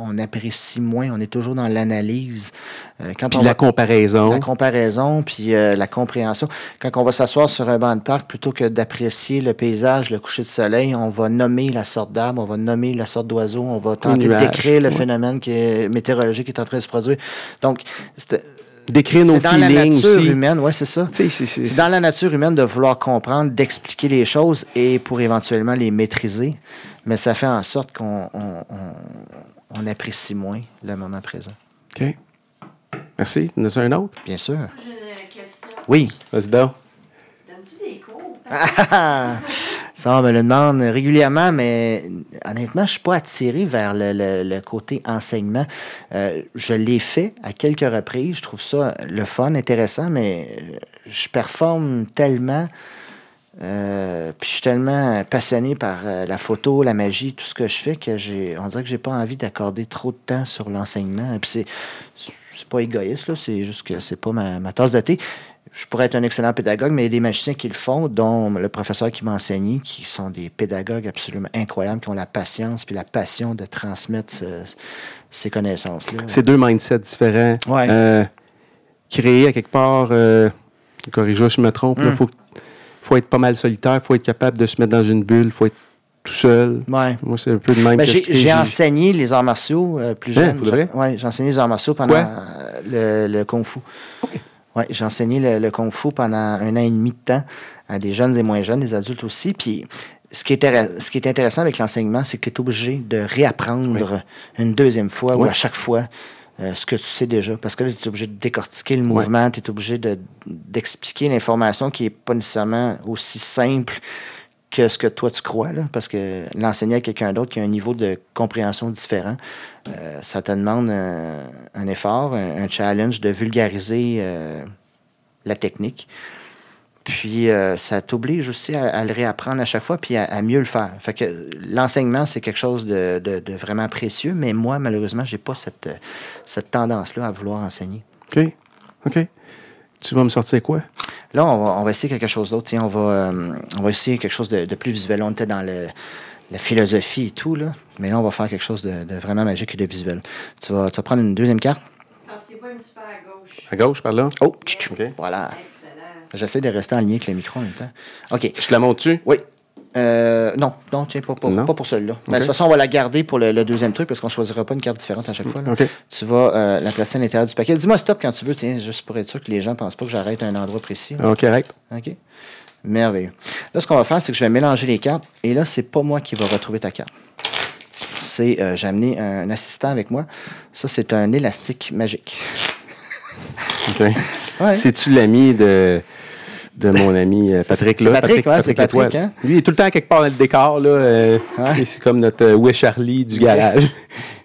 on apprécie moins, on est toujours dans l'analyse. Euh, quand Puis on la va- comparaison. la comparaison, puis euh, la compréhension. Quand on va s'asseoir sur un banc de parc, plutôt que d'apprécier le paysage, le coucher de soleil, on va nommer la sorte d'arbre, on va nommer la sorte d'oiseau, on va tenter de décrire le ouais. phénomène qui est météorologique qui est en train de se produire. Donc, c'est Décrire nos c'est dans la nature aussi. humaine, oui, c'est ça. C'est- dans la nature humaine de vouloir comprendre, d'expliquer les choses et pour éventuellement les maîtriser. Mais ça fait en sorte qu'on on- on- on apprécie moins le moment présent. OK. Merci. As un autre? Bien sûr. J'ai une question. Oui. Vas-y donc. Donnes-tu des cours? Ça, on me le demande régulièrement, mais honnêtement, je ne suis pas attiré vers le, le- le côté enseignement. Euh, je l'ai fait à quelques reprises. Je trouve ça le fun, intéressant, mais je performe tellement. Euh, puis je suis tellement passionné par euh, la photo, la magie, tout ce que je fais que j'ai, on dirait que j'ai pas envie d'accorder trop de temps sur l'enseignement. Puis c'est, c'est pas égoïste là, c'est juste que c'est pas ma, ma tasse de thé. Je pourrais être un excellent pédagogue, mais il y a des magiciens qui le font, dont le professeur qui m'a enseigné, qui sont des pédagogues absolument incroyables, qui ont la patience puis la passion de transmettre ce- ces connaissances-là. C'est deux mindsets différents. Ouais. Euh, créer à quelque part, corrige-moi je me trompe, il Mm. faut, faut être pas mal solitaire, il faut être capable de se mettre dans une bulle, il faut être tout seul. Ouais. Moi, c'est un peu de même Ben, j'ai, enseigné les arts martiaux euh, plus Hein, jeune. Oui, j'ai enseigné les arts martiaux pendant le, le Kung Fu. Ouais, j'ai enseigné le, le Kung Fu pendant un an et demi de temps à des jeunes et moins jeunes, des adultes aussi. Puis ce qui est, intér- ce qui est intéressant avec l'enseignement, c'est que tu es obligé de réapprendre une deuxième fois ou Ouais. à chaque fois. Euh, ce que tu sais déjà. Parce que là, tu es obligé de décortiquer le mouvement, tu es obligé de- d'expliquer l'information qui n'est pas nécessairement aussi simple que ce que toi tu crois, là, parce que l'enseigner à quelqu'un d'autre qui a un niveau de compréhension différent, euh, ça te demande un effort, un, un challenge de vulgariser euh, la technique. Puis euh, ça t'oblige aussi à, à le réapprendre à chaque fois, puis à, à mieux le faire. Fait que l'enseignement, c'est quelque chose de, de- de vraiment précieux, mais moi, malheureusement, j'ai pas cette, cette tendance-là à vouloir enseigner. OK. OK. Tu vas me sortir quoi? Là, on va, on va essayer quelque chose d'autre. Tiens, On va, euh, on va essayer quelque chose de, de plus visuel. On était dans le- la philosophie et tout, là. mais là, on va faire quelque chose de, de vraiment magique et de visuel. Tu vas, tu vas prendre une deuxième carte. Pensez-vous un petit peu à gauche. À gauche, par là? Oh. Yes. voilà. Excellent. J'essaie de rester en lien avec le micro en même temps. OK. Je te la montre-tu? Oui. Euh, non, non, tiens, pas, pas, Non? pas pour celui-là. Mais De toute façon, on va la garder pour le, le deuxième truc parce qu'on ne choisira pas une carte différente à chaque fois. là. OK. Tu vas euh, la placer à l'intérieur du paquet. Dis-moi stop quand tu veux, tiens, juste pour être sûr que les gens ne pensent pas que j'arrête à un endroit précis. là. OK, correct. OK? Merveilleux. Là, ce qu'on va faire, c'est que je vais mélanger les cartes. Et là, c'est pas moi qui va retrouver ta carte. C'est, euh, j'ai amené un assistant avec moi. Ça, c'est un élastique magique. Ouais. C'est-tu l'ami de, de mon ami euh, Patrick, c'est là? Patrick, ouais, c'est Patrick, Latoile. hein? Lui, il est tout le temps quelque part dans le décor, là. euh, Ouais. c'est- C'est comme notre euh, Où est Charlie du garage. Il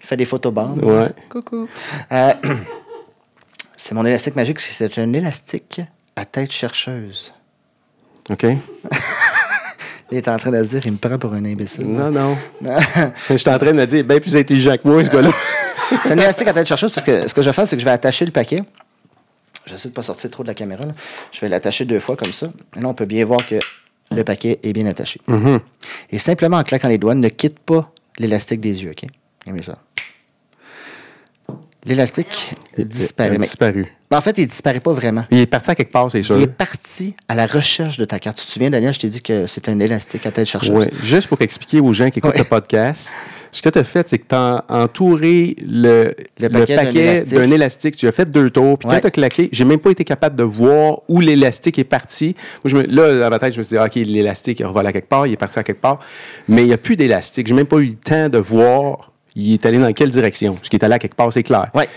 fait des photobandes. Ouais. Coucou. Euh, c'est mon élastique magique. C'est un élastique à tête chercheuse. OK? Il est en train de se dire, il me prend pour un imbécile. Non, non. Je suis en train de me dire, bien plus intelligent que moi, ce gars-là. C'est un élastique à tête chercheuse parce que ce que je vais faire, c'est que je vais attacher le paquet. J'essaie de ne pas sortir trop de la caméra. là. Je vais l'attacher deux fois comme ça. Et là, on peut bien voir que le paquet est bien attaché. Et simplement en claquant les doigts, ne quitte pas l'élastique des yeux. OK? Aimez ça. L'élastique disparaît. Disparu. Mais en fait, il disparaît pas vraiment. Il est parti à quelque part, c'est sûr. Il est parti à la recherche de ta carte. Tu te souviens, Daniel, je t'ai dit que c'est un élastique à tête chercheuse. Ouais. Juste pour expliquer aux gens qui écoutent Ouais. le podcast, ce que tu as fait, c'est que tu as entouré le, paquet paquet, d'un élastique. Tu as fait deux tours. Puis Ouais. quand tu as claqué, j'ai même pas été capable de voir où l'élastique est parti. Moi, je me- là, dans ma tête, je me suis dit, OK, l'élastique, il revole à quelque part, il est parti à quelque part. Mais il n'y a plus d'élastique. J'ai même pas eu le temps de voir il est allé dans quelle direction. Ce qui est allé à quelque part, c'est clair. Ouais.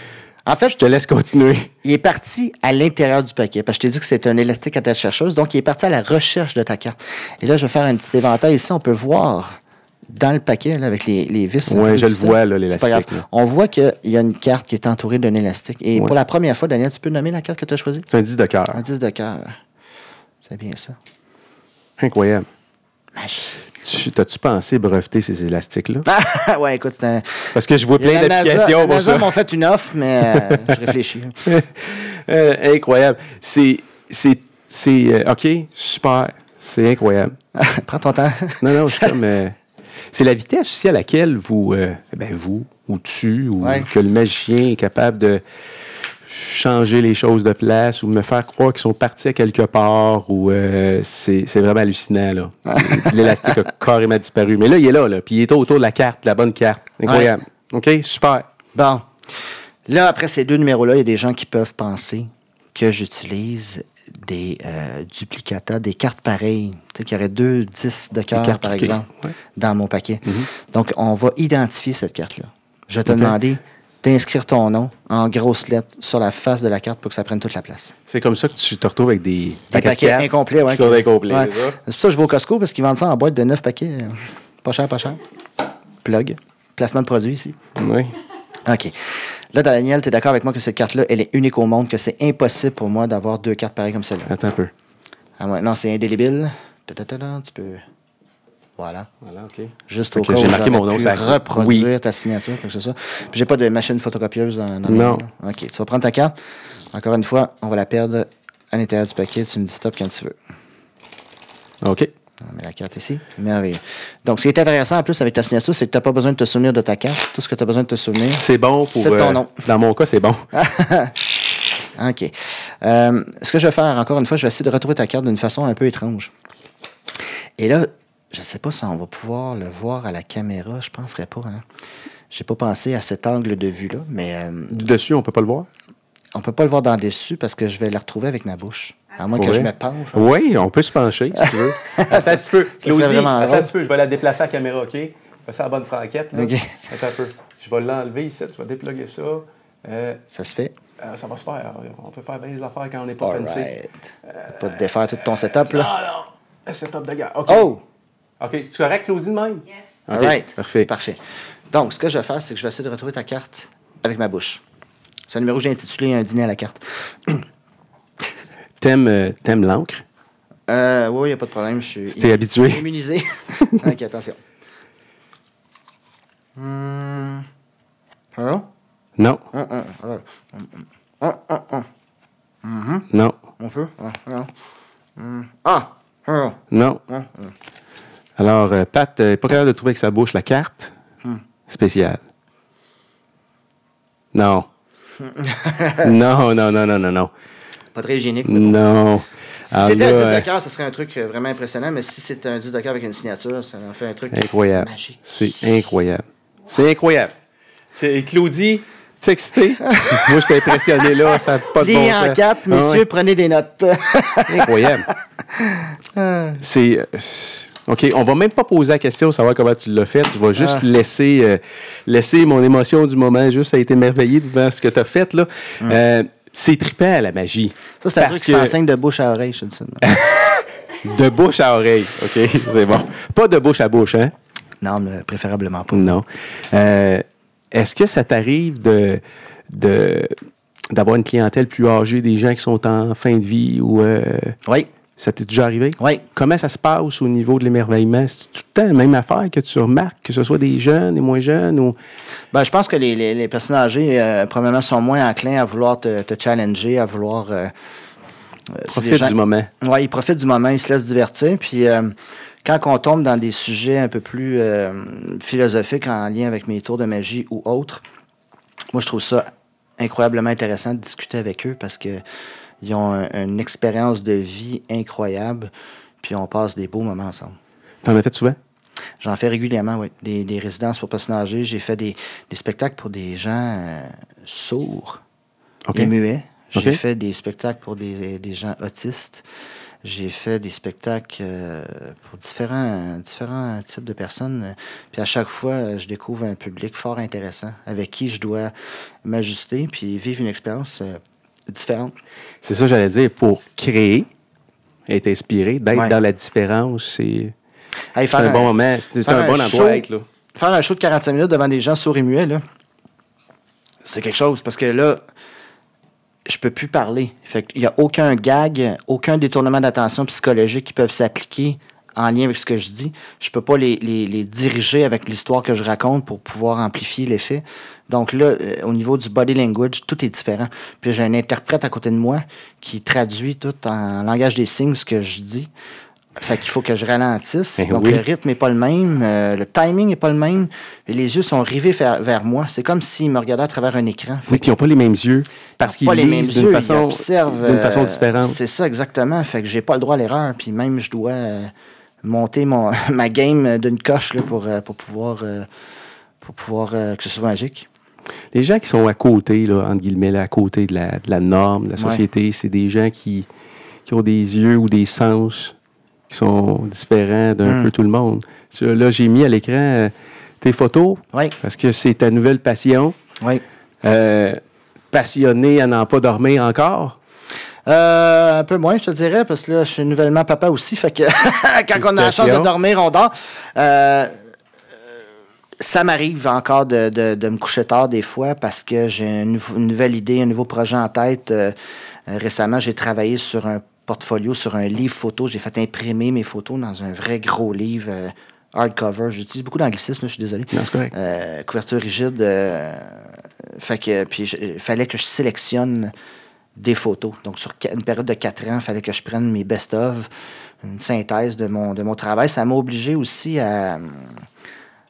En fait, Je te laisse continuer. il est parti à l'intérieur du paquet. Parce que je t'ai dit que c'est un élastique à tête chercheuse. Donc, il est parti à la recherche de ta carte. Et là, je vais faire un petit éventail ici. On peut voir dans le paquet, là, avec les, les vis. Peu je le vois, l'élastique. On voit qu'il y a une carte qui est entourée d'un élastique. Et Ouais. pour la première fois, Daniel, tu peux nommer la carte que tu as choisie? C'est un 10 de cœur. Un 10 de cœur. C'est bien ça. Incroyable. Tu- T'as-tu pensé breveter ces élastiques-là? Ah, ouais, écoute, c'est un. Parce que je vois plein d'applications pour NASA ça. m'ont fait une offre, mais euh, je réfléchis. Euh, incroyable. C'est. C'est. C'est. euh, OK, super. C'est incroyable. Prends ton temps. Non, non, je comme. c'est la vitesse aussi à laquelle vous. ben, vous, ou tu, ou Ouais. que le magicien est capable de changer les choses de place ou me faire croire qu'ils sont partis à quelque part ou euh, c'est vraiment hallucinant là. L'élastique a carrément disparu. Mais là, il est là, là. Puis il est autour de la carte, la bonne carte. Incroyable. OK, super. Bon. Là, après ces deux numéros-là, il y a des gens qui peuvent penser que j'utilise des euh, duplicata, des cartes pareilles. Tu sais, qu'il y aurait deux 10 de cœur, cartes par exemple, ouais. dans mon paquet. Donc, on va identifier cette carte-là. Je vais te OK. demander d'inscrire ton nom en grosses lettres sur la face de la carte pour que ça prenne toute la place. C'est comme ça que tu te retrouves avec des, Des paquets incomplets, ouais. qui sont incomplets, ouais. c'est pour ça que je vais au Costco parce qu'ils vendent ça en boîte de 9 paquets. euh, Pas cher, pas cher. Plug. Placement de produit ici. Oui. OK. Là, Daniel, tu es d'accord avec moi que cette carte-là, elle est unique au monde, que c'est impossible pour moi d'avoir deux cartes pareilles comme celle-là. Attends un peu. Ah ouais, non, c'est indélébile. Tu peux. Voilà. Voilà, OK. Juste au Ok, cas où j'ai marqué mon nom, ça- reproduire Oui. ta signature, quoi que ce soit. Puis j'ai pas de machine photocopieuse dans, dans Non. OK. Tu vas prendre ta carte. Encore une fois, on va la perdre à l'intérieur du paquet. Tu me dis stop quand tu veux. OK. On met la carte ici. Merveilleux. Donc, ce qui est intéressant en plus avec ta signature, c'est que tu n'as pas besoin de te souvenir de ta carte. Tout ce que tu as besoin de te souvenir. C'est bon pour. C'est ton euh, nom. Dans mon cas, c'est bon. OK. Euh, ce que je vais faire, encore une fois, je vais essayer de retrouver ta carte d'une façon un peu étrange. Et là, je ne sais pas si on va pouvoir le voir à la caméra. Je ne penserais pas. Hein? Je n'ai pas pensé à cet angle de vue-là, mais euh, Du dessus, on peut pas le voir? on ne peut pas le voir dans le dessus parce que je vais le retrouver avec ma bouche. À moins que je me penche. hein. Oui, on peut se pencher, si tu veux. Attends un petit peu. Claudie, attends un petit peu. Je vais la déplacer à la caméra, OK? Fais ça à la bonne franquette. là. OK. Attends un peu. Je vais l'enlever ici. Je vais déploguer ça. Euh, Ça se fait. euh, ça va se faire. On peut faire bien les affaires quand on n'est pas fancy. Alright. Pas de défaire tout ton setup, là. Ah non! Le setup de gars. OK. Oh! OK, c'est correct, Claudine, même? Yes. OK, Alright. parfait. Parfait. Donc, ce que je vais faire, c'est que je vais essayer de retrouver ta carte avec ma bouche. C'est un numéro que j'ai intitulé Un dîner à la carte. T'aimes, euh, t'aimes l'encre? Euh, oui, il n'y a pas de problème. Je suis T'es habitué? immunisé. ok, attention. Hmm. Allô? Non. Hum, hum, alors. Hum, hum, hum, hum. Non. On peut? Ah, non. Hum. Ah! Ah! Non. Ah, Alors, euh, Pat n'est pas capable de trouver avec sa bouche la carte spéciale. Non. non, non, non, non, non, non. Pas très hygiénique. Non. Si c'était un 10 euh, de cœur, ça serait un truc euh, vraiment impressionnant, mais si c'est un 10 de cœur avec une signature, ça en fait un truc Incroyable. magique. C'est incroyable. C'est incroyable. C'est Claudie, tu excité? Moi, j'étais impressionné là, ça n'a pas de bon en Ah messieurs, ouais, prenez des notes. incroyable. C'est. OK, on va même pas poser la question, savoir comment tu l'as fait. Je vais juste Ah. laisser, euh, laisser mon émotion du moment, juste à être émerveillé devant ce que tu as fait. là. Euh, c'est trippant, la magie. Ça, c'est un Parce truc qui que- s'enseigne de bouche à oreille, je te dis ça. De bouche à oreille, OK, c'est bon. Pas de bouche à bouche, hein? non, mais préférablement pas. Non. Euh, Est-ce que ça t'arrive de, de, d'avoir une clientèle plus âgée, des gens qui sont en fin de vie ou euh, Oui, ça t'est déjà arrivé? oui. Comment ça se passe au niveau de l'émerveillement? C'est tout le temps la même affaire que tu remarques, que ce soit des jeunes, des moins jeunes ou? Ben, je pense que les, les, les personnes âgées, euh, probablement, sont moins enclins à vouloir te, te challenger, à vouloir. euh, euh, c'est des Profite gens- du moment. Oui, ils profitent du moment, ils se laissent divertir. Puis euh, quand on tombe dans des sujets un peu plus philosophiques en lien avec mes tours de magie ou autres, moi, je trouve ça incroyablement intéressant de discuter avec eux parce que ils ont un- une expérience de vie incroyable. Puis on passe des beaux moments ensemble. T'en as fait souvent? J'en fais régulièrement, oui. Des, des résidences pour personnes âgées. J'ai fait des, des spectacles pour des gens euh, sourds OK. et muets. J'ai fait des spectacles pour des, des gens autistes. J'ai fait des spectacles euh, pour différents, différents types de personnes. Puis à chaque fois, euh, je découvre un public fort intéressant avec qui je dois m'ajuster puis vivre une expérience euh, différente. C'est ça, que j'allais dire. Pour créer, être inspiré, d'être Ouais. dans la différence, c'est, Hey, un bon moment. C'est, un un bon show. endroit à être, là. faire un show de 45 minutes devant des gens sourds et muets, c'est quelque chose. Parce que là, je peux plus parler. Fait qu'il n'y a aucun gag, aucun détournement d'attention psychologique qui peuvent s'appliquer en lien avec ce que je dis. Je peux pas les, les- les diriger avec l'histoire que je raconte pour pouvoir amplifier l'effet. Donc là, euh, au niveau du body language, tout est différent. Puis j'ai un interprète à côté de moi qui traduit tout en langage des signes ce que je dis. Fait qu'il faut que je ralentisse. Eh Donc oui. le rythme n'est pas le même, euh, le timing n'est pas le même. Et les yeux sont rivés vers, vers moi. C'est comme s'ils me regardaient à travers un écran. Fait Oui, puis ils n'ont pas les mêmes yeux. Parce qu'ils pas les mêmes lisent d'une yeux, façon, ils observent d'une façon euh, différente. C'est ça exactement. Fait que j'ai pas le droit à l'erreur. Puis même je dois euh, monter mon ma game d'une coche là, pour, pour pouvoir pour pouvoir que ce soit magique. Les gens qui sont à côté, là, entre guillemets, là, à côté de la, de la norme, de la Ouais. société, c'est des gens qui, qui ont des yeux ou des sens qui sont différents d'un Mm. peu tout le monde. Là, j'ai mis à l'écran euh, tes photos Oui, parce que c'est ta nouvelle passion. oui. Euh, passionné à n'en pas dormir encore? Euh, un peu moins, je te dirais, parce que là, je suis nouvellement papa aussi. Fait que quand on a la chance de dormir, on dort. Ça m'arrive encore de, de- de me coucher tard des fois parce que j'ai une nouvelle idée, un nouveau projet en tête. Euh, euh, récemment, j'ai travaillé sur un portfolio, sur un livre photo. J'ai fait imprimer mes photos dans un vrai gros livre euh, hardcover. J'utilise beaucoup d'anglicisme, je suis désolé. Non, c'est correct. Euh, couverture rigide. euh, fait que, puis il fallait que je sélectionne des photos. Donc, sur une période de quatre ans, il fallait que je prenne mes best-of, une synthèse de mon, de mon travail. Ça m'a obligé aussi à,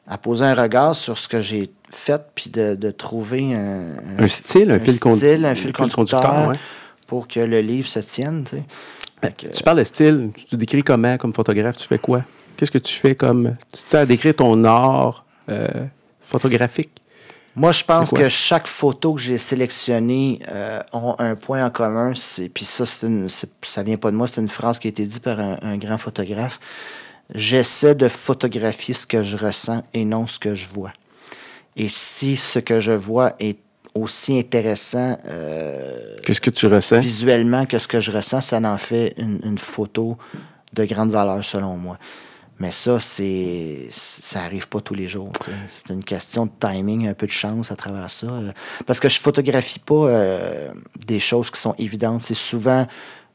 à poser un regard sur ce que j'ai fait, puis de, de trouver un, Un style, un, fil, con- style, un fil conducteur, ouais. pour que le livre se tienne. tu sais. Fait que, Tu parles de style, tu te décris comment comme photographe, tu fais quoi? Qu'est-ce que tu fais comme. Tu t'as à décrire ton art euh, photographique? Moi, je pense que chaque photo que j'ai sélectionnée euh, ont un point en commun. Puis ça, une, ça vient pas de moi, c'est une phrase qui a été dite par un, un grand photographe. J'essaie de photographier ce que je ressens et non ce que je vois. Et si ce que je vois est aussi intéressant euh, Qu'est-ce que tu ressens? visuellement que ce que je ressens, ça en fait une, une photo de grande valeur selon moi. Mais ça, c'est ça arrive pas tous les jours. C'est une question de timing, un peu de chance à travers ça. euh, Parce que je photographie pas euh, des choses qui sont évidentes. C'est souvent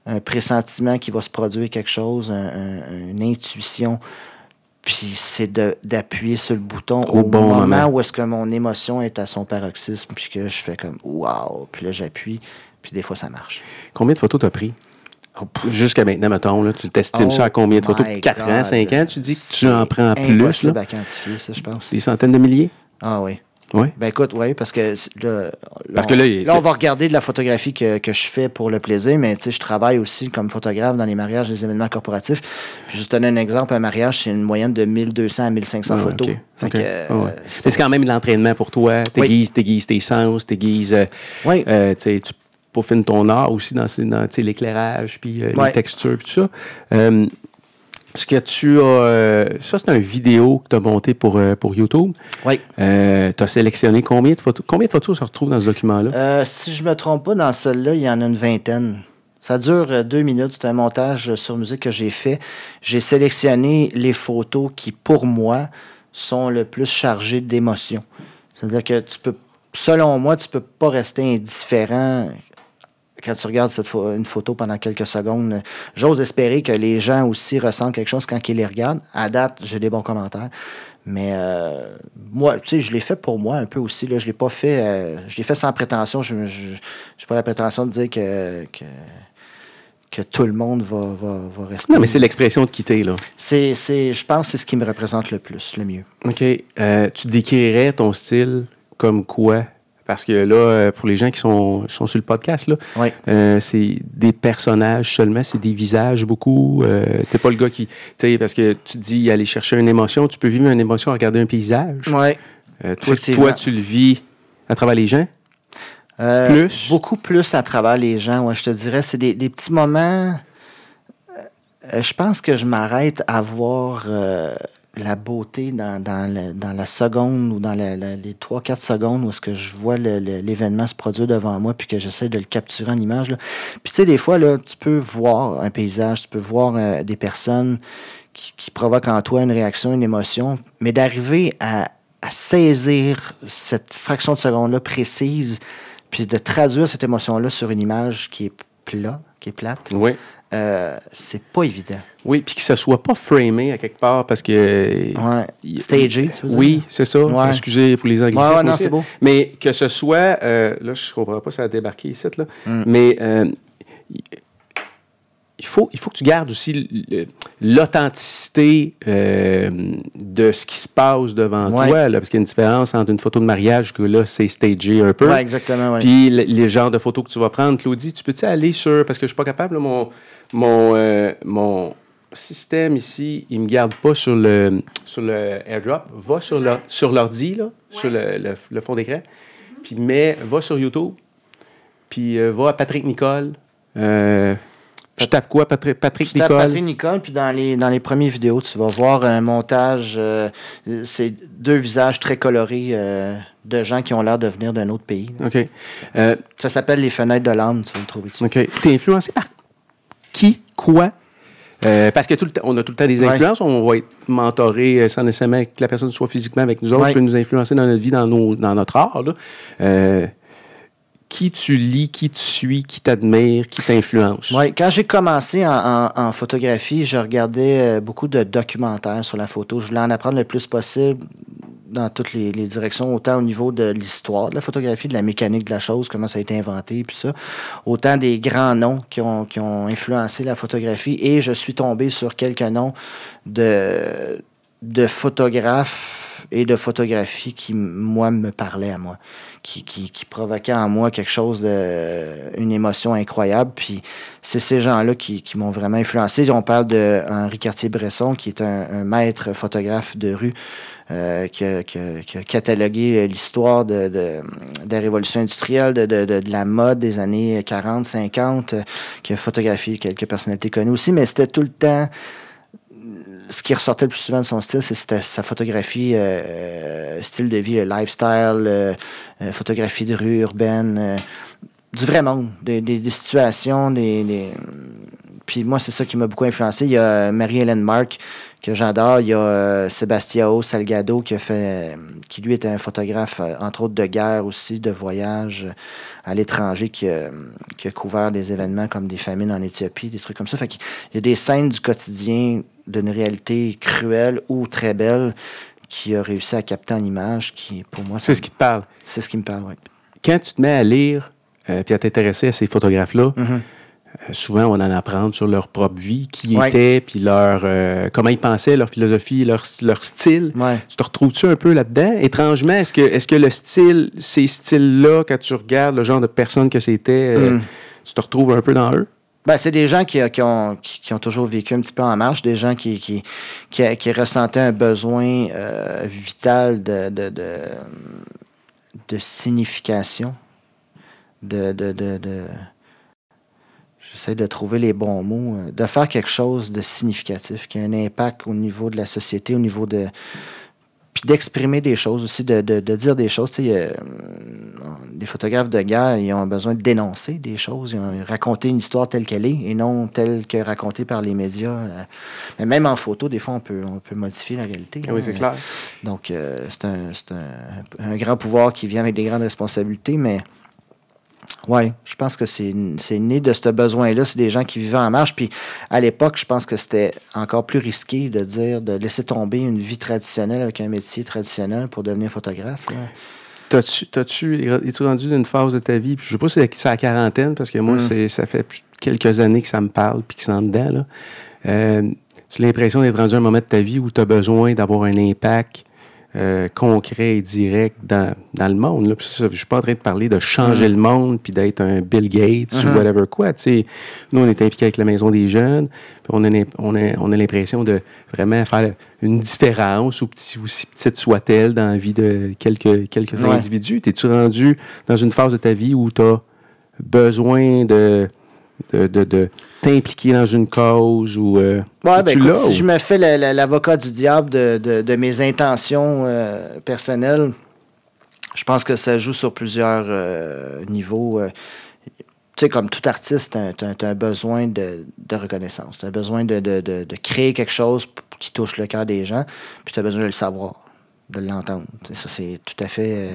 un pressentiment qui va se produire quelque chose, un- un- une intuition. Puis c'est d'appuyer sur le bouton Au au, bon moment, moment. où est-ce que mon émotion est à son paroxysme, puis que je fais comme wow, puis là j'appuie, puis des fois ça marche. Combien de photos t'as pris? Jusqu'à maintenant, mettons, là, tu t'estimes Oh ça à combien de photos? my 4 ans, God. 5 ans? Tu dis que tu en prends plus, là? à quantifier, ça, je pense. Des centaines de milliers? Ah oui. Oui. Ben écoute, oui, parce que là, Parce on, que là, il- on va regarder de la photographie que, que je fais pour le plaisir, mais tu sais, je travaille aussi comme photographe dans les mariages, les événements corporatifs. Puis juste te donner un exemple, un mariage, c'est une moyenne de 1200 à 1500 Ah photos. ok, Fait ok. que, euh, Ah ouais. C'est quand même l'entraînement pour toi. T'aiguises, t'aiguises tes sens, t'aiguises. euh, Oui. euh, tu peaufines ton art aussi dans, dans l'éclairage, puis euh, Ouais. les textures, puis tout ça. Ce que tu as. euh, ça, c'est un vidéo que tu as monté pour, euh, pour YouTube. Oui. Euh, tu as sélectionné combien de photos? Combien de photos se retrouvent dans ce document-là? Si je me trompe pas, dans celle-là, il y en a une vingtaine. Ça dure deux minutes. C'est un montage sur musique que j'ai fait. J'ai sélectionné les photos qui, pour moi, sont le plus chargées d'émotions. C'est-à-dire que tu peux, selon moi, tu peux pas rester indifférent quand tu regardes cette une photo pendant quelques secondes. J'ose espérer que les gens aussi ressentent quelque chose quand ils les regardent. À date, j'ai des bons commentaires. Mais euh, moi, tu sais, je l'ai fait pour moi un peu aussi. Là. Je l'ai pas fait. euh, je l'ai fait sans prétention. Je n'ai pas la prétention de dire que, que, que tout le monde va, va, va rester. Non, mais c'est l'expression de quitter, là. C'est, c'est, je pense que c'est ce qui me représente le plus, le mieux. OK. Euh, tu décrirais ton style comme quoi? Parce que là, euh, pour les gens qui sont, sont sur le podcast, là, Oui. euh, c'est des personnages seulement, c'est des visages beaucoup. Euh, T'es pas le gars qui. Tu sais, parce que tu dis aller chercher une émotion, tu peux vivre une émotion à regarder un paysage. Ouais. Euh, toi, toi, tu le vis à travers les gens? Plus? Beaucoup plus à travers les gens, ouais, je te dirais. C'est des, des petits moments. je pense que je m'arrête à voir la beauté dans, dans, le- dans la seconde ou dans les 3-4 secondes où est-ce que je vois l'événement se produire devant moi puis que j'essaie de le capturer en image. là. Puis tu sais, des fois, là, tu peux voir un paysage, tu peux voir euh, des personnes qui, qui provoquent en toi une réaction, une émotion, mais d'arriver à, à saisir cette fraction de seconde-là précise, puis de traduire cette émotion-là sur une image qui est plat, qui est plate, Oui. Euh, c'est pas évident. Oui, puis que ça soit pas framé à quelque part parce que. Ouais. Stagé, tu veux? Oui, c'est ça. Ouais. Excusez pour les anglicismes. Ouais, non, aussi. c'est beau. Mais que ce soit. euh, là, je comprends pas, ça a débarqué ici, là. Mm. Mais euh, il, faut, il faut que tu gardes aussi l'authenticité euh, de ce qui se passe devant Ouais. toi, là, parce qu'il y a une différence entre une photo de mariage que là, c'est stagé un peu. Ouais, exactement, ouais. Puis le- les genres de photos que tu vas prendre, Claudie, tu peux-tu aller sur. Parce que je suis pas capable, là, mon, mon, euh, mon système ici, il me garde pas sur le, sur le airdrop. Va sur le- sur l'ordi, là, sur le, le- le fond d'écran. Puis mets, va sur YouTube. Puis euh, va à Patrick Nicole. Euh, je tape quoi, Patrick, Patrick Tu tapes Nicole? Patrick Nicole, puis dans les, dans les premières vidéos, tu vas voir un montage, euh, c'est deux visages très colorés euh, de gens qui ont l'air de venir d'un autre pays. OK. Euh, Ça s'appelle Les Fenêtres de l'âme, tu vas le trouver dessus. OK. T'es influencé par qui, quoi? Euh, parce que tout le on a tout le temps des Ouais. influences. On va être mentoré euh, sans nécessairement que la personne soit physiquement avec nous autres, Ouais. peut nous influencer dans notre vie, dans, nos, dans notre art. là. Euh, qui tu lis, qui tu suis, qui t'admire, qui t'influence? Ouais, quand j'ai commencé en, en- en photographie, je regardais beaucoup de documentaires sur la photo. Je voulais en apprendre le plus possible dans toutes les, directions, autant au niveau de l'histoire de la photographie, de la mécanique de la chose, comment ça a été inventé, puis ça, autant des grands noms qui ont, qui ont influencé la photographie. Et je suis tombé sur quelques noms de, de photographes et de photographies qui, moi, me parlaient à moi, qui, qui, qui provoquaient en moi quelque chose de, une émotion incroyable. Puis c'est ces gens-là qui, qui m'ont vraiment influencé. On parle de Henri Cartier-Bresson, qui est un maître photographe de rue, euh, qui, a, catalogué l'histoire de, la révolution industrielle, de, la mode des années 40, 50, euh, qui a photographié quelques personnalités connues aussi, mais c'était tout le temps ce qui ressortait le plus souvent de son style, c'était sa photographie, euh, style de vie, le lifestyle, photographie de rue urbaine, du vrai monde, des, situations, des... Puis moi, c'est ça qui m'a beaucoup influencé. Il y a Marie-Hélène Marc, que j'adore. Il y a euh, Sebastiao Salgado qui a fait, qui lui était un photographe, euh, entre autres de guerre aussi, de voyage euh, à l'étranger, qui, qui, a couvert des événements comme des famines en Éthiopie, des trucs comme ça. Fait qu'il y a des scènes du quotidien d'une réalité cruelle ou très belle qui a réussi à capter en image, qui pour moi... C'est ce qui te parle. C'est ce qui me parle, oui. Quand tu te mets à lire puis à t'intéresser à ces photographes-là, mm-hmm. Souvent, on en apprend sur leur propre vie, qui ils étaient, puis leur, euh, comment ils pensaient, leur philosophie, leur, leur style. Tu te retrouves-tu un peu là-dedans? Étrangement, est-ce que, est que le style, ces styles-là, quand tu regardes le genre de personnes que c'était, euh, mm. tu te retrouves un peu dans eux? Ben, c'est des gens qui, qui, ont, qui, ont, toujours vécu un petit peu en marche, des gens qui, qui, qui, ressentaient un besoin vital de, de, de, de signification, de, de, de J'essaie de trouver les bons mots, euh, de faire quelque chose de significatif, qui a un impact au niveau de la société, au niveau de. Puis d'exprimer des choses aussi, de, dire des choses. Tu sais, euh, les photographes de guerre, ils ont besoin de dénoncer des choses, ils ont raconté une histoire telle qu'elle est et non telle que racontée par les médias. Euh. Mais même en photo, des fois, on peut, on peut modifier la réalité. Oui, c'est clair. Donc, c'est un, un, un, grand pouvoir qui vient avec des grandes responsabilités, mais oui, je pense que c'est né de ce besoin-là. C'est des gens qui vivaient en marche. Puis à l'époque, je pense que c'était encore plus risqué de dire, de laisser tomber une vie traditionnelle avec un métier traditionnel pour devenir photographe. T'as-tu, es-tu rendu d'une phase de ta vie? je sais pas si c'est à la quarantaine, parce que moi, mm. ça fait quelques années que ça me parle puis que c'est en dedans. Là. Euh, tu as l'impression d'être rendu à un moment de ta vie où tu as besoin d'avoir un impact euh, concret et direct dans, dans le monde. Je ne suis pas en train de parler de changer mm. le monde puis d'être un Bill Gates ou mm-hmm. whatever quoi. nous, on est impliqués avec la Maison des Jeunes. on a, on a, on a l'impression de vraiment faire une différence, aussi petite soit-elle, dans la vie de quelques, quelques individus. Es-tu rendu dans une phase de ta vie où tu as besoin de de, t'impliquer dans une cause ou. Euh, ben, si je me fais l'avocat du diable de, mes intentions euh, personnelles, je pense que ça joue sur plusieurs euh, niveaux. tu sais, comme tout artiste, tu as, un besoin de, reconnaissance. Tu as besoin de, créer quelque chose qui touche le cœur des gens, puis tu as besoin de le savoir, de l'entendre. Ça, c'est tout à fait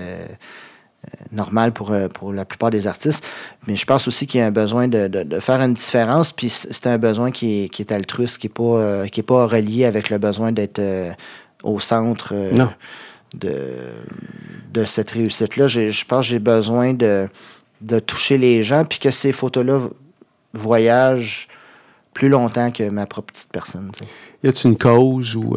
normal pour, euh, pour la plupart des artistes. Mais je pense aussi qu'il y a un besoin de, de, faire une différence. Puis c'est un besoin qui est, qui est altruiste, qui n'est pas, euh, qui est pas relié avec le besoin d'être euh, au centre de, de cette réussite-là. Je pense que j'ai besoin de, de toucher les gens, puis que ces photos-là voyagent plus longtemps que ma propre petite personne. Y a-t-il une cause ou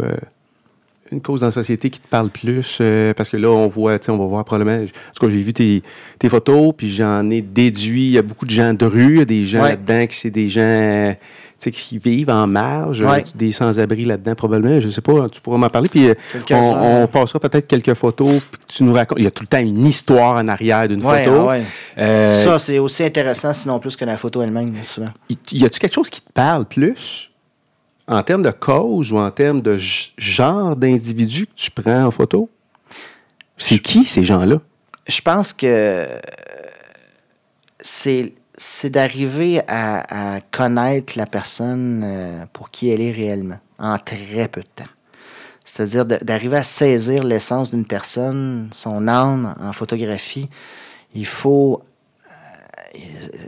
une cause dans la société qui te parle plus? Euh, parce que là, on voit, on va voir probablement. En tout cas, j'ai vu tes, photos, puis j'en ai déduit. Il y a beaucoup de gens de rue, il y a des gens là-dedans qui c'est des gens qui vivent en marge, des sans-abri là-dedans probablement? Je sais pas, tu pourras m'en parler. Puis euh, on, passera peut-être quelques photos. Puis tu nous racontes. Il y a tout le temps une histoire en arrière d'une photo. Euh, Ça, c'est aussi intéressant, sinon plus que la photo elle-même, souvent. Y a-tu quelque chose qui te parle plus? En termes de cause ou en termes de genre d'individu que tu prends en photo? C'est qui ces gens-là? Je pense que c'est d'arriver à, connaître la personne euh, pour qui elle est réellement en très peu de temps. C'est-à-dire d'arriver à saisir l'essence d'une personne, son âme en photographie. Il faut, euh,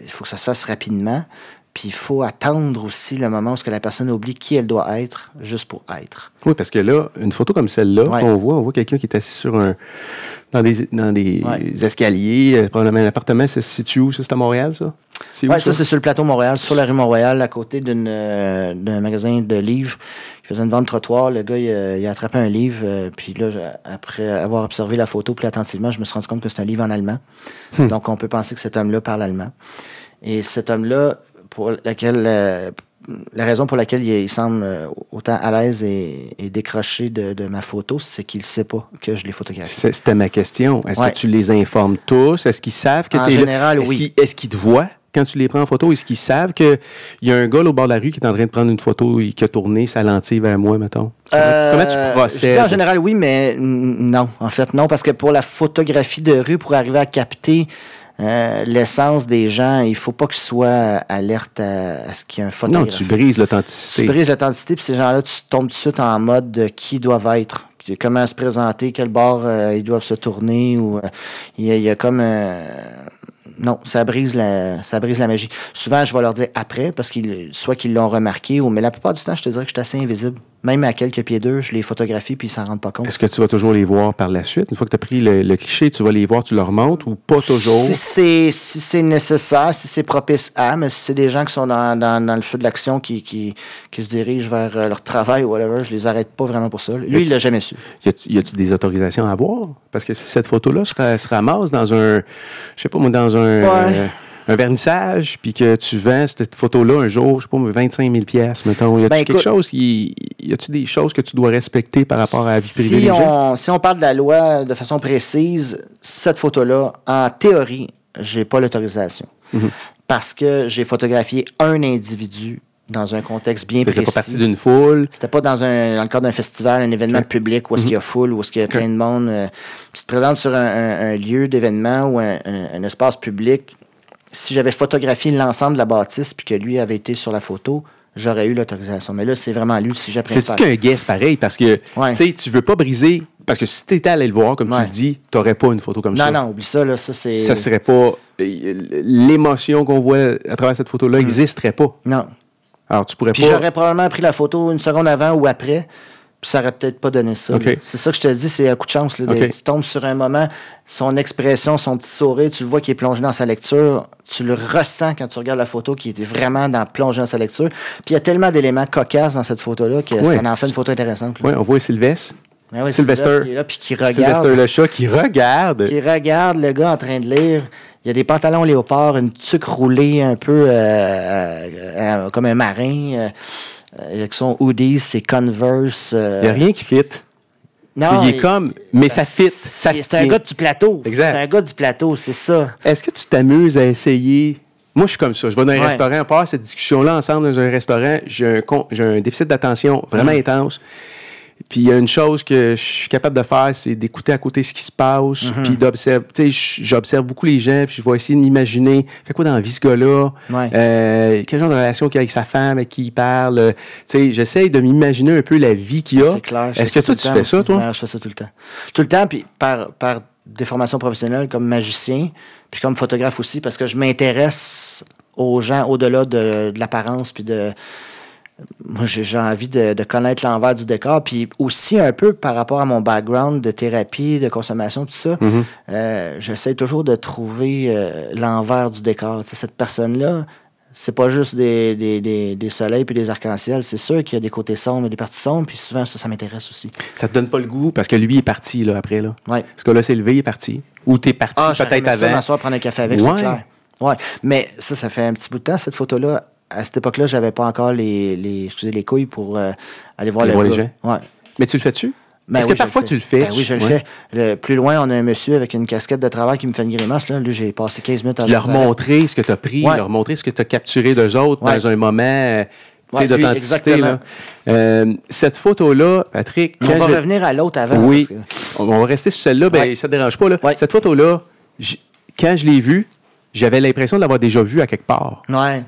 il faut que ça se fasse rapidement. Puis il faut attendre aussi le moment où la personne oublie qui elle doit être, juste pour être. Oui, parce que là, une photo comme celle-là qu'on voit, on voit quelqu'un qui est assis sur un dans des, dans des escaliers. Euh, probablement un appartement, ça se situe où? Ça, c'est à Montréal, ça? Oui, ça, c'est sur le plateau Montréal, sur la rue Montréal, à côté euh, d'un magasin de livres. Il faisait une vente trottoir. Le gars, il, a attrapé un livre. Euh, puis là, après avoir observé la photo plus attentivement, je me suis rendu compte que c'est un livre en allemand. Hmm. Donc, on peut penser que cet homme-là parle allemand. Et cet homme-là, pour laquelle euh, la raison pour laquelle il, semble euh, autant à l'aise et, décroché de, ma photo, c'est qu'il ne sait pas que je l'ai photographié. C'était ma question. Est-ce que tu les informes tous? Est-ce qu'ils savent que tu es général, oui. Est-ce qu'ils te voient? quand tu les prends en photo? Est-ce qu'ils savent qu'il y a un gars là, au bord de la rue qui est en train de prendre une photo et qui a tourné sa lentille vers moi, mettons? Comment, Euh, comment tu je procèdes? dis en général, oui, mais non. En fait, non, parce que pour la photographie de rue, pour arriver à capter euh, l'essence des gens, il faut pas qu'ils soient alerte à, à ce qu'il y a un non, photographe. tu brises Tu l'authenticité. brises l'authenticité, puis ces gens-là, tu tombes tout de suite en mode de qui doivent être, comment se présenter, quel bord euh, ils doivent se tourner. ou euh, Il y, a- il y a comme. euh, non, ça brise, la, ça brise la magie. Souvent, je vais leur dire après, parce qu'ils soit qu'ils l'ont remarqué, ou, mais la plupart du temps, je te dirais que je suis assez invisible. Même à quelques pieds d'eux, je les photographie, puis ils s'en rendent pas compte. Est-ce que tu vas toujours les voir par la suite? Une fois que tu as pris le, le cliché, tu vas les voir, tu leur montres ou pas toujours? Si c'est si c'est nécessaire, si c'est propice à, mais si c'est des gens qui sont dans, dans, dans le feu de l'action, qui, qui, qui se dirigent vers euh, leur travail ou whatever, je les arrête pas vraiment pour ça. Lui, il l'a jamais su. Y a-tu des autorisations à avoir? Parce que si cette photo-là se, ra- se ramasse dans un, je sais pas moi, dans un, Ouais. euh, un vernissage, puis que tu vends cette photo-là un jour, je sais pas moi, 25 000 pièces mettons. Y a-tu Ben, quelque chose qui, y a-tu des choses que tu dois respecter par rapport à la vie privée si on, si on parle de la loi de façon précise, cette photo-là, en théorie, j'ai pas l'autorisation. Mhm. Parce que j'ai photographié un individu dans un contexte bien précis. pas partie d'une foule. C'était pas dans, un, dans le cadre d'un festival, un événement public où est-ce qu'il y a foule, où est-ce qu'il y a plein de monde. euh, tu te présentes sur un, un- un lieu d'événement ou un espace public. Si j'avais photographié l'ensemble de la bâtisse puis que lui avait été sur la photo, j'aurais eu l'autorisation. Mais là, c'est vraiment lui le sujet C'est-tu principal. qu'un guess pareil? Parce que, Ouais. tu tu veux pas briser. Parce que si tu étais allé le voir, comme tu le dis, tu n'aurais pas une photo comme ça. Non, non, oublie ça, là. Ça, c'est. Ça serait pas. euh, L'émotion qu'on voit à travers cette photo-là n'existerait pas. Non. Alors, tu pourrais Puis pas. j'aurais probablement pris la photo une seconde avant ou après, ça aurait peut-être pas donné ça. C'est ça que je te dis, c'est un coup de chance. Là, de- OK. Tu tombes sur un moment, son expression, son petit sourire, tu le vois qui est plongé dans sa lecture, tu le ressens quand tu regardes la photo qui était vraiment dans, plongé dans sa lecture. Puis il y a tellement d'éléments cocasses dans cette photo-là que ça en fait une photo intéressante. là. Oui, on voit Sylvestre. Ben oui, Sylvester. Sylvester qui est là, puis qui regarde. Sylvester le chat qui regarde. qui regarde le gars en train de lire. Il y a des pantalons léopard, une tuque roulée un peu euh, euh, euh, comme un marin. Euh, avec son hoodie, ses Converse. euh, Il n'y a rien qui fit. non, il est comme, mais ça fit, ça C'est un gars du plateau. Exact. C'est un gars du plateau, c'est ça. Est-ce que tu t'amuses à essayer? Moi, je suis comme ça. Je vais dans un Ouais. restaurant, on part cette discussion-là ensemble dans un restaurant. J'ai un, con- j'ai un déficit d'attention vraiment intense. Puis il y a une chose que je suis capable de faire, c'est d'écouter à côté ce qui se passe, Mm-hmm. puis d'observer. Tu sais, j'observe beaucoup les gens, puis je vais essayer de m'imaginer, fait quoi dans la vie ce gars-là? Ouais. Euh, quel genre de relation qu'il a avec sa femme, avec qui il parle? euh, Tu sais, j'essaye de m'imaginer un peu la vie qu'il a. C'est clair. Est-ce que toi, tu fais ça, toi? Je fais ça tout le temps. Tout le temps, puis par, par déformation professionnelle, comme magicien, puis comme photographe aussi, parce que je m'intéresse aux gens au-delà de, de l'apparence, puis de. Moi, j'ai envie de, de connaître l'envers du décor, puis aussi un peu par rapport à mon background de thérapie, de consommation, tout ça. Mm-hmm. euh, J'essaie toujours de trouver euh, l'envers du décor. Cette personne-là, c'est pas juste des, des, des, des soleils puis des arcs-en-ciel. C'est sûr qu'il y a des côtés sombres et des parties sombres, puis souvent, ça, ça m'intéresse aussi. Ça te donne pas le goût parce que lui est parti là, après. Là. Ouais. Ce gars-là s'est levé, il est parti. Ou t'es parti Ah, peut-être avant. m'asseoir prendre un café avec, Ouais. c'est clair. Ouais. Mais ça, ça fait un petit bout de temps, cette photo-là. À cette époque-là, j'avais pas encore les, les, excusez, les couilles pour euh, aller voir le les gars. Ouais. Mais tu le fais-tu? Ben Est-ce oui, que parfois tu le fais? Ben oui, je le Ouais. fais. Le- plus loin, on a un monsieur avec une casquette de travail qui me fait une grimace. Là, Lui, j'ai passé 15 minutes à leur montrer ce que tu as pris, Ouais. leur montrer ce que tu as capturé d'eux autres Ouais. dans un moment d'authenticité. Euh, cette photo-là, Patrick, On va je- revenir à l'autre avant. Oui, que- on va rester sur celle-là, ben, ça te dérange pas. Là. Cette photo-là, j- quand je l'ai vue, j'avais l'impression de l'avoir déjà vue à quelque part. Ouais.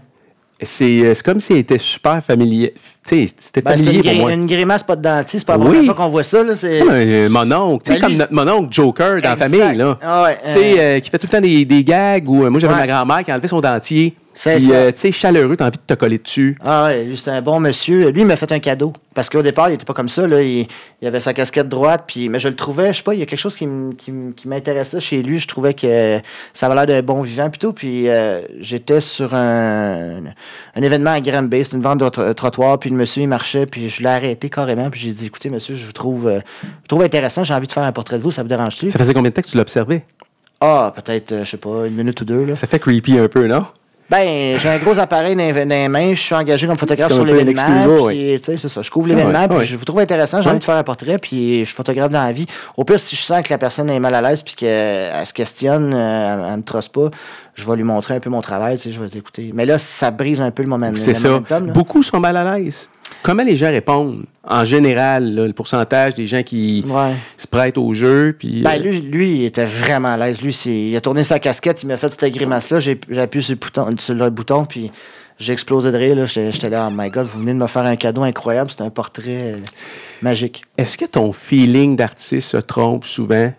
C'est euh, c'est comme si elle était super familier. Tu sais, c'était Ben, familier une, pour moi. une grimace pas de dentiste. C'est pas la Oui. première fois qu'on voit ça. C'est... Comme un euh, mononcle, tu sais, Ben, comme notre mononcle Joker dans la famille, là. Ah ouais, sais, euh, euh, qui fait tout le temps des, des gags, ou moi j'avais Ouais. ma grand-mère qui a enlevé son dentier. C'est Puis, ça. euh, tu sais, chaleureux, t'as envie de te coller dessus. Ah ouais, lui, c'était un bon monsieur. Lui, il m'a fait un cadeau. Parce qu'au départ, il était pas comme ça. Là. Il, il avait sa casquette droite. Puis, mais je le trouvais, je sais pas, il y a quelque chose qui, m- qui, m- qui m'intéressait chez lui. Je trouvais que ça avait l'air d'un bon vivant plutôt. Puis euh, j'étais sur un, un événement à Granby. C'était une vente de tro- trottoir. Puis le monsieur, il marchait. Puis je l'ai arrêté carrément. Puis j'ai dit, écoutez, monsieur, je vous trouve, euh, je vous trouve intéressant. J'ai envie de faire un portrait de vous. Ça vous dérange-tu? Ça faisait combien de temps que tu l'observais? Ah, peut-être, euh, je sais pas, une minute ou deux. Là. Ça fait creepy un peu, non? Ben, j'ai un gros appareil dans, les- dans les mains, je suis engagé comme photographe sur l'événement. sais, c'est ça. Je couvre l'événement, Ouais, puis ouais. je vous trouve intéressant, j'ai envie de faire un portrait, puis je photographe dans la vie. Au pire, si je sens que la personne est mal à l'aise, puis qu'elle se questionne, euh, elle, elle me trosse pas, je vais lui montrer un peu mon travail, tu sais, je vais dire, écoutez. Mais là, ça brise un peu le moment. C'est ça. momentum. Beaucoup sont mal à l'aise. Comment les gens répondent? En général, là, le pourcentage des gens qui Ouais. se prêtent au jeu. Puis, Ben, euh, lui, lui, il était vraiment à l'aise. Lui, il a tourné sa casquette, il m'a fait cette grimace-là. J'ai j'ai appuyé sur le bouton, sur le bouton puis j'ai explosé de rire. là. J'étais là, oh my god, vous venez de me faire un cadeau incroyable. C'était un portrait euh, magique. Est-ce que ton feeling d'artiste se trompe souvent?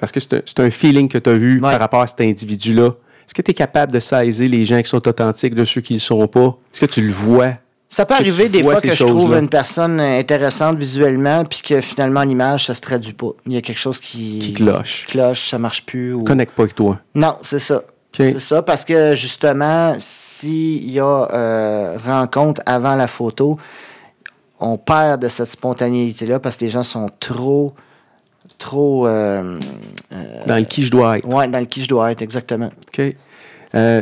Parce que c'est un, feeling que tu as vu Ouais. par rapport à cet individu-là. Est-ce que tu es capable de saisir les gens qui sont authentiques de ceux qui ne le sont pas? Est-ce que tu le vois? Ça peut arriver des fois que je trouve une personne euh, intéressante visuellement, puis que finalement, l'image, ça se traduit pas. Il y a quelque chose qui, Qui cloche. cloche, ça marche plus. Ou... Connecte pas avec toi. Non, c'est ça. C'est ça, parce que justement, s'il y a euh, rencontre avant la photo, on perd de cette spontanéité-là parce que les gens sont trop, trop, euh, Dans le qui je dois être. ouais, dans le qui je dois être, exactement. OK.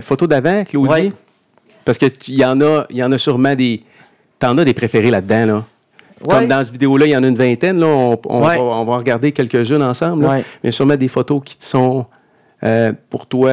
Photo d'avant, Claudie? Ouais. Parce que tu- il y en a, y en a sûrement des. T'en as des préférés là-dedans, là. Ouais. Comme dans cette vidéo-là, il y en a une vingtaine. Là, on, on Ouais. va, on va en regarder quelques-unes ensemble. là. Ouais. Il y a sûrement des photos qui te sont, euh, pour toi,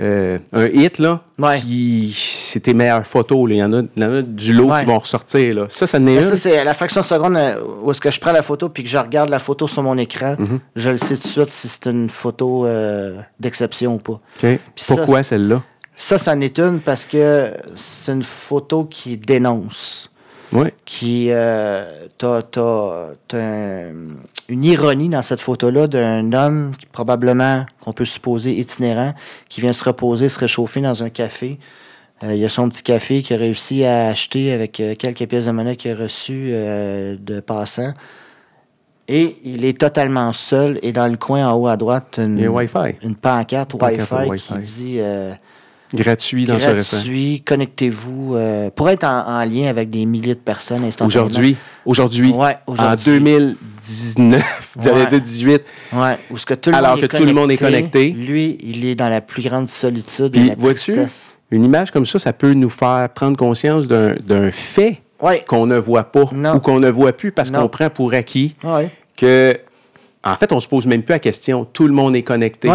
euh, un hit, là. Qui, c'est tes meilleures photos. là. Il y en a, il y en a du lot qui vont ressortir. Là. Ça, ça n'est Mais ça, c'est la fraction de seconde euh, où est-ce que je prends la photo puis que je regarde la photo sur mon écran, Mm-hmm. je le sais tout de suite si c'est une photo euh, d'exception ou pas. OK. ça- Pourquoi celle-là? Ça, ça en est une parce que c'est une photo qui dénonce. Oui. qui euh, t'as, t'as- t'as un- une ironie dans cette photo-là d'un homme qui probablement qu'on peut supposer itinérant qui vient se reposer, se réchauffer dans un café. Euh, il a son petit café qu'il a réussi à acheter avec euh, quelques pièces de monnaie qu'il a reçues euh, de passants. Et il est totalement seul et dans le coin en haut à droite, une, y pancarte, Pancarte Wi-Fi, Wi-Fi. qui dit euh, Gratuit dans ce restaurant. gratuit, connectez-vous euh, pour être en, en lien avec des milliers de personnes instantanément. Aujourd'hui, aujourd'hui, Ouais, en aujourd'hui. 2019, vous allez Ouais. dire 18, Ouais, où ce que tout le Alors monde que est tout le monde est connecté. Lui, il est dans la plus grande solitude Puis, et la tristesse. une image comme ça, ça peut nous faire prendre conscience d'un fait Ouais. qu'on ne voit pas Non. ou qu'on ne voit plus parce qu'on prend pour acquis que, en fait, on se pose même plus la question. Tout le monde est connecté.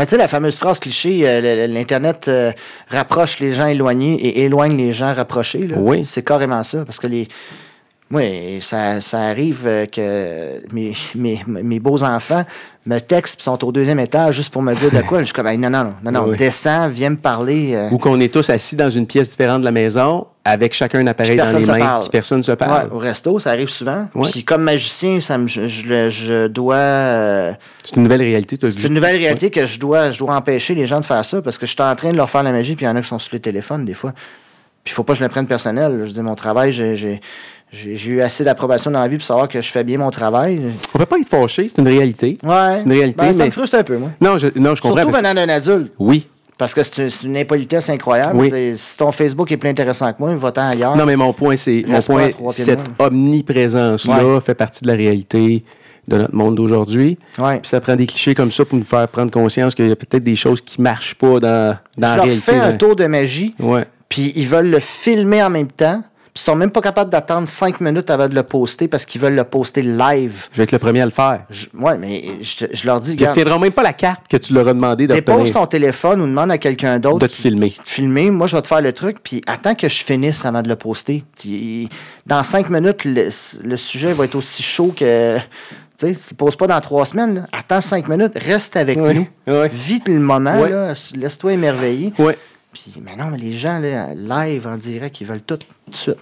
Mais tu sais, la fameuse phrase cliché, euh, l'Internet euh, rapproche les gens éloignés et éloigne les gens rapprochés. là. Oui. C'est carrément ça. Parce que les. Oui, ça, ça arrive euh, que mes, mes, mes beaux-enfants me textent puis sont au deuxième étage juste pour me dire de quoi. Je suis comme, non, non, non, non, Oui. descends, viens me parler. euh. Ou qu'on est tous assis dans une pièce différente de la maison avec chacun un appareil dans les mains parle. puis personne ne se Ouais, parle. au resto, ça arrive souvent. Ouais. Puis comme magicien, ça me, je, je, je dois. euh, C'est une nouvelle réalité. tu as c'est une nouvelle réalité que je dois, je dois empêcher les gens de faire ça parce que je suis en train de leur faire la magie, puis il y en a qui sont sur les téléphones des fois. Puis il faut pas que je le prenne personnel. Je dis mon travail, j'ai, j'ai, eu assez d'approbation dans la vie pour savoir que je fais bien mon travail. On peut pas être fâché, c'est une réalité. Ouais. C'est une réalité, Ben, ça mais- me frustre un peu, moi. Non, je, non, je comprends. Surtout parce- venant d'un adulte. Oui. Parce que c'est, une impolitesse incroyable. Oui. Si ton Facebook est plus intéressant que moi, va-t'en ailleurs. Non, mais mon point, c'est mon point, cette omniprésence-là fait partie de la réalité de notre monde d'aujourd'hui. Ouais. Puis ça prend des clichés comme ça pour nous faire prendre conscience qu'il y a peut-être des choses qui marchent pas dans, dans je la leur réalité. fais un là. tour de magie, Ouais. puis ils veulent le filmer en même temps. Ils sont même pas capables d'attendre cinq minutes avant de le poster parce qu'ils veulent le poster live. Je vais être le premier à le faire. Je- ouais, mais je, je leur dis, Ils ne tiendront même pas la carte que tu leur as demandé de dépose ton téléphone ou demande à quelqu'un d'autre de te qui- filmer. de filmer. Moi, je vais te faire le truc, puis attends que je finisse avant de le poster. Dans cinq minutes, le, le sujet va être aussi chaud que. Tu sais, poses pas dans trois semaines. là. Attends cinq minutes, reste avec nous. Vis le moment, là, laisse-toi émerveiller. Puis, mais non, mais les gens, là, live, en direct, ils veulent tout, tout de suite.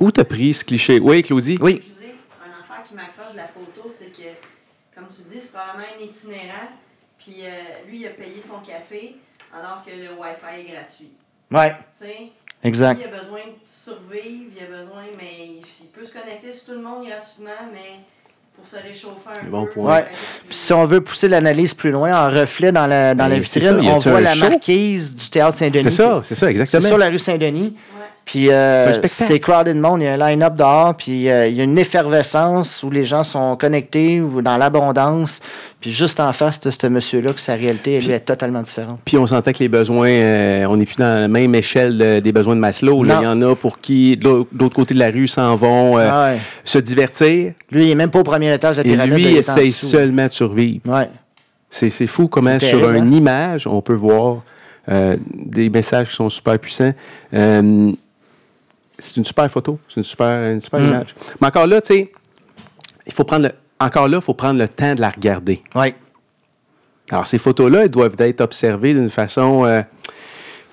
Où t'as pris ce cliché? Oui, Claudie? Oui. Excusez, un affaire qui m'accroche de la photo, c'est que, comme tu dis, c'est probablement un itinérant, puis euh, lui, il a payé son café, alors que le Wi-Fi est gratuit. Ouais, Tu sais, exact. il a besoin de survivre, il a besoin, mais il, il peut se connecter sur tout le monde gratuitement, mais pour se réchauffer un Bon peu. point. Ouais. Puis si on veut pousser l'analyse plus loin, en reflet dans la, dans Ben, la c'est vitrine, ça, on voit la show? marquise du Théâtre Saint-Denis. C'est ça, c'est ça, C'est exactement. sur la rue Saint-Denis. Ouais. Puis euh, C'est crowded monde, il y a un line-up dehors, puis euh, il y a une effervescence où les gens sont connectés ou dans l'abondance. Puis juste en face de ce monsieur-là, que sa réalité, elle, est totalement différente. Puis on sentait que les besoins, euh, on n'est plus dans la même échelle de- des besoins de Maslow. là. Il y en a pour qui, de l'autre côté de la rue, s'en vont euh, Ah ouais. se divertir. Lui, il est même pas au premier étage de la Et lui, il essaye seulement de survivre. Ouais. C'est c'est fou comment sur une hein? image, on peut voir des messages qui sont super puissants. C'est une super photo, c'est une super, une super Mm. image. Mais encore là, tu sais, il faut prendre le, encore là, il faut prendre le temps de la regarder. Ouais. Alors, ces photos-là, elles doivent être observées d'une façon. euh,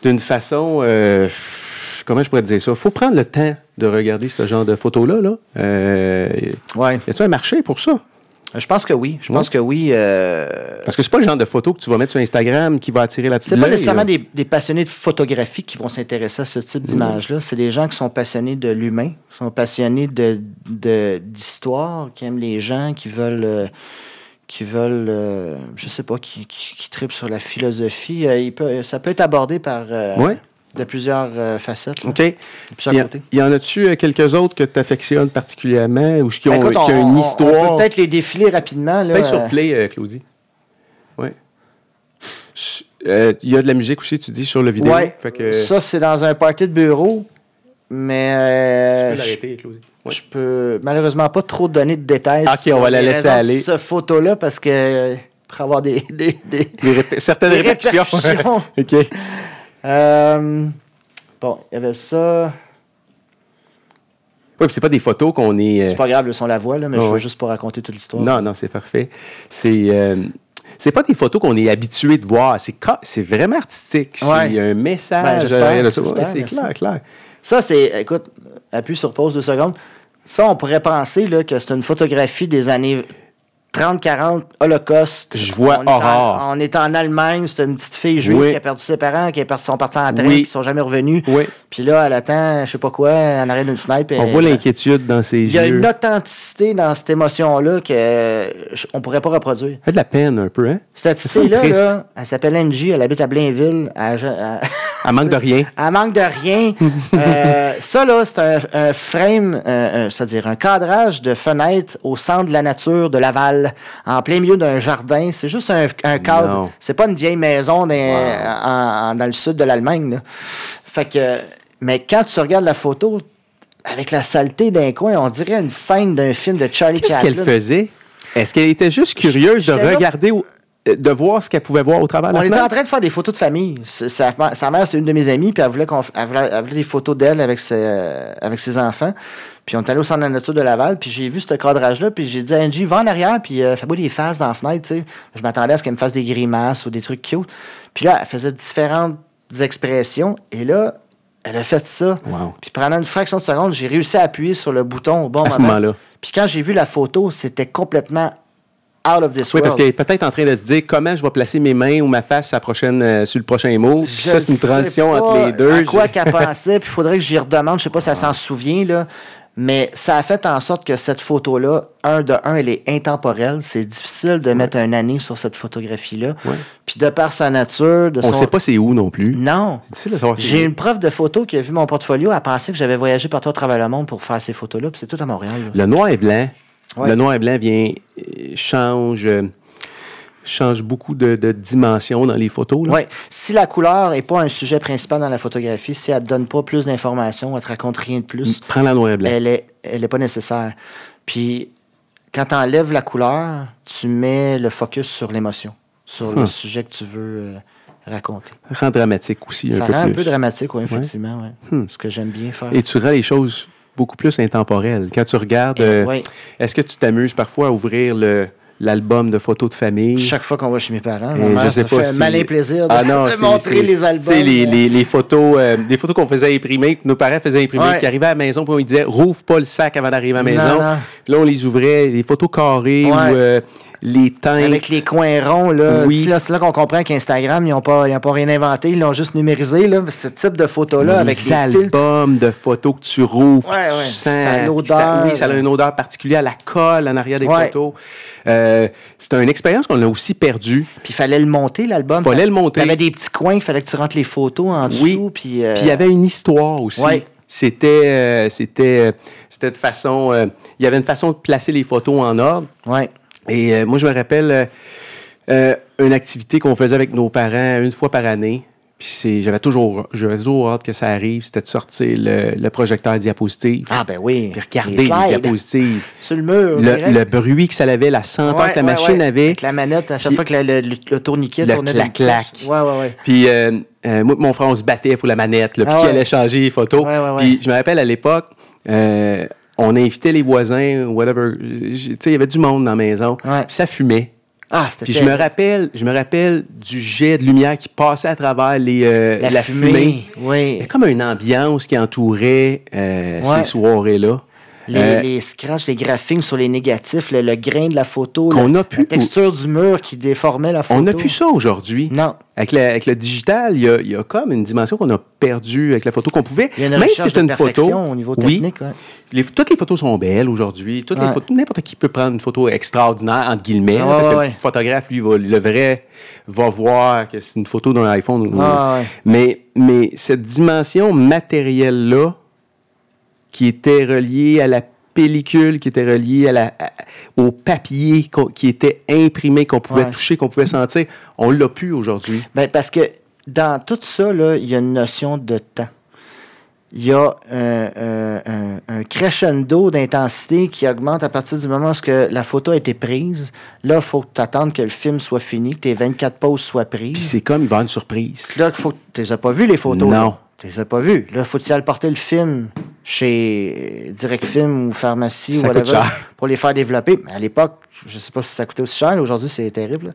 d'une façon. euh, comment je pourrais dire ça? Il faut prendre le temps de regarder ce genre de photos-là. Là. Euh, Ouais. y a-t-il un marché pour ça? Je pense que oui. Je pense que oui. euh, Parce que c'est pas le genre de photo que tu vas mettre sur Instagram qui va attirer la C'est pas nécessairement des, des passionnés de photographie qui vont s'intéresser à ce type d'image-là. C'est des gens qui sont passionnés de l'humain, qui sont passionnés de, de- d'histoire, qui aiment les gens, qui veulent, euh, qui veulent, euh, je sais pas, qui, qui, qui tripent sur la philosophie. Euh, il peut, ça peut être abordé par Ouais. De plusieurs euh, facettes, là, OK. plusieurs Il y, en- côtés. il y en a-tu euh, quelques autres que tu affectionnes particulièrement ou qui ont, Ben, écoute, qui ont on- une on- histoire? On peut peut-être les défiler rapidement. Là, Peut-être sur euh, Play, euh, Claudie. Oui. Il y a de la musique aussi, tu dis, sur le vidéo. Que, Ça, c'est dans un party de bureau. Mais tu peux l'arrêter, Claudie. Ouais. Je peux malheureusement pas trop donner de détails. Ok, sur on va la laisser aller. Cette photo-là, parce que pour avoir des. des, des- certaines Des répercussions. répercussions. OK. Euh, bon, il y avait ça. Oui, puis c'est pas des photos qu'on est. euh, C'est pas grave, le son la voix, là, mais je veux ouais. juste pour raconter toute l'histoire. Non, non, c'est parfait. C'est. euh, c'est pas des photos qu'on est habitué de voir. C'est, c'est vraiment artistique. Ouais. Il y a un message. Ben, Ouais, c'est clair, clair. Ça, c'est. Écoute, appuie sur pause deux secondes. Ça, on pourrait penser là, que c'est une photographie des années 30-40, Holocauste. Je vois on est en- on est en Allemagne, c'est une petite fille juive Oui. qui a perdu ses parents, qui est parti- sont partis en train, Oui. puis sont jamais revenus. Oui. Puis là, elle attend, je sais pas quoi, en arrière d'une fenêtre. On elle- voit l'inquiétude dans ses Il y a yeux. une authenticité dans cette émotion-là que euh, je- on pourrait pas reproduire. Ça fait de la peine un peu, hein? Cette fille-là, là, elle s'appelle Angie, elle habite à Blainville. Elle, elle- Elle manque de rien. elle manque de rien. Euh, ça, là, c'est un, un frame, euh, c'est-à-dire un cadrage de fenêtre au centre de la nature de Laval, en plein milieu d'un jardin. C'est juste un, un cadre. C'est pas une vieille maison dans, en- en- dans le sud de l'Allemagne. Fait que, mais quand tu regardes la photo, avec la saleté d'un coin, on dirait une scène d'un film de Charlie Qu'est-ce Chaplin. qu'elle faisait? Est-ce qu'elle était juste curieuse de regarder, euh, de voir ce qu'elle pouvait voir au travers de On la était en train de faire des photos de famille. Sa, sa mère, c'est une de mes amies, puis elle voulait, elle voulait, elle voulait des photos d'elle avec ses, euh, avec ses enfants. Puis on est allé au centre de la nature de Laval, puis j'ai vu ce cadrage-là, puis j'ai dit à Angie, va en arrière, puis euh, fais-moi des faces dans la fenêtre, tu sais. Je m'attendais à ce qu'elle me fasse des grimaces ou des trucs cute. Puis là, elle faisait différentes expressions, et là, elle a fait ça. Wow. Puis pendant une fraction de seconde, j'ai réussi à appuyer sur le bouton au bon À ce moment. moment-là. Puis quand j'ai vu la photo, c'était complètement out of this Oui, parce qu'elle est peut-être en train de se dire comment je vais placer mes mains ou ma face à prochaine, euh, sur le prochain mot. Puis ça, c'est une transition entre les deux. À quoi qu'elle pensait, puis il faudrait que j'y redemande. Je sais pas si elle s'en souvient, là. Mais ça a fait en sorte que cette photo-là, un de un, elle est intemporelle. C'est difficile de mettre un année sur cette photographie-là. Ouais. Puis de par sa nature, de On son... ne sait pas c'est où non plus. Non. J'ai une prof de photo qui a vu mon portfolio. Elle pensait que j'avais voyagé partout à travers le monde pour faire ces photos-là. Puis c'est tout à Montréal. là. Le noir et blanc. Ouais. Le noir et blanc vient, euh, change, euh, change beaucoup de, de dimensions dans les photos. Ouais. Si la couleur n'est pas un sujet principal dans la photographie, si elle ne te donne pas plus d'informations, elle te raconte rien de plus, Prends la noir et blanc. elle est, elle est pas nécessaire. Puis, quand tu enlèves la couleur, tu mets le focus sur l'émotion, sur le Hum. sujet que tu veux euh, raconter. Rend dramatique aussi Ça un peu rend plus. un peu dramatique, oui, effectivement. ouais. Hum. Ce que j'aime bien faire. Et tu rends les choses beaucoup plus intemporelles. Quand tu regardes, Et, euh, est-ce que tu t'amuses parfois à ouvrir le, l'album de photos de famille? chaque fois qu'on va chez mes parents, ma mère je sais se pas fait si- un malin plaisir de, Ah non, de montrer les albums. Tu sais, les, les, les photos, euh, photos qu'on faisait imprimer, que nos parents faisaient imprimer, Ouais. qui arrivaient à la maison, puis on disait, rouvre pas le sac avant d'arriver à la maison. là, on les ouvrait, les photos carrées Ouais. ou euh, les teintes. Avec les coins ronds, là. Oui. Là, c'est là qu'on comprend qu'Instagram, ils n'ont pas, ils ont pas rien inventé, ils l'ont juste numérisé, là. Ce type de photos-là, avec les filtres. albums de photos que tu rouvres, Ouais, tu Ça a l'odeur. ça- oui, ça a une odeur particulière, la colle en arrière des Ouais. photos. Euh, c'est une expérience qu'on a aussi perdue. Puis il fallait le monter, l'album. Fallait le monter. Il y avait des petits coins qu'il fallait que tu rentres les photos en dessous. Oui. Puis euh, Puis il y avait une histoire aussi. Ouais. C'était, euh, c'était, euh, c'était de façon. il y avait une façon de placer les photos en ordre. Ouais. Et euh, moi, je me rappelle euh, euh, une activité qu'on faisait avec nos parents une fois par année. Puis j'avais toujours, j'avais toujours hâte que ça arrive. C'était de sortir le, le projecteur diapositive. Ah, ben oui. Puis regarder Les diapositives. Sur le mur. Le, bruit que ça avait, la senteur Ouais, que la ouais, machine ouais. avait. Avec la manette, à chaque Puis- fois que le, tourniquet tournait clac-clac. touche. Ouais, ouais, ouais. Puis euh, euh, moi et mon frère, on se battait pour la manette, là, puis Ah qui ouais. allait changer les photos. Puis je me rappelle à l'époque, euh, on invitait les voisins, whatever. Tu sais, il y avait du monde dans la maison. Ouais. Puis ça fumait. Ah, c'était Puis je me rappelle, je me rappelle du jet de lumière qui passait à travers les, euh, La, la, fumée. fumée. Il y avait comme une ambiance qui entourait euh, Ouais. ces soirées-là. Les, Euh, les scratchs, les graphiques sur les négatifs, le, le grain de la photo, la, a la texture du mur qui déformait la photo. on n'a plus ça aujourd'hui. Non. Avec, la- avec le digital, il y, a, il y a comme une dimension qu'on a perdue avec la photo qu'on pouvait. Il y a une même si de une photo. au niveau oui, technique. ouais. Les- toutes les photos sont belles aujourd'hui. Toutes les photos, n'importe qui peut prendre une photo extraordinaire entre guillemets, Ah là, parce que ouais, le photographe lui va, le vrai va voir que c'est une photo d'un iPhone. Ah. Mais mais cette dimension matérielle là, qui était reliée à la pellicule, qui était reliée à la, à- au papier qui était imprimé, qu'on pouvait Ouais. toucher, qu'on pouvait sentir, on l'a plus aujourd'hui. Ben, parce que dans tout ça, il y a une notion de temps. Il y a un, un- un- un crescendo d'intensité qui augmente à partir du moment où que la photo a été prise. Là, il faut attendes que le film soit fini, que tes 24 poses soient prises. Puis c'est comme il va y avoir une surprise. Là, il faut tu les as pas vues, les photos. Non. là. Tu les as pas vues. Là, faut-tu aller porter le film? Chez Direct Film ou Pharmacie Ça ou whatever cher. pour les faire développer. Mais à l'époque, je sais pas si ça coûtait aussi cher. Aujourd'hui, c'est terrible.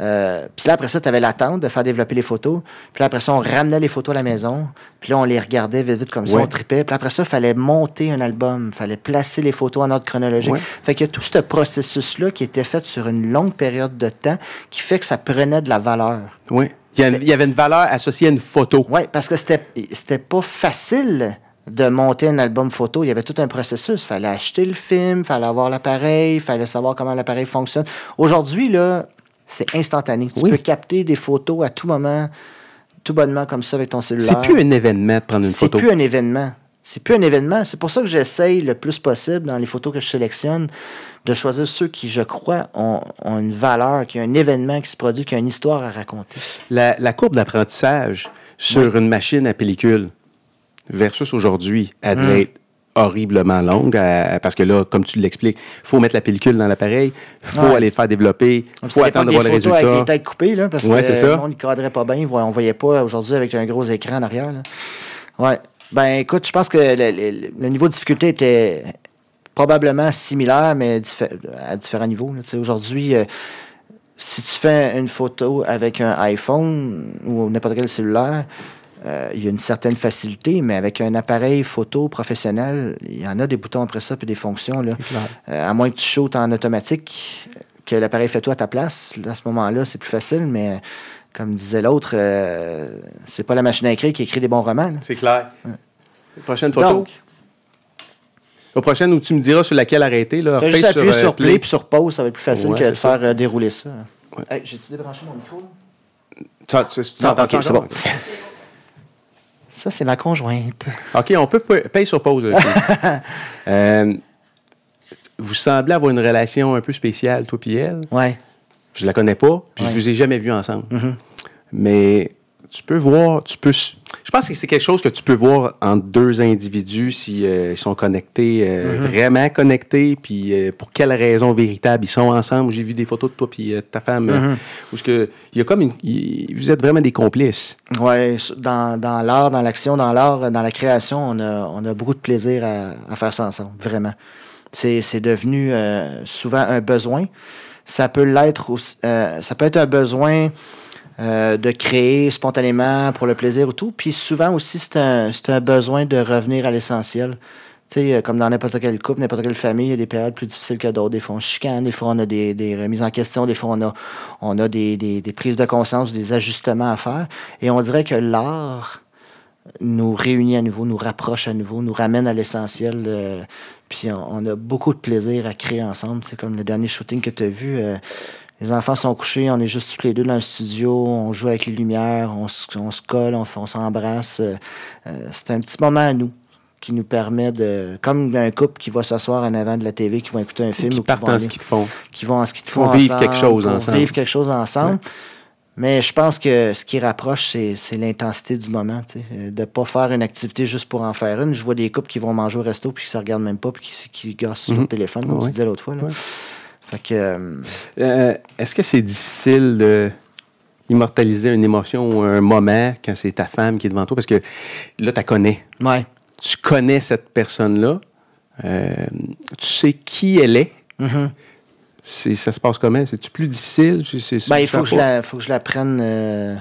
Euh, puis là, après ça, tu avais l'attente de faire développer les photos. Puis là, après ça, on ramenait les photos à la maison. Puis là, on les regardait vite, vite comme ça, Ouais. on tripait. Puis après ça, il fallait monter un album. Il fallait placer les photos en ordre chronologique. Ouais. Fait que tout ce processus-là qui était fait sur une longue période de temps qui fait que ça prenait de la valeur. Oui. Il y, a- il y avait une valeur associée à une photo. Oui, parce que c'était c'était pas facile de monter un album photo. Il y avait tout un processus. Il fallait acheter le film, il fallait avoir l'appareil, il fallait savoir comment l'appareil fonctionne. Aujourd'hui, là, c'est instantané. Tu peux capter des photos à tout moment, tout bonnement comme ça avec ton cellulaire. C'est plus un événement de prendre une C'est photo. plus un événement. C'est plus un événement. C'est pour ça que j'essaye le plus possible dans les photos que je sélectionne de choisir ceux qui, je crois, ont, ont une valeur, qui ont un événement qui se produit, qui a une histoire à raconter. La, la courbe d'apprentissage sur une machine à pellicule versus aujourd'hui, elle Hmm. être horriblement longue à- parce que là, comme tu l'expliques, il faut mettre la pellicule dans l'appareil, il faut Ouais. aller le faire développer, il Donc, faut attendre de voir le photos avec résultat. les têtes coupées, là, parce Ouais, que ça. le monde ne cadrait pas bien. On ne voyait pas aujourd'hui avec un gros écran en arrière. Là. Ouais. Ben, écoute, je pense que le, le- le niveau de difficulté était probablement similaire, mais diffé- à différents niveaux. Aujourd'hui, euh, si tu fais une photo avec un iPhone ou n'importe quel cellulaire, euh, il y a une certaine facilité, mais avec un appareil photo professionnel, il y en a des boutons après ça puis des fonctions. Là. Euh, à moins que tu shootes en automatique, que l'appareil fait tout à ta place, là, à ce moment-là, c'est plus facile, mais comme disait l'autre, euh, c'est pas la machine à écrire qui écrit des bons romans. C'est clair. Prochaine photo. Donc, La prochaine où tu me diras sur laquelle arrêter. Là, fais juste appuyer euh, sur play puis sur pause, ça va être plus facile Ouais, que de ça. faire euh, dérouler ça. Ouais. Hey, J'ai-tu débranché mon micro? Tu, tu, tu Non, t'entends ok, c'est bon. Ça, c'est ma conjointe. OK, on peut pa- payer sur pause. Euh, vous semblez avoir une relation un peu spéciale, toi et elle. Ouais. Je la connais pas, puis Ouais. je vous ai jamais vus ensemble. Mhm. Mais tu peux voir, tu peux. Pense que c'est quelque chose que tu peux voir entre deux individus si euh, ils sont connectés, euh, Mhm. vraiment connectés, puis euh, pour quelle raison véritable ils sont ensemble. J'ai vu des photos de toi puis euh, de ta femme, où ce que il y a comme une, il- vous êtes vraiment des complices. Ouais, dans, dans l'art, dans l'action, dans l'art, dans la création, on a, on a beaucoup de plaisir à, à faire ça ensemble, vraiment. C'est c'est devenu souvent un besoin. Ça peut l'être ça peut être un besoin euh, de créer spontanément pour le plaisir ou tout. Puis souvent aussi, c'est un, un besoin de revenir à l'essentiel. Tu sais, euh, comme dans n'importe quel couple, n'importe quelle famille, il y a des périodes plus difficiles que d'autres. Des fois, on chicane, des fois, on a des, des remises en question, des fois, on a, on a des, des, des prises de conscience, des ajustements à faire. Et on dirait que l'art nous réunit à nouveau, nous rapproche à nouveau, nous ramène à l'essentiel. euh, puis on, a beaucoup de plaisir à créer ensemble. C'est comme le dernier shooting que tu as vu. Les enfants sont couchés, on est juste tous les deux dans le studio, on joue avec les lumières, on, se- on se colle, on, s'embrasse. euh, euh, c'est un petit moment à nous. qui nous permet de. Comme un couple qui va s'asseoir en avant de la TV, qui va écouter un film Qui ou partent qui vont, en aller- ski de fond. qui vont en ski de Pour fond vivre ensemble, quelque chose pour ensemble. vivre quelque chose ensemble. Mais je pense que ce qui rapproche, c'est l'intensité du moment. Euh, De ne pas faire une activité juste pour en faire une. Je vois des couples qui vont manger au resto puis qui ne se regardent même pas puis qui, qui gossent sur le téléphone, comme Mhm. Ouais. tu disais l'autre fois. là. Ouais. Fait que. euh, Euh, Est-ce que c'est difficile de immortaliser une émotion ou un moment quand c'est ta femme qui est devant toi? Parce que là, tu la connais. ouais. Tu connais cette personne-là. Euh, tu sais qui elle est. Mhm. C'est- Ça se passe comment? C'est-tu plus difficile? C'est- c'est- Ben, il faut que, je la, faut que je la prenne. euh,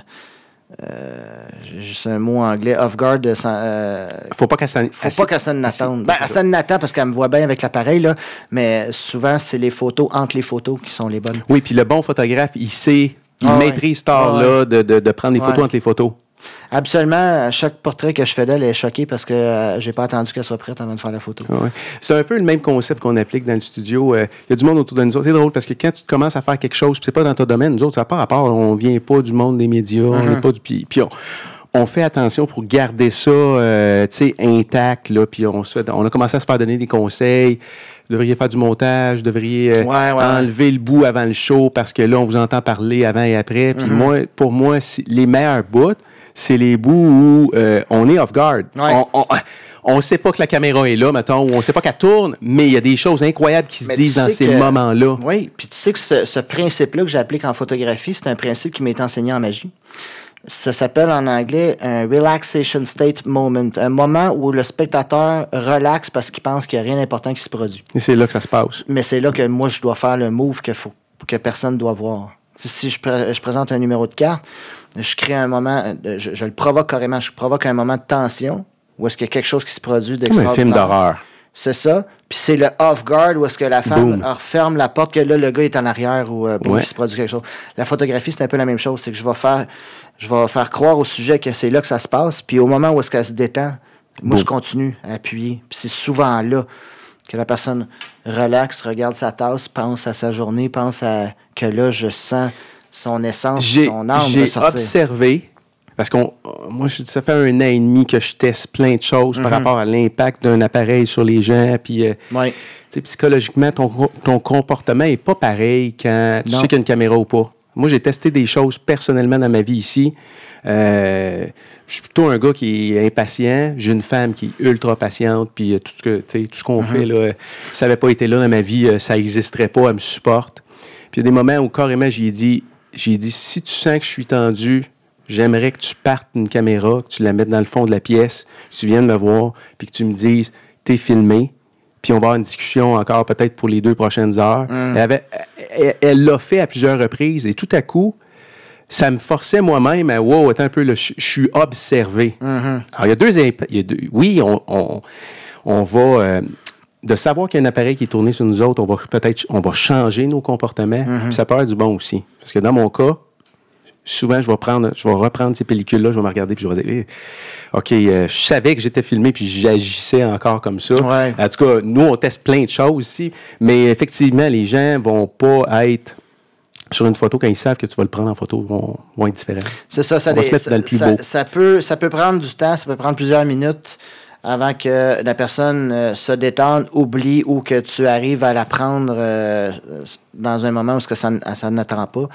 euh, juste un mot anglais. Off-guard. de sans- euh, Faut pas qu'elle s'en... faut pas s'en attende. Ben, elle s'en attend parce qu'elle me voit bien avec l'appareil, là. Mais souvent, c'est les photos entre les photos qui sont les bonnes. Oui, puis le bon photographe, il sait, il Ah ouais. maîtrise cet art-là Ah de, de- de prendre des photos Ouais. entre les photos. Absolument, à chaque portrait que je fais d'elle, elle est choquée parce que euh, j'ai pas attendu qu'elle soit prête avant de faire la photo. Ouais. C'est un peu le même concept qu'on applique dans le studio. Euh, Il y a du monde autour de nous autres. C'est drôle parce que quand tu commences à faire quelque chose, puis c'est pas dans ton domaine, nous autres, ça n'a pas rapport. On vient pas du monde des médias, on Uh-huh. n'est pas du. Puis on, fait attention pour garder ça euh, intact. Là, puis on, se fait- on a commencé à se faire donner des conseils. Vous devriez faire du montage, vous devriez euh, Ouais, ouais, enlever le bout avant le show parce que là, on vous entend parler avant et après. Uh-huh. Puis moi, pour moi, les meilleurs bouts, c'est les bouts où euh, on est off-guard. Ouais. On- on ne sait pas que la caméra est là, mettons, ou on ne sait pas qu'elle tourne, mais il y a des choses incroyables qui se Mais disent tu dans ces que- moments-là. Oui, puis tu sais que ce, ce principe-là que j'applique en photographie, c'est un principe qui m'est enseigné en magie. Ça s'appelle en anglais un relaxation state moment, un moment où le spectateur relaxe parce qu'il pense qu'il n'y a rien d'important qui se produit. Et c'est là que ça se passe. Mais c'est là que moi, je dois faire le move que, faut, que personne ne doit voir. Si, je présente un numéro de carte, je crée un moment, euh, je, je le provoque carrément, je provoque un moment de tension où est-ce qu'il y a quelque chose qui se produit Comme un film d'extraordinaire. d'horreur. C'est ça. Puis c'est le off-guard où est-ce que la femme referme la porte, que là, le gars est en arrière ou euh, Ouais. qu'il se produise quelque chose. La photographie, c'est un peu la même chose. C'est que je vais faire, je vais faire croire au sujet que c'est là que ça se passe. Puis au moment où est-ce qu'elle se détend, moi, Boom. je continue à appuyer. Puis c'est souvent là que la personne relaxe, regarde sa tasse, pense à sa journée, pense à que là, je sens son essence, son âme j'ai observé, parce que moi, ça fait un an et demi que je teste plein de choses Mhm. par rapport à l'impact d'un appareil sur les gens. Puis, euh, Ouais. psychologiquement, ton, ton comportement n'est pas pareil quand tu Non. sais qu'il y a une caméra ou pas. Moi, j'ai testé des choses personnellement dans ma vie ici. Euh, je suis plutôt un gars qui est impatient. J'ai une femme qui est ultra patiente. Puis euh, tout ce que, tout ce qu'on Mhm. fait, là, euh, si ça n'avait pas été là dans ma vie, ça n'existerait pas. Elle me supporte. Puis il y a des moments où carrément, j'ai dit, j'ai dit, si tu sens que je suis tendu, j'aimerais que tu partes une caméra, que tu la mettes dans le fond de la pièce, que tu viennes me voir, puis que tu me dises, t'es filmé, puis on va avoir une discussion encore peut-être pour les deux prochaines heures. Elle avait- elle- l'a fait à plusieurs reprises et tout à coup, ça me forçait moi-même à wow, attends un peu, là, je je suis observé. Alors, il y a deux, il y a deux- Oui, on, on, on va. euh, de savoir qu'il y a un appareil qui est tourné sur nous autres, on va peut-être on va changer nos comportements. Puis ça peut être du bon aussi. Parce que dans mon cas, souvent, je vais prendre, je vais reprendre ces pellicules-là, je vais me regarder, puis je vais dire, Eh, OK, euh, je savais que j'étais filmé, puis j'agissais encore comme ça. Ouais. En tout cas, nous, on teste plein de choses ici, mais effectivement, les gens vont pas être sur une photo quand ils savent que tu vas le prendre en photo, vont, vont être différents. C'est ça, ça, On va dé- se mettre ça, dans le plus ça- beau. ça peut, ça peut prendre du temps, ça peut prendre plusieurs minutes avant que la personne euh, se détende, oublie ou que tu arrives à la prendre euh, dans un moment où ce que ça, n'attend pas.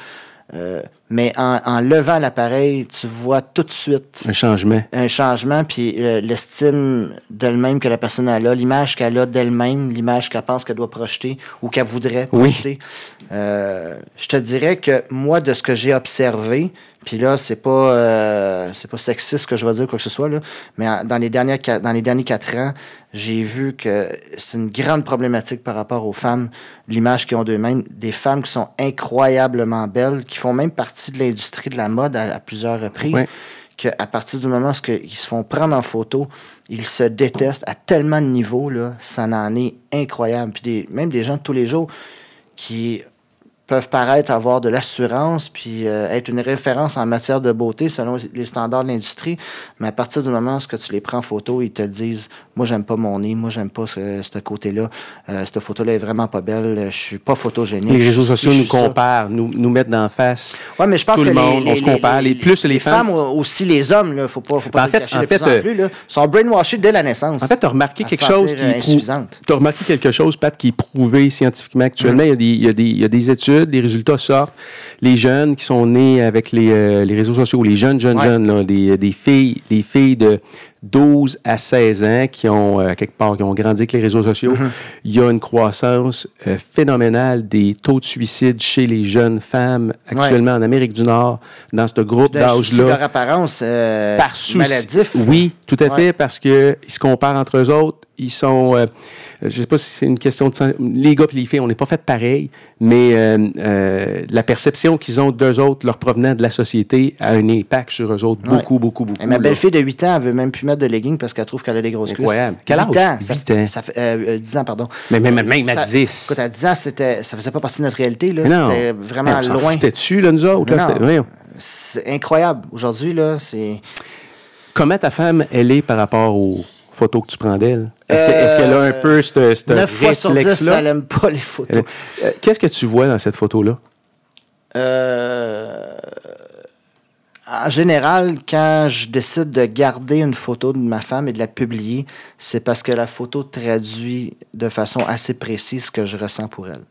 Euh, mais en, en levant l'appareil, tu vois tout de suite Un changement. un changement, puis euh, l'estime d'elle-même que la personne a là, l'image qu'elle a d'elle-même, l'image qu'elle pense qu'elle doit projeter ou qu'elle voudrait Oui. projeter. Euh, je te dirais que moi, de ce que j'ai observé, puis là, c'est pas euh, c'est pas sexiste que je vais dire quoi que ce soit, là, mais dans les, dernières, dans les derniers quatre ans, j'ai vu que c'est une grande problématique par rapport aux femmes, l'image qu'ils ont d'eux-mêmes, des femmes qui sont incroyablement belles, qui font même partie de l'industrie de la mode à, à plusieurs reprises qu'à partir du moment où ils se font prendre en photo, ils se détestent à tellement de niveaux, là, ça en est incroyable. Puis des- même des gens de tous les jours qui peuvent paraître avoir de l'assurance puis euh, être une référence en matière de beauté selon les standards de l'industrie. Mais à partir du moment où tu les prends en photo, ils te disent Moi, j'aime pas mon nez, moi, j'aime pas ce, ce côté-là. Euh, cette photo-là est vraiment pas belle, je suis pas photogénique. Les réseaux sociaux nous comparent, nous, nous mettent d'en face. Ouais, mais je pense tout que le monde, les, on les- se compare. Les, plus les, femmes. aussi les hommes, là, faut pas, faut pas Ben, en fait- en de fait, plus en euh, plus, là, sont brainwashés dès la naissance. En fait, tu as remarqué quelque se chose qui insuffisante. T'as remarqué quelque chose, Pat, qui est prouvé scientifiquement actuellement? Il, y a des, il, y a des, il y a des études, les résultats sortent. Les jeunes qui sont nés avec les, euh, les réseaux sociaux, les jeunes, jeunes, Ouais. jeunes, là, des, des filles, des filles de 12 à 16 ans qui ont, euh, quelque part, qui ont grandi avec les réseaux sociaux, Mm-hmm. il y a une croissance euh, phénoménale des taux de suicide chez les jeunes femmes actuellement en Amérique du Nord, dans ce groupe d'âge-là. leur apparence euh, par souci. maladif. Oui, tout à Ouais. fait, parce qu'ils se comparent entre eux autres. Ils sont. euh, je sais pas si c'est une question de. Les gars et les filles, on n'est pas fait pareil, mais la perception qu'ils ont d'eux autres, leur provenant de la société, a un impact sur eux autres. Ouais. Beaucoup, beaucoup, beaucoup. Et ma belle-fille de 8 ans, elle veut même plus mettre de leggings parce qu'elle trouve qu'elle a des grosses cuisses. Incroyable. Quel 8 âge? ans. Ça, 8 ans. Ça fait, euh, euh, 10 ans, pardon. Mais même- même à ça- 10. Écoute, à 10 ans, c'était, ça faisait pas partie de notre réalité. Là. Non. C'était vraiment Mais on loin. foutait dessus, là, nous autres. là, Non, c'était-. C'est incroyable. Aujourd'hui, là, c'est... Comment ta femme, elle est par rapport aux photos que tu prends d'elle? Est-ce que- est-ce qu'elle a un peu ce, ce 9 fois sur 10, réflexe-là? elle aime pas les photos. Euh, euh, Qu'est-ce que tu vois dans cette photo-là? Euh, en général, quand je décide de garder une photo de ma femme et de la publier, c'est parce que la photo traduit de façon assez précise ce que je ressens pour elle.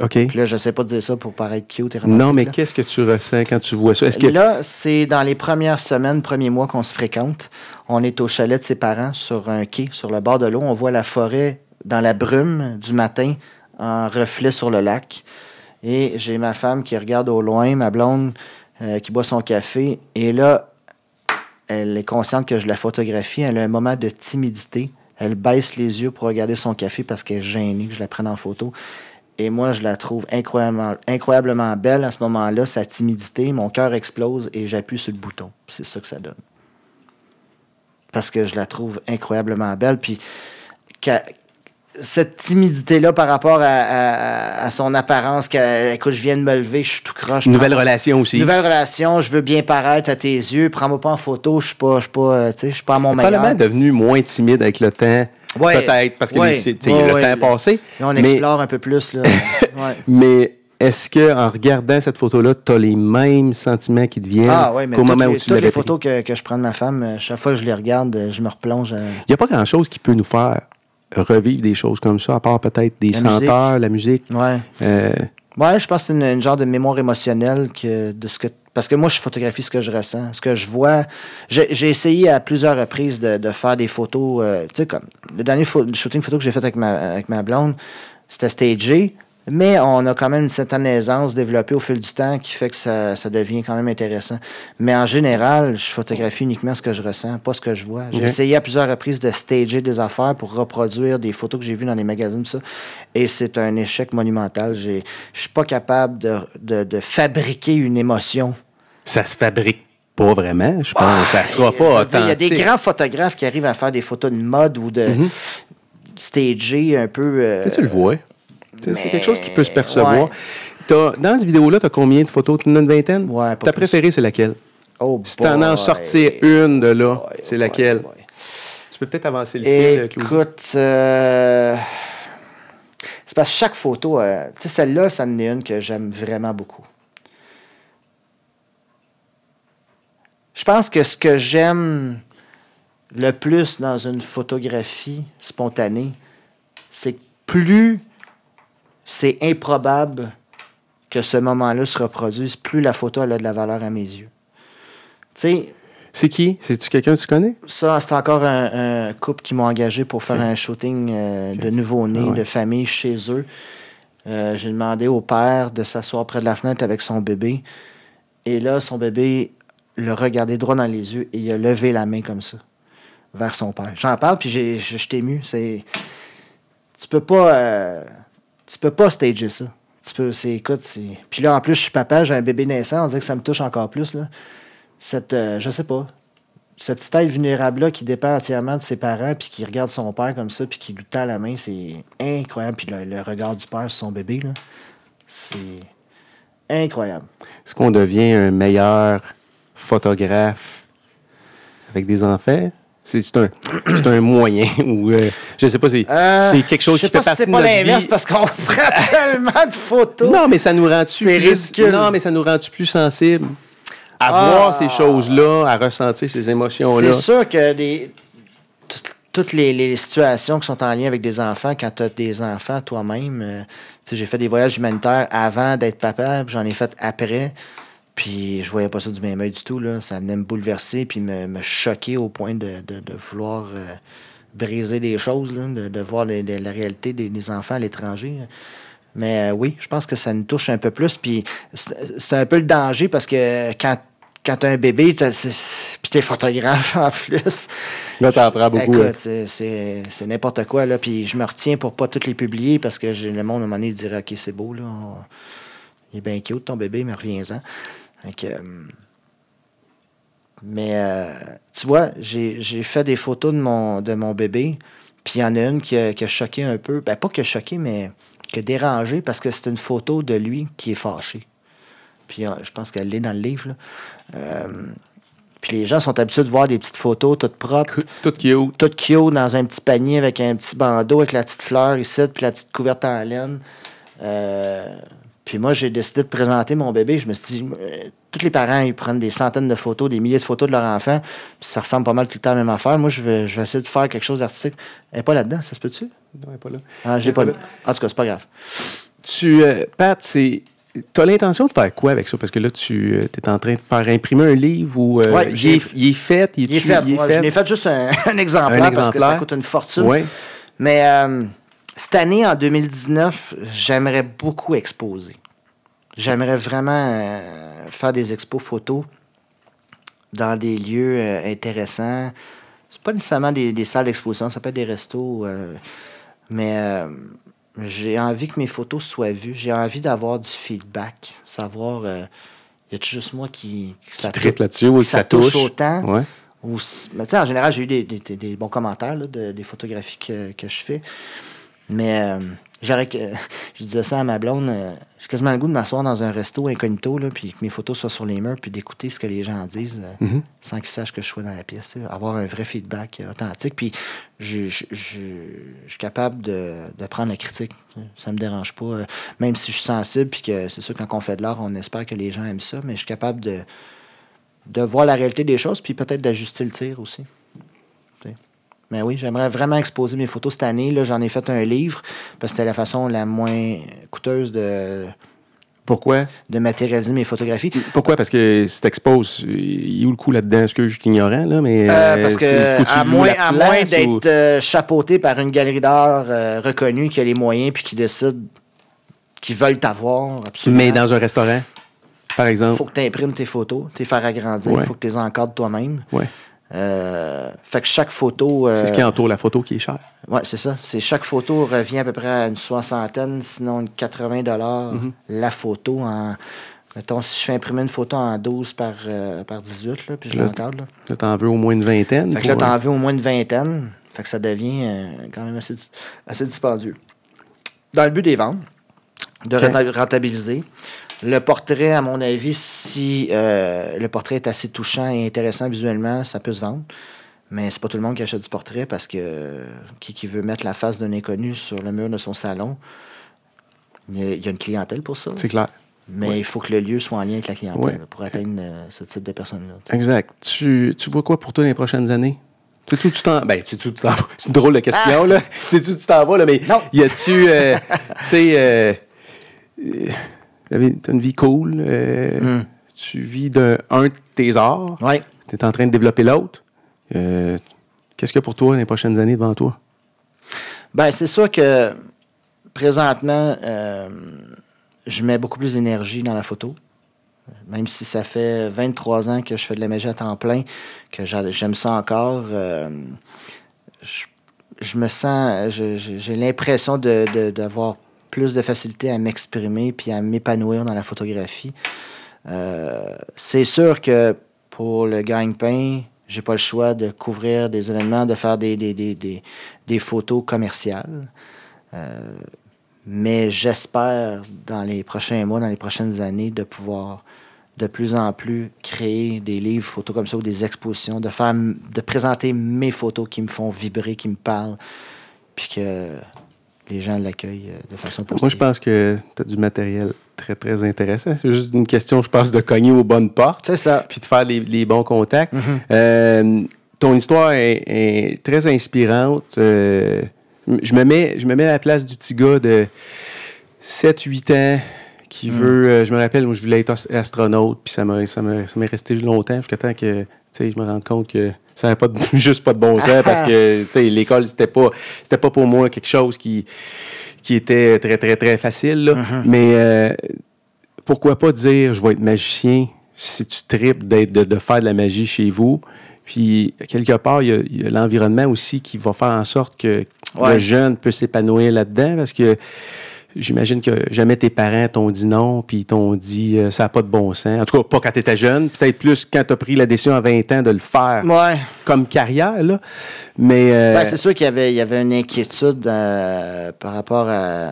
OK. Puis là, je sais pas dire ça pour paraître cute et romantique. Non, mais qu'est-ce que tu ressens quand tu vois ça? Est-ce que Là, c'est dans les premières semaines, premiers mois qu'on se fréquente. On est au chalet de ses parents sur un quai, sur le bord de l'eau. On voit la forêt dans la brume du matin en reflet sur le lac. Et j'ai ma femme qui regarde au loin, ma blonde euh, qui boit son café. Et là, elle est consciente que je la photographie. Elle a un moment de timidité. Elle baisse les yeux pour regarder son café parce qu'elle est gênée que je la prenne en photo. Et moi, je la trouve incroyablement, belle à ce moment-là, sa timidité. Mon cœur explose et j'appuie sur le bouton. C'est ça que ça donne. Parce que je la trouve incroyablement belle. Puis, cette timidité-là par rapport à, à- à son apparence, qu'elle- écoute, je viens de me lever, je suis tout croche. Nouvelle relation aussi. Nouvelle relation, je veux bien paraître à tes yeux. Prends-moi pas en photo, je suis pas, je suis pas, euh, je suis pas à mon meilleur. Probablement devenu moins timide avec le temps. Ouais. Peut-être, parce que Ouais. les- Ouais, le ouais. temps est passé. On mais, explore un peu plus. Là. Ouais. mais est-ce qu'en regardant cette photo-là, tu as les mêmes sentiments qui te viennent? Ah oui, mais qu'au moment les, où tu toutes les l'avais photos que, que je prends de ma femme, euh, chaque fois que je les regarde, euh, je me replonge. euh, Il n'y a pas grand-chose qui peut nous faire revivre des choses comme ça, à part peut-être des La musique. senteurs, la musique. Ouais. Euh, Ouais, je pense que c'est une, une genre de mémoire émotionnelle que de ce que. Parce que moi, je photographie ce que je ressens, ce que je vois. J'ai essayé à plusieurs reprises de, de faire des photos. euh, tu sais, comme le dernier shooting photo que j'ai fait avec ma, avec ma blonde, c'était stagé, mais on a quand même une certaine aisance développée au fil du temps qui fait que ça, ça devient quand même intéressant. Mais en général, je photographie uniquement ce que je ressens, pas ce que je vois. J'ai essayé à plusieurs reprises de stager des affaires pour reproduire des photos que j'ai vues dans les magazines, tout ça. Et c'est un échec monumental. Je suis pas capable de, de- de fabriquer une émotion. ça se fabrique pas vraiment, je pense. ça sera pas Il y a des grands photographes qui arrivent à faire des photos de mode ou de stager un peu. euh, tu le vois. Tu C'est quelque chose qui peut se percevoir. ouais. Dans cette vidéo-là, tu as combien de photos? Tu en as une vingtaine? Ouais, Ta préférée, c'est laquelle? oh Si boy. en sortir une de là, Boy, c'est laquelle? boy. Tu peux peut-être avancer le fil, euh. Écoute, euh, c'est parce que chaque photo, euh, tu sais, celle-là, ça en est une que j'aime vraiment beaucoup. Je pense que ce que j'aime le plus dans une photographie spontanée, c'est que plus c'est improbable que ce moment-là se reproduise, plus la photo elle a de la valeur à mes yeux. Tu sais, C'est qui? C'est-tu quelqu'un que tu connais? ça, c'est encore un, un couple qui m'ont engagé pour faire un shooting euh, de nouveau-né, Ah ouais. de famille chez eux. Euh, J'ai demandé au père de s'asseoir près de la fenêtre avec son bébé. Et là, son bébé le regardait droit dans les yeux et il a levé la main comme ça vers son père. J'en parle, puis je suis ému. C'est... Tu peux pas... euh, Tu peux pas stager ça. Tu peux... C'est... Écoute. Puis là, en plus, je suis papa, j'ai un bébé naissant. On dirait que ça me touche encore plus, là. Cette... euh, je sais pas ce petit être vulnérable-là qui dépend entièrement de ses parents, puis qui regarde son père comme ça, puis qui lui tend la main, c'est incroyable. Puis le, le regard du père sur son bébé, là, c'est. Incroyable. Est-ce qu'on devient un meilleur photographe avec des enfants? C'est c'est un, c'est un moyen ou euh, je sais pas, c'est Euh, c'est quelque chose qui fait pas si partie c'est de pas notre l'inverse vie. parce qu'on prend tellement de photos. Non, mais ça nous C'est plus ridicule. Non, mais ça nous rend-tu plus sensibles à Ah. voir ces choses-là, à ressentir ces émotions-là? C'est sûr que toutes les, les situations qui sont en lien avec des enfants, quand tu as des enfants toi-même, euh, j'ai fait des voyages humanitaires avant d'être papa, j'en ai fait après. Puis je voyais pas ça du même œil du tout. Là. Ça venait me bouleverser puis me, me choquer au point de, de- de vouloir euh, briser des choses, là, de, de voir les- les- la réalité des, des enfants à l'étranger. Mais euh, oui, je pense que ça nous touche un peu plus. Puis c'est un peu le danger parce que quand, quand tu as un bébé, t'as- puis tu es photographe en plus, Là, t'en prends beaucoup. Écoute, hein. c'est- n'importe quoi. Là. Puis je me retiens pour pas toutes les publier parce que le monde, à un moment donné, dirait Ok, c'est beau. Là. On- Il est bien cute, ton bébé, mais reviens-en. Que, euh, mais euh, tu vois, j'ai fait des photos de mon, de mon bébé. Puis il y en a une qui a, qui a choqué un peu. Ben, pas que choqué, mais qui a dérangé parce que c'est une photo de lui qui est fâché. Puis euh, je pense qu'elle l'est dans le livre. là. Euh, puis les gens sont habitués de voir des petites photos toutes propres Tout cute. tout cute dans un petit panier avec un petit bandeau avec la petite fleur ici, puis la petite couverte en laine. Euh, puis moi, j'ai décidé de présenter mon bébé. Je me suis dit, euh, tous les parents, ils prennent des centaines de photos, des milliers de photos de leur enfant, puis ça ressemble pas mal tout le temps à la même affaire. Moi, je vais, je vais essayer de faire quelque chose d'artistique. Elle n'est pas là-dedans, ça se peut-tu? Non, elle est pas là. Ah, je l'ai pas lu. En tout cas, c'est pas grave. Tu, euh, Pat, c'est. Tu as l'intention de faire quoi avec ça? Parce que là, tu es en train de faire imprimer un livre ou. euh, Ouais, il, est, il est fait? Il est fait. Moi, Je l'ai fait juste un, un exemplaire Un parce que ça coûte une fortune. Oui. Mais euh, cette année, en 2019, j'aimerais beaucoup exposer. J'aimerais vraiment euh, faire des expos photos dans des lieux euh, intéressants. C'est pas nécessairement des, des salles d'exposition, ça peut être des restos. euh, mais euh, j'ai envie que mes photos soient vues. J'ai envie d'avoir du feedback. Savoir, y a juste moi qui, qui ça là-dessus, que ça ça touche. touche autant? Ouais. ou mais en général, j'ai eu des, des- des- des bons commentaires là, de- des photographies que, que je fais. Mais euh, j'aurais que. Je disais ça à ma blonde. euh, j'ai quasiment le goût de m'asseoir dans un resto incognito, là, puis que mes photos soient sur les murs, puis d'écouter ce que les gens en disent euh, Mhm. sans qu'ils sachent que je sois dans la pièce. Avoir un vrai feedback authentique. Puis je, je, je- je suis capable de, de prendre la critique. Ça me dérange pas. même si je suis sensible, puis que c'est sûr, quand on fait de l'art, on espère que les gens aiment ça, mais je suis capable de de voir la réalité des choses, puis peut-être d'ajuster le tir aussi. Mais oui, j'aimerais vraiment exposer mes photos cette année. Là, j'en ai fait un livre, parce que c'était la façon la moins coûteuse de, Pourquoi? de matérialiser mes photographies. Pourquoi? Parce que si t'exposes, il y a où le coup là-dedans? Est-ce que je suis ignorant, là? Mais, Euh, parce que, à moins, à moins ou- d'être euh, chapeauté par une galerie d'art euh, reconnue qui a les moyens puis qui décide qu'ils veulent t'avoir, absolument. Mais dans un restaurant, par exemple? faut que tu imprimes tes photos, t'es faire agrandir, il Ouais. faut que tu les encadres toi-même. Ouais. Euh, fait que chaque photo. euh, C'est ce qui entoure la photo qui est cher. Ouais, c'est ça. C'est chaque photo revient à peu près à une soixantaine, sinon une 80 dollars Mhm. la photo en mettons si je fais imprimer une photo en 12 par, euh, par 18 là, puis je l'encadre là. Là, t'en veux au moins une vingtaine. Fait que là t'en euh, veux au moins une vingtaine. Fait que ça devient euh, quand même assez, assez dispendieux. Dans le but des ventes, de rentabiliser. Le portrait, à mon avis, si euh, le portrait est assez touchant et intéressant visuellement, ça peut se vendre. Mais c'est pas tout le monde qui achète du portrait parce que euh, qui, qui veut mettre la face d'un inconnu sur le mur de son salon, il y a, une clientèle pour ça. C'est clair. Mais il faut que le lieu soit en lien avec la clientèle pour atteindre euh, ce type de personnes-là. tu. Exact. Tu, tu vois quoi pour toi dans les prochaines années? Où tu t'en Ben, où tu t'en vas? C'est une drôle de question, là. Sais-tu où tu t'en vas, là? Mais Ah! Non. y a-tu. euh, tu sais. Euh, une vie cool. euh, Hmm. Tu vis d'un un de tes arts. Ouais. Tu es en train de développer l'autre. Euh, Qu'est-ce qu'il y a pour toi les prochaines années devant toi? Ben, c'est sûr que présentement, euh, je mets beaucoup plus d'énergie dans la photo. Même si ça fait 23 ans que je fais de la magie à temps plein, que j'a- j'aime ça encore, je, je me sens, j'ai l'impression de- de- d'avoir plus de facilité à m'exprimer puis à m'épanouir dans la photographie. Euh, c'est sûr que pour le gagne-pain, j'ai pas le choix de couvrir des événements, de faire des, des, des, des, photos commerciales. Euh, Mais j'espère, dans les prochains mois, dans les prochaines années, de pouvoir de plus en plus créer des livres photos comme ça ou des expositions, de faire de présenter mes photos qui me font vibrer, qui me parlent, puis que les gens l'accueillent euh, de façon positive. Moi, je pense que tu as du matériel très, très intéressant. C'est juste une question, je pense, de cogner aux bonnes portes. C'est ça. Puis de faire les, les bons contacts. Mhm. Euh, ton histoire est, est très inspirante. Euh, je, me mets, je me mets à la place du petit gars de 7-8 ans qui Mhm. veut. euh, je me rappelle, moi, je voulais être as- astronaute, puis ça m'est resté longtemps jusqu'à temps que je me rende compte que ça n'avait pas de- juste pas de bon sens parce que l'école, c'était pas, c'était pas pour moi quelque chose qui, qui était très, très, très facile. là. Mhm. Mais euh, pourquoi pas dire je vais être magicien si tu tripes d'être, de, de faire de la magie chez vous? Puis, quelque part, il y a- l'environnement aussi qui va faire en sorte que Ouais. le jeune peut s'épanouir là-dedans parce que j'imagine que jamais tes parents t'ont dit non, puis t'ont dit euh, ça n'a pas de bon sens. En tout cas, pas quand tu étais jeune, peut-être plus quand tu as pris la décision à 20 ans de le faire Ouais. comme carrière. Là. Mais euh, c'est sûr qu'il y avait, il y avait une inquiétude euh, par rapport à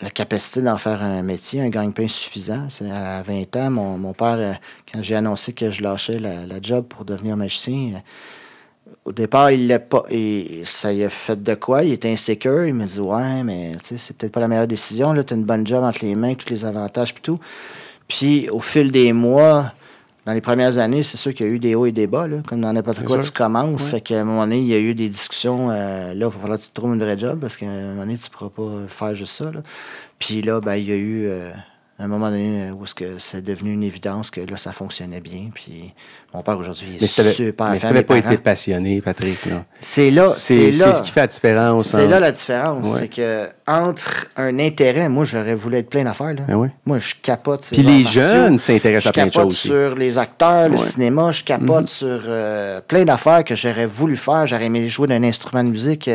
la capacité d'en faire un métier, un gagne-pain suffisant. C'est à 20 ans, mon, mon père, quand j'ai annoncé que je lâchais la, la job pour devenir magicien, au départ, il l'a pas. Et ça y a fait de quoi? Il était insécure. Il me dit Ouais, mais tu sais, c'est peut-être pas la meilleure décision. Là, as une bonne job entre les mains, tous les avantages puis tout. Puis au fil des mois, dans les premières années, c'est sûr qu'il y a eu des hauts et des bas, là, comme dans n'importe quoi, sûr. tu commences. Ouais. Fait qu'à un moment donné, il y a eu des discussions. euh, là, il va falloir que tu te trouves une vraie job parce qu'à un moment donné, tu ne pourras pas faire juste ça. là. Puis là, ben, il y a eu euh, un moment donné où est-ce que c'est devenu une évidence que là, ça fonctionnait bien. Puis mon père aujourd'hui mais est si t'avais- super mais si des pas été passionné, Patrick, là, C'est là, c'est, ce qui fait la différence. C'est là la différence. Ouais. C'est que entre un intérêt, moi j'aurais voulu être plein d'affaires. Là. Ben oui. Moi je capote. Puis les jeunes s'intéressent Je à plein de capote choses aussi. sur les acteurs, le cinéma, je capote sur euh, plein d'affaires que j'aurais voulu faire. J'aurais aimé jouer d'un instrument de musique.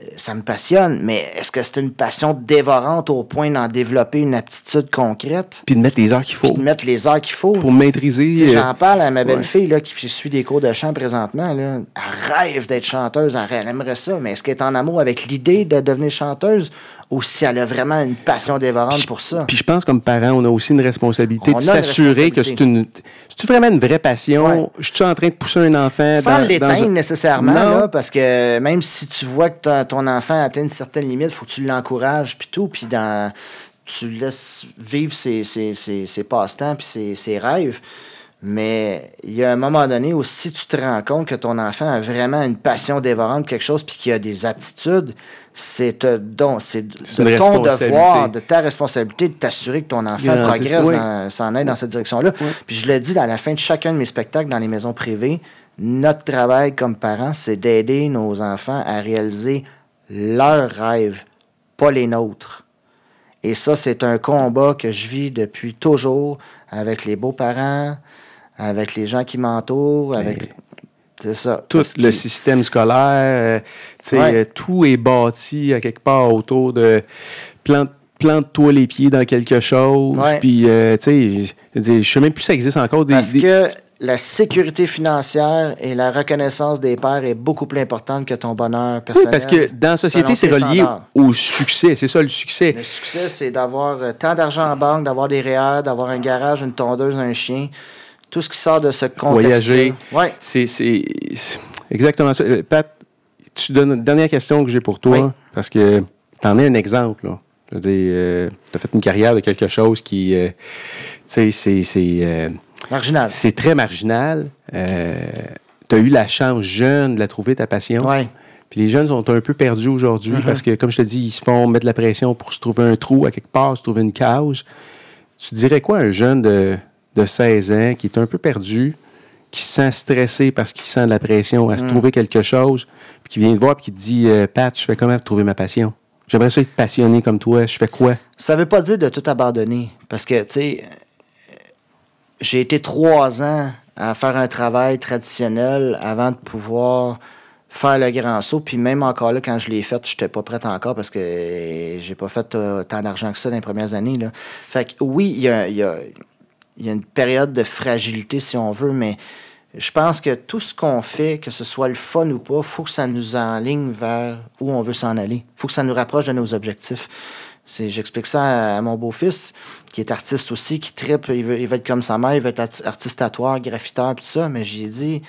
Euh, ça me passionne, mais est-ce que c'est une passion dévorante au point d'en développer une aptitude concrète? Puis de mettre les heures qu'il Puis faut de mettre les heures qu'il faut. pour maîtriser. Sais, euh, J'en parle à ma belle-fille là, qui suit des cours de chant présentement. Là. Elle rêve d'être chanteuse, elle aimerait ça, mais est-ce qu'elle est en amour avec l'idée de devenir chanteuse? Ou si elle a vraiment une passion dévorante pour ça? Puis je pense comme parent, on a aussi une responsabilité On de s'assurer que c'est une. C'est vraiment une vraie passion? Ouais. Je suis en train de pousser un enfant. Sans dans- l'éteindre nécessairement, Non. là, parce que même si tu vois que ton- enfant atteint une certaine limite, il faut que tu l'encourages, puis tout, puis dans, tu laisses vivre ses, ses, ses, ses passe-temps, puis ses, ses rêves. Mais il y a un moment donné où si tu te rends compte que ton enfant a vraiment une passion dévorante, quelque chose, puis qu'il a des aptitudes, c'est don- c'est de ton devoir, de ta responsabilité de t'assurer que ton enfant progresse, oui. s'en aille dans cette direction-là. Puis je le dis à la fin de chacun de mes spectacles dans les maisons privées, notre travail comme parents, c'est d'aider nos enfants à réaliser leurs rêves, pas les nôtres. Et ça, c'est un combat que je vis depuis toujours avec les beaux-parents, avec les gens qui m'entourent, avec... C'est ça. tout le système scolaire, euh, Ouais. euh, tout est bâti à quelque part autour de plante plante-toi les pieds dans quelque chose, puis euh, tu sais, je même plus si ça existe encore des, Parce des- que la sécurité financière et la reconnaissance des pères est beaucoup plus importante que ton bonheur Oui, personnel. parce que dans la société, c'est relié standards. au succès. C'est ça le succès. Le succès, c'est d'avoir euh, tant d'argent en banque, d'avoir des REER, d'avoir un garage, une tondeuse, un chien. Tout ce qui sort de ce contexte. Voyager. Ouais. C'est c'est- exactement ça. Euh, Pat, tu donnes une dernière question que j'ai pour toi, Oui. parce que tu en es un exemple. Là. Je veux dire, tu as fait une carrière de quelque chose qui, euh, tu sais, c'est- c'est euh, Marginal. c'est très marginal. tu as eu la chance jeune de la trouver, ta passion. Ouais. Puis les jeunes sont un peu perdus aujourd'hui Mm-hmm. parce que, comme je te dis, ils se font mettre de la pression pour se trouver un trou à quelque part, se trouver une cage. Tu dirais quoi à un jeune de, de 16 ans qui est un peu perdu, qui se sent stressé parce qu'il sent de la pression Mm. à se trouver quelque chose, puis qui vient te voir et qui te dit euh, Pat, je fais comment pour trouver ma passion? J'aimerais ça être passionné comme toi, je fais quoi Ça veut pas dire de tout abandonner. Parce que, tu sais, j'ai été trois ans à faire un travail traditionnel avant de pouvoir faire le grand saut. Puis même encore là, quand je l'ai fait, je n'étais pas prête encore parce que j'ai pas fait euh, tant d'argent que ça dans les premières années. Là. Fait que oui, il y a, il y a- il y a une période de fragilité, si on veut, mais je pense que tout ce qu'on fait, que ce soit le fun ou pas, faut que ça nous enligne vers où on veut s'en aller. faut que ça nous rapproche de nos objectifs. J'explique ça à, mon beau-fils, qui est artiste aussi, qui tripe, il veut, il veut être comme sa mère, il veut être artiste tatoueur, graffiteur, tout ça, mais j'ai dit,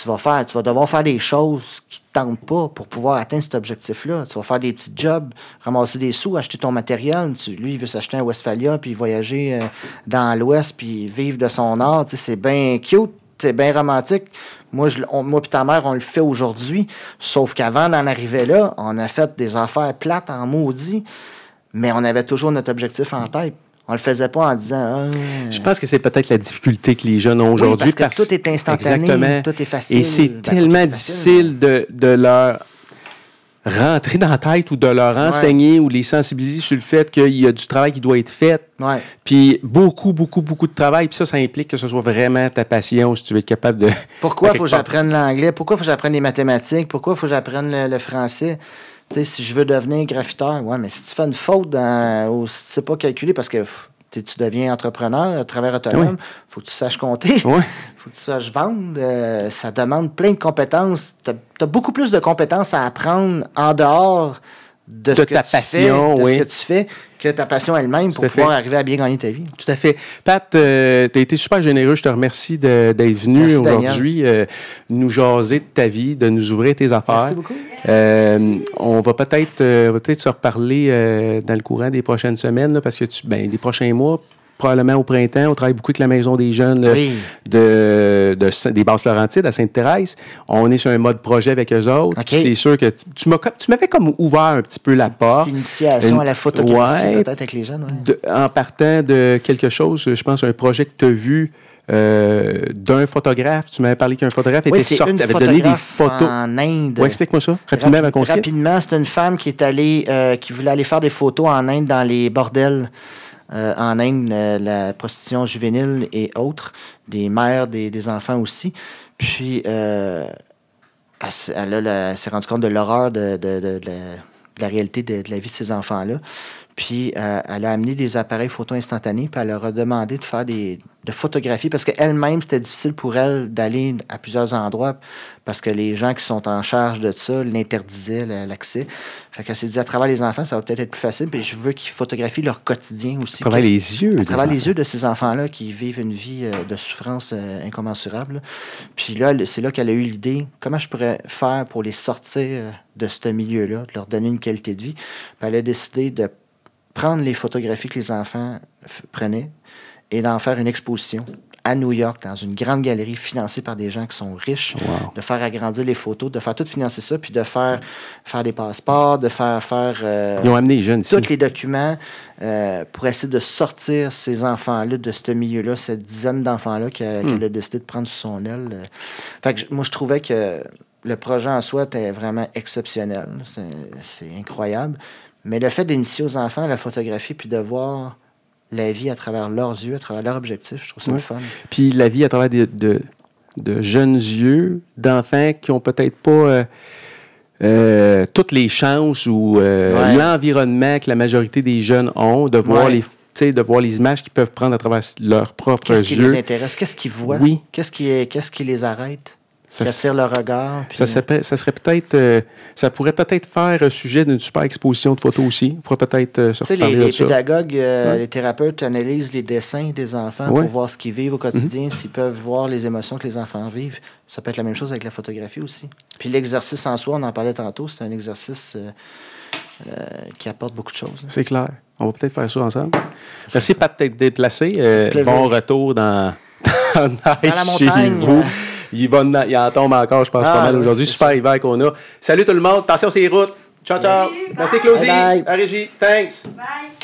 tu vas faire, tu vas devoir faire des choses qui ne tentent pas pour pouvoir atteindre cet objectif-là. Tu vas faire des petits jobs, ramasser des sous, acheter ton matériel. lui, il veut s'acheter un Westphalia, puis voyager euh, dans l'Ouest, puis vivre de son art. c'est bien cute, c'est bien romantique. Moi, moi et ta mère, on le fait aujourd'hui. Sauf qu'avant d'en arriver là, on a fait des affaires plates en maudit, mais on avait toujours notre objectif en tête. On le faisait pas en disant. Ah, je pense que c'est peut-être la difficulté que les jeunes ont aujourd'hui. parce que tout est instantané, tout est facile. Et c'est ben, tellement difficile de, de, leur rentrer dans la tête ou de leur enseigner ou les sensibiliser sur le fait qu'il y a du travail qui doit être fait. Puis beaucoup, beaucoup, beaucoup de travail. Puis ça, ça implique que ce soit vraiment ta passion si tu veux être capable de. Pourquoi faut que j'apprenne l'anglais? Pourquoi faut que j'apprenne les mathématiques? Pourquoi il faut que j'apprenne le, français? Tu sais, si je veux devenir graffiteur, ouais, mais si tu fais une faute dans, ou si tu sais pas calculer, parce que tu deviens entrepreneur à travers autonome, faut que tu saches compter, il faut que tu saches vendre. Euh, ça demande plein de compétences. Tu as, beaucoup plus de compétences à apprendre en dehors de, ce ta passion, fais, de ce que tu fais, que ta passion elle-même pour pouvoir arriver à bien gagner ta vie. Tout à fait. Pat, euh, tu as été super généreux. Je te remercie d'être venu aujourd'hui euh, nous jaser de ta vie, de nous ouvrir tes affaires. Merci beaucoup. Euh, on va peut-être peut se reparler dans le courant des prochaines semaines, parce que tu, ben, les prochains mois, probablement au printemps. On travaille beaucoup avec la Maison des jeunes de, des Basses-Laurentides à Sainte-Thérèse. On est sur un mode projet avec eux autres. C'est sûr que tu, m'avais comme ouvert un petit peu la porte. Une initiation à la photographie, peut-être avec les jeunes. en partant de quelque chose, je pense, un projet que tu as vu. Euh, d'un photographe. Tu m'avais parlé qu'un photographe était sorti, avait donné des photos. En Inde. explique-moi ça. Rapidement, Rapidement, c'était une femme qui est allée, euh, qui voulait aller faire des photos en Inde dans les bordels. Euh, en Inde, la, prostitution juvénile et autres, des mères, des, enfants aussi. Puis, euh, elle, s'est rendue compte de l'horreur de, la, réalité de, la vie de ces enfants-là. Puis, euh, elle a amené des appareils photo instantanés, puis elle leur a demandé de faire des de photographies parce qu'elle-même, c'était difficile pour elle d'aller à plusieurs endroits parce que les gens qui sont en charge de ça l'interdisaient l'accès. Fait qu'elle s'est dit, à travers les enfants, ça va peut-être être plus facile, puis je veux qu'ils photographient leur quotidien aussi. À travers les yeux. À travers les yeux de ces enfants-là qui vivent une vie euh, de souffrance euh, incommensurable. Puis là, c'est là qu'elle a eu l'idée, comment je pourrais faire pour les sortir de ce milieu-là, de leur donner une qualité de vie. Puis elle a décidé de prendre les photographies que les enfants prenaient et d'en faire une exposition à New York, dans une grande galerie financée par des gens qui sont riches, de faire agrandir les photos, de faire tout financer ça, puis de faire, faire des passeports, de faire faire euh, Ils ont amené les jeunes tous les documents euh, pour essayer de sortir ces enfants-là de ce milieu-là, cette dizaine d'enfants-là qu'elle hmm. a décidé de prendre sous son aile. Fait que moi, je trouvais que le projet en soi était vraiment exceptionnel. C'est incroyable. Mais le fait d'initier aux enfants la photographie puis de voir la vie à travers leurs yeux, à travers leurs objectifs, je trouve ça fun. Puis la vie à travers de, de, jeunes yeux, d'enfants qui ont peut-être pas euh, euh, toutes les chances ou euh, l'environnement que la majorité des jeunes ont, de voir les de voir les images qu'ils peuvent prendre à travers leurs propres yeux. Qu'est-ce qui les intéresse? Qu'est-ce qu'ils voient? Oui. Qu'est-ce qui, qu'est-ce qui les arrête? Ça attire le regard. Ça, serait, ça serait peut-être. Euh, ça pourrait peut-être faire sujet d'une super exposition de photos aussi. On pourrait peut-être euh, se les, les pédagogues, euh, les thérapeutes analysent les dessins des enfants pour voir ce qu'ils vivent au quotidien, mhm. s'ils peuvent voir les émotions que les enfants vivent. Ça peut être la même chose avec la photographie aussi. Puis l'exercice en soi, on en parlait tantôt, c'est un exercice qui apporte beaucoup de choses. C'est clair. On va peut-être faire ça ensemble. Merci, Pat, d'être déplacé. bon retour dans, dans, la montagne. Il, va, il en tombe encore, je pense, pas ah, mal aujourd'hui. Super hiver qu'on a. Salut tout le monde. Attention, c'est les routes. Ciao, ciao. Merci, Claudie. La régie. Thanks. Bye.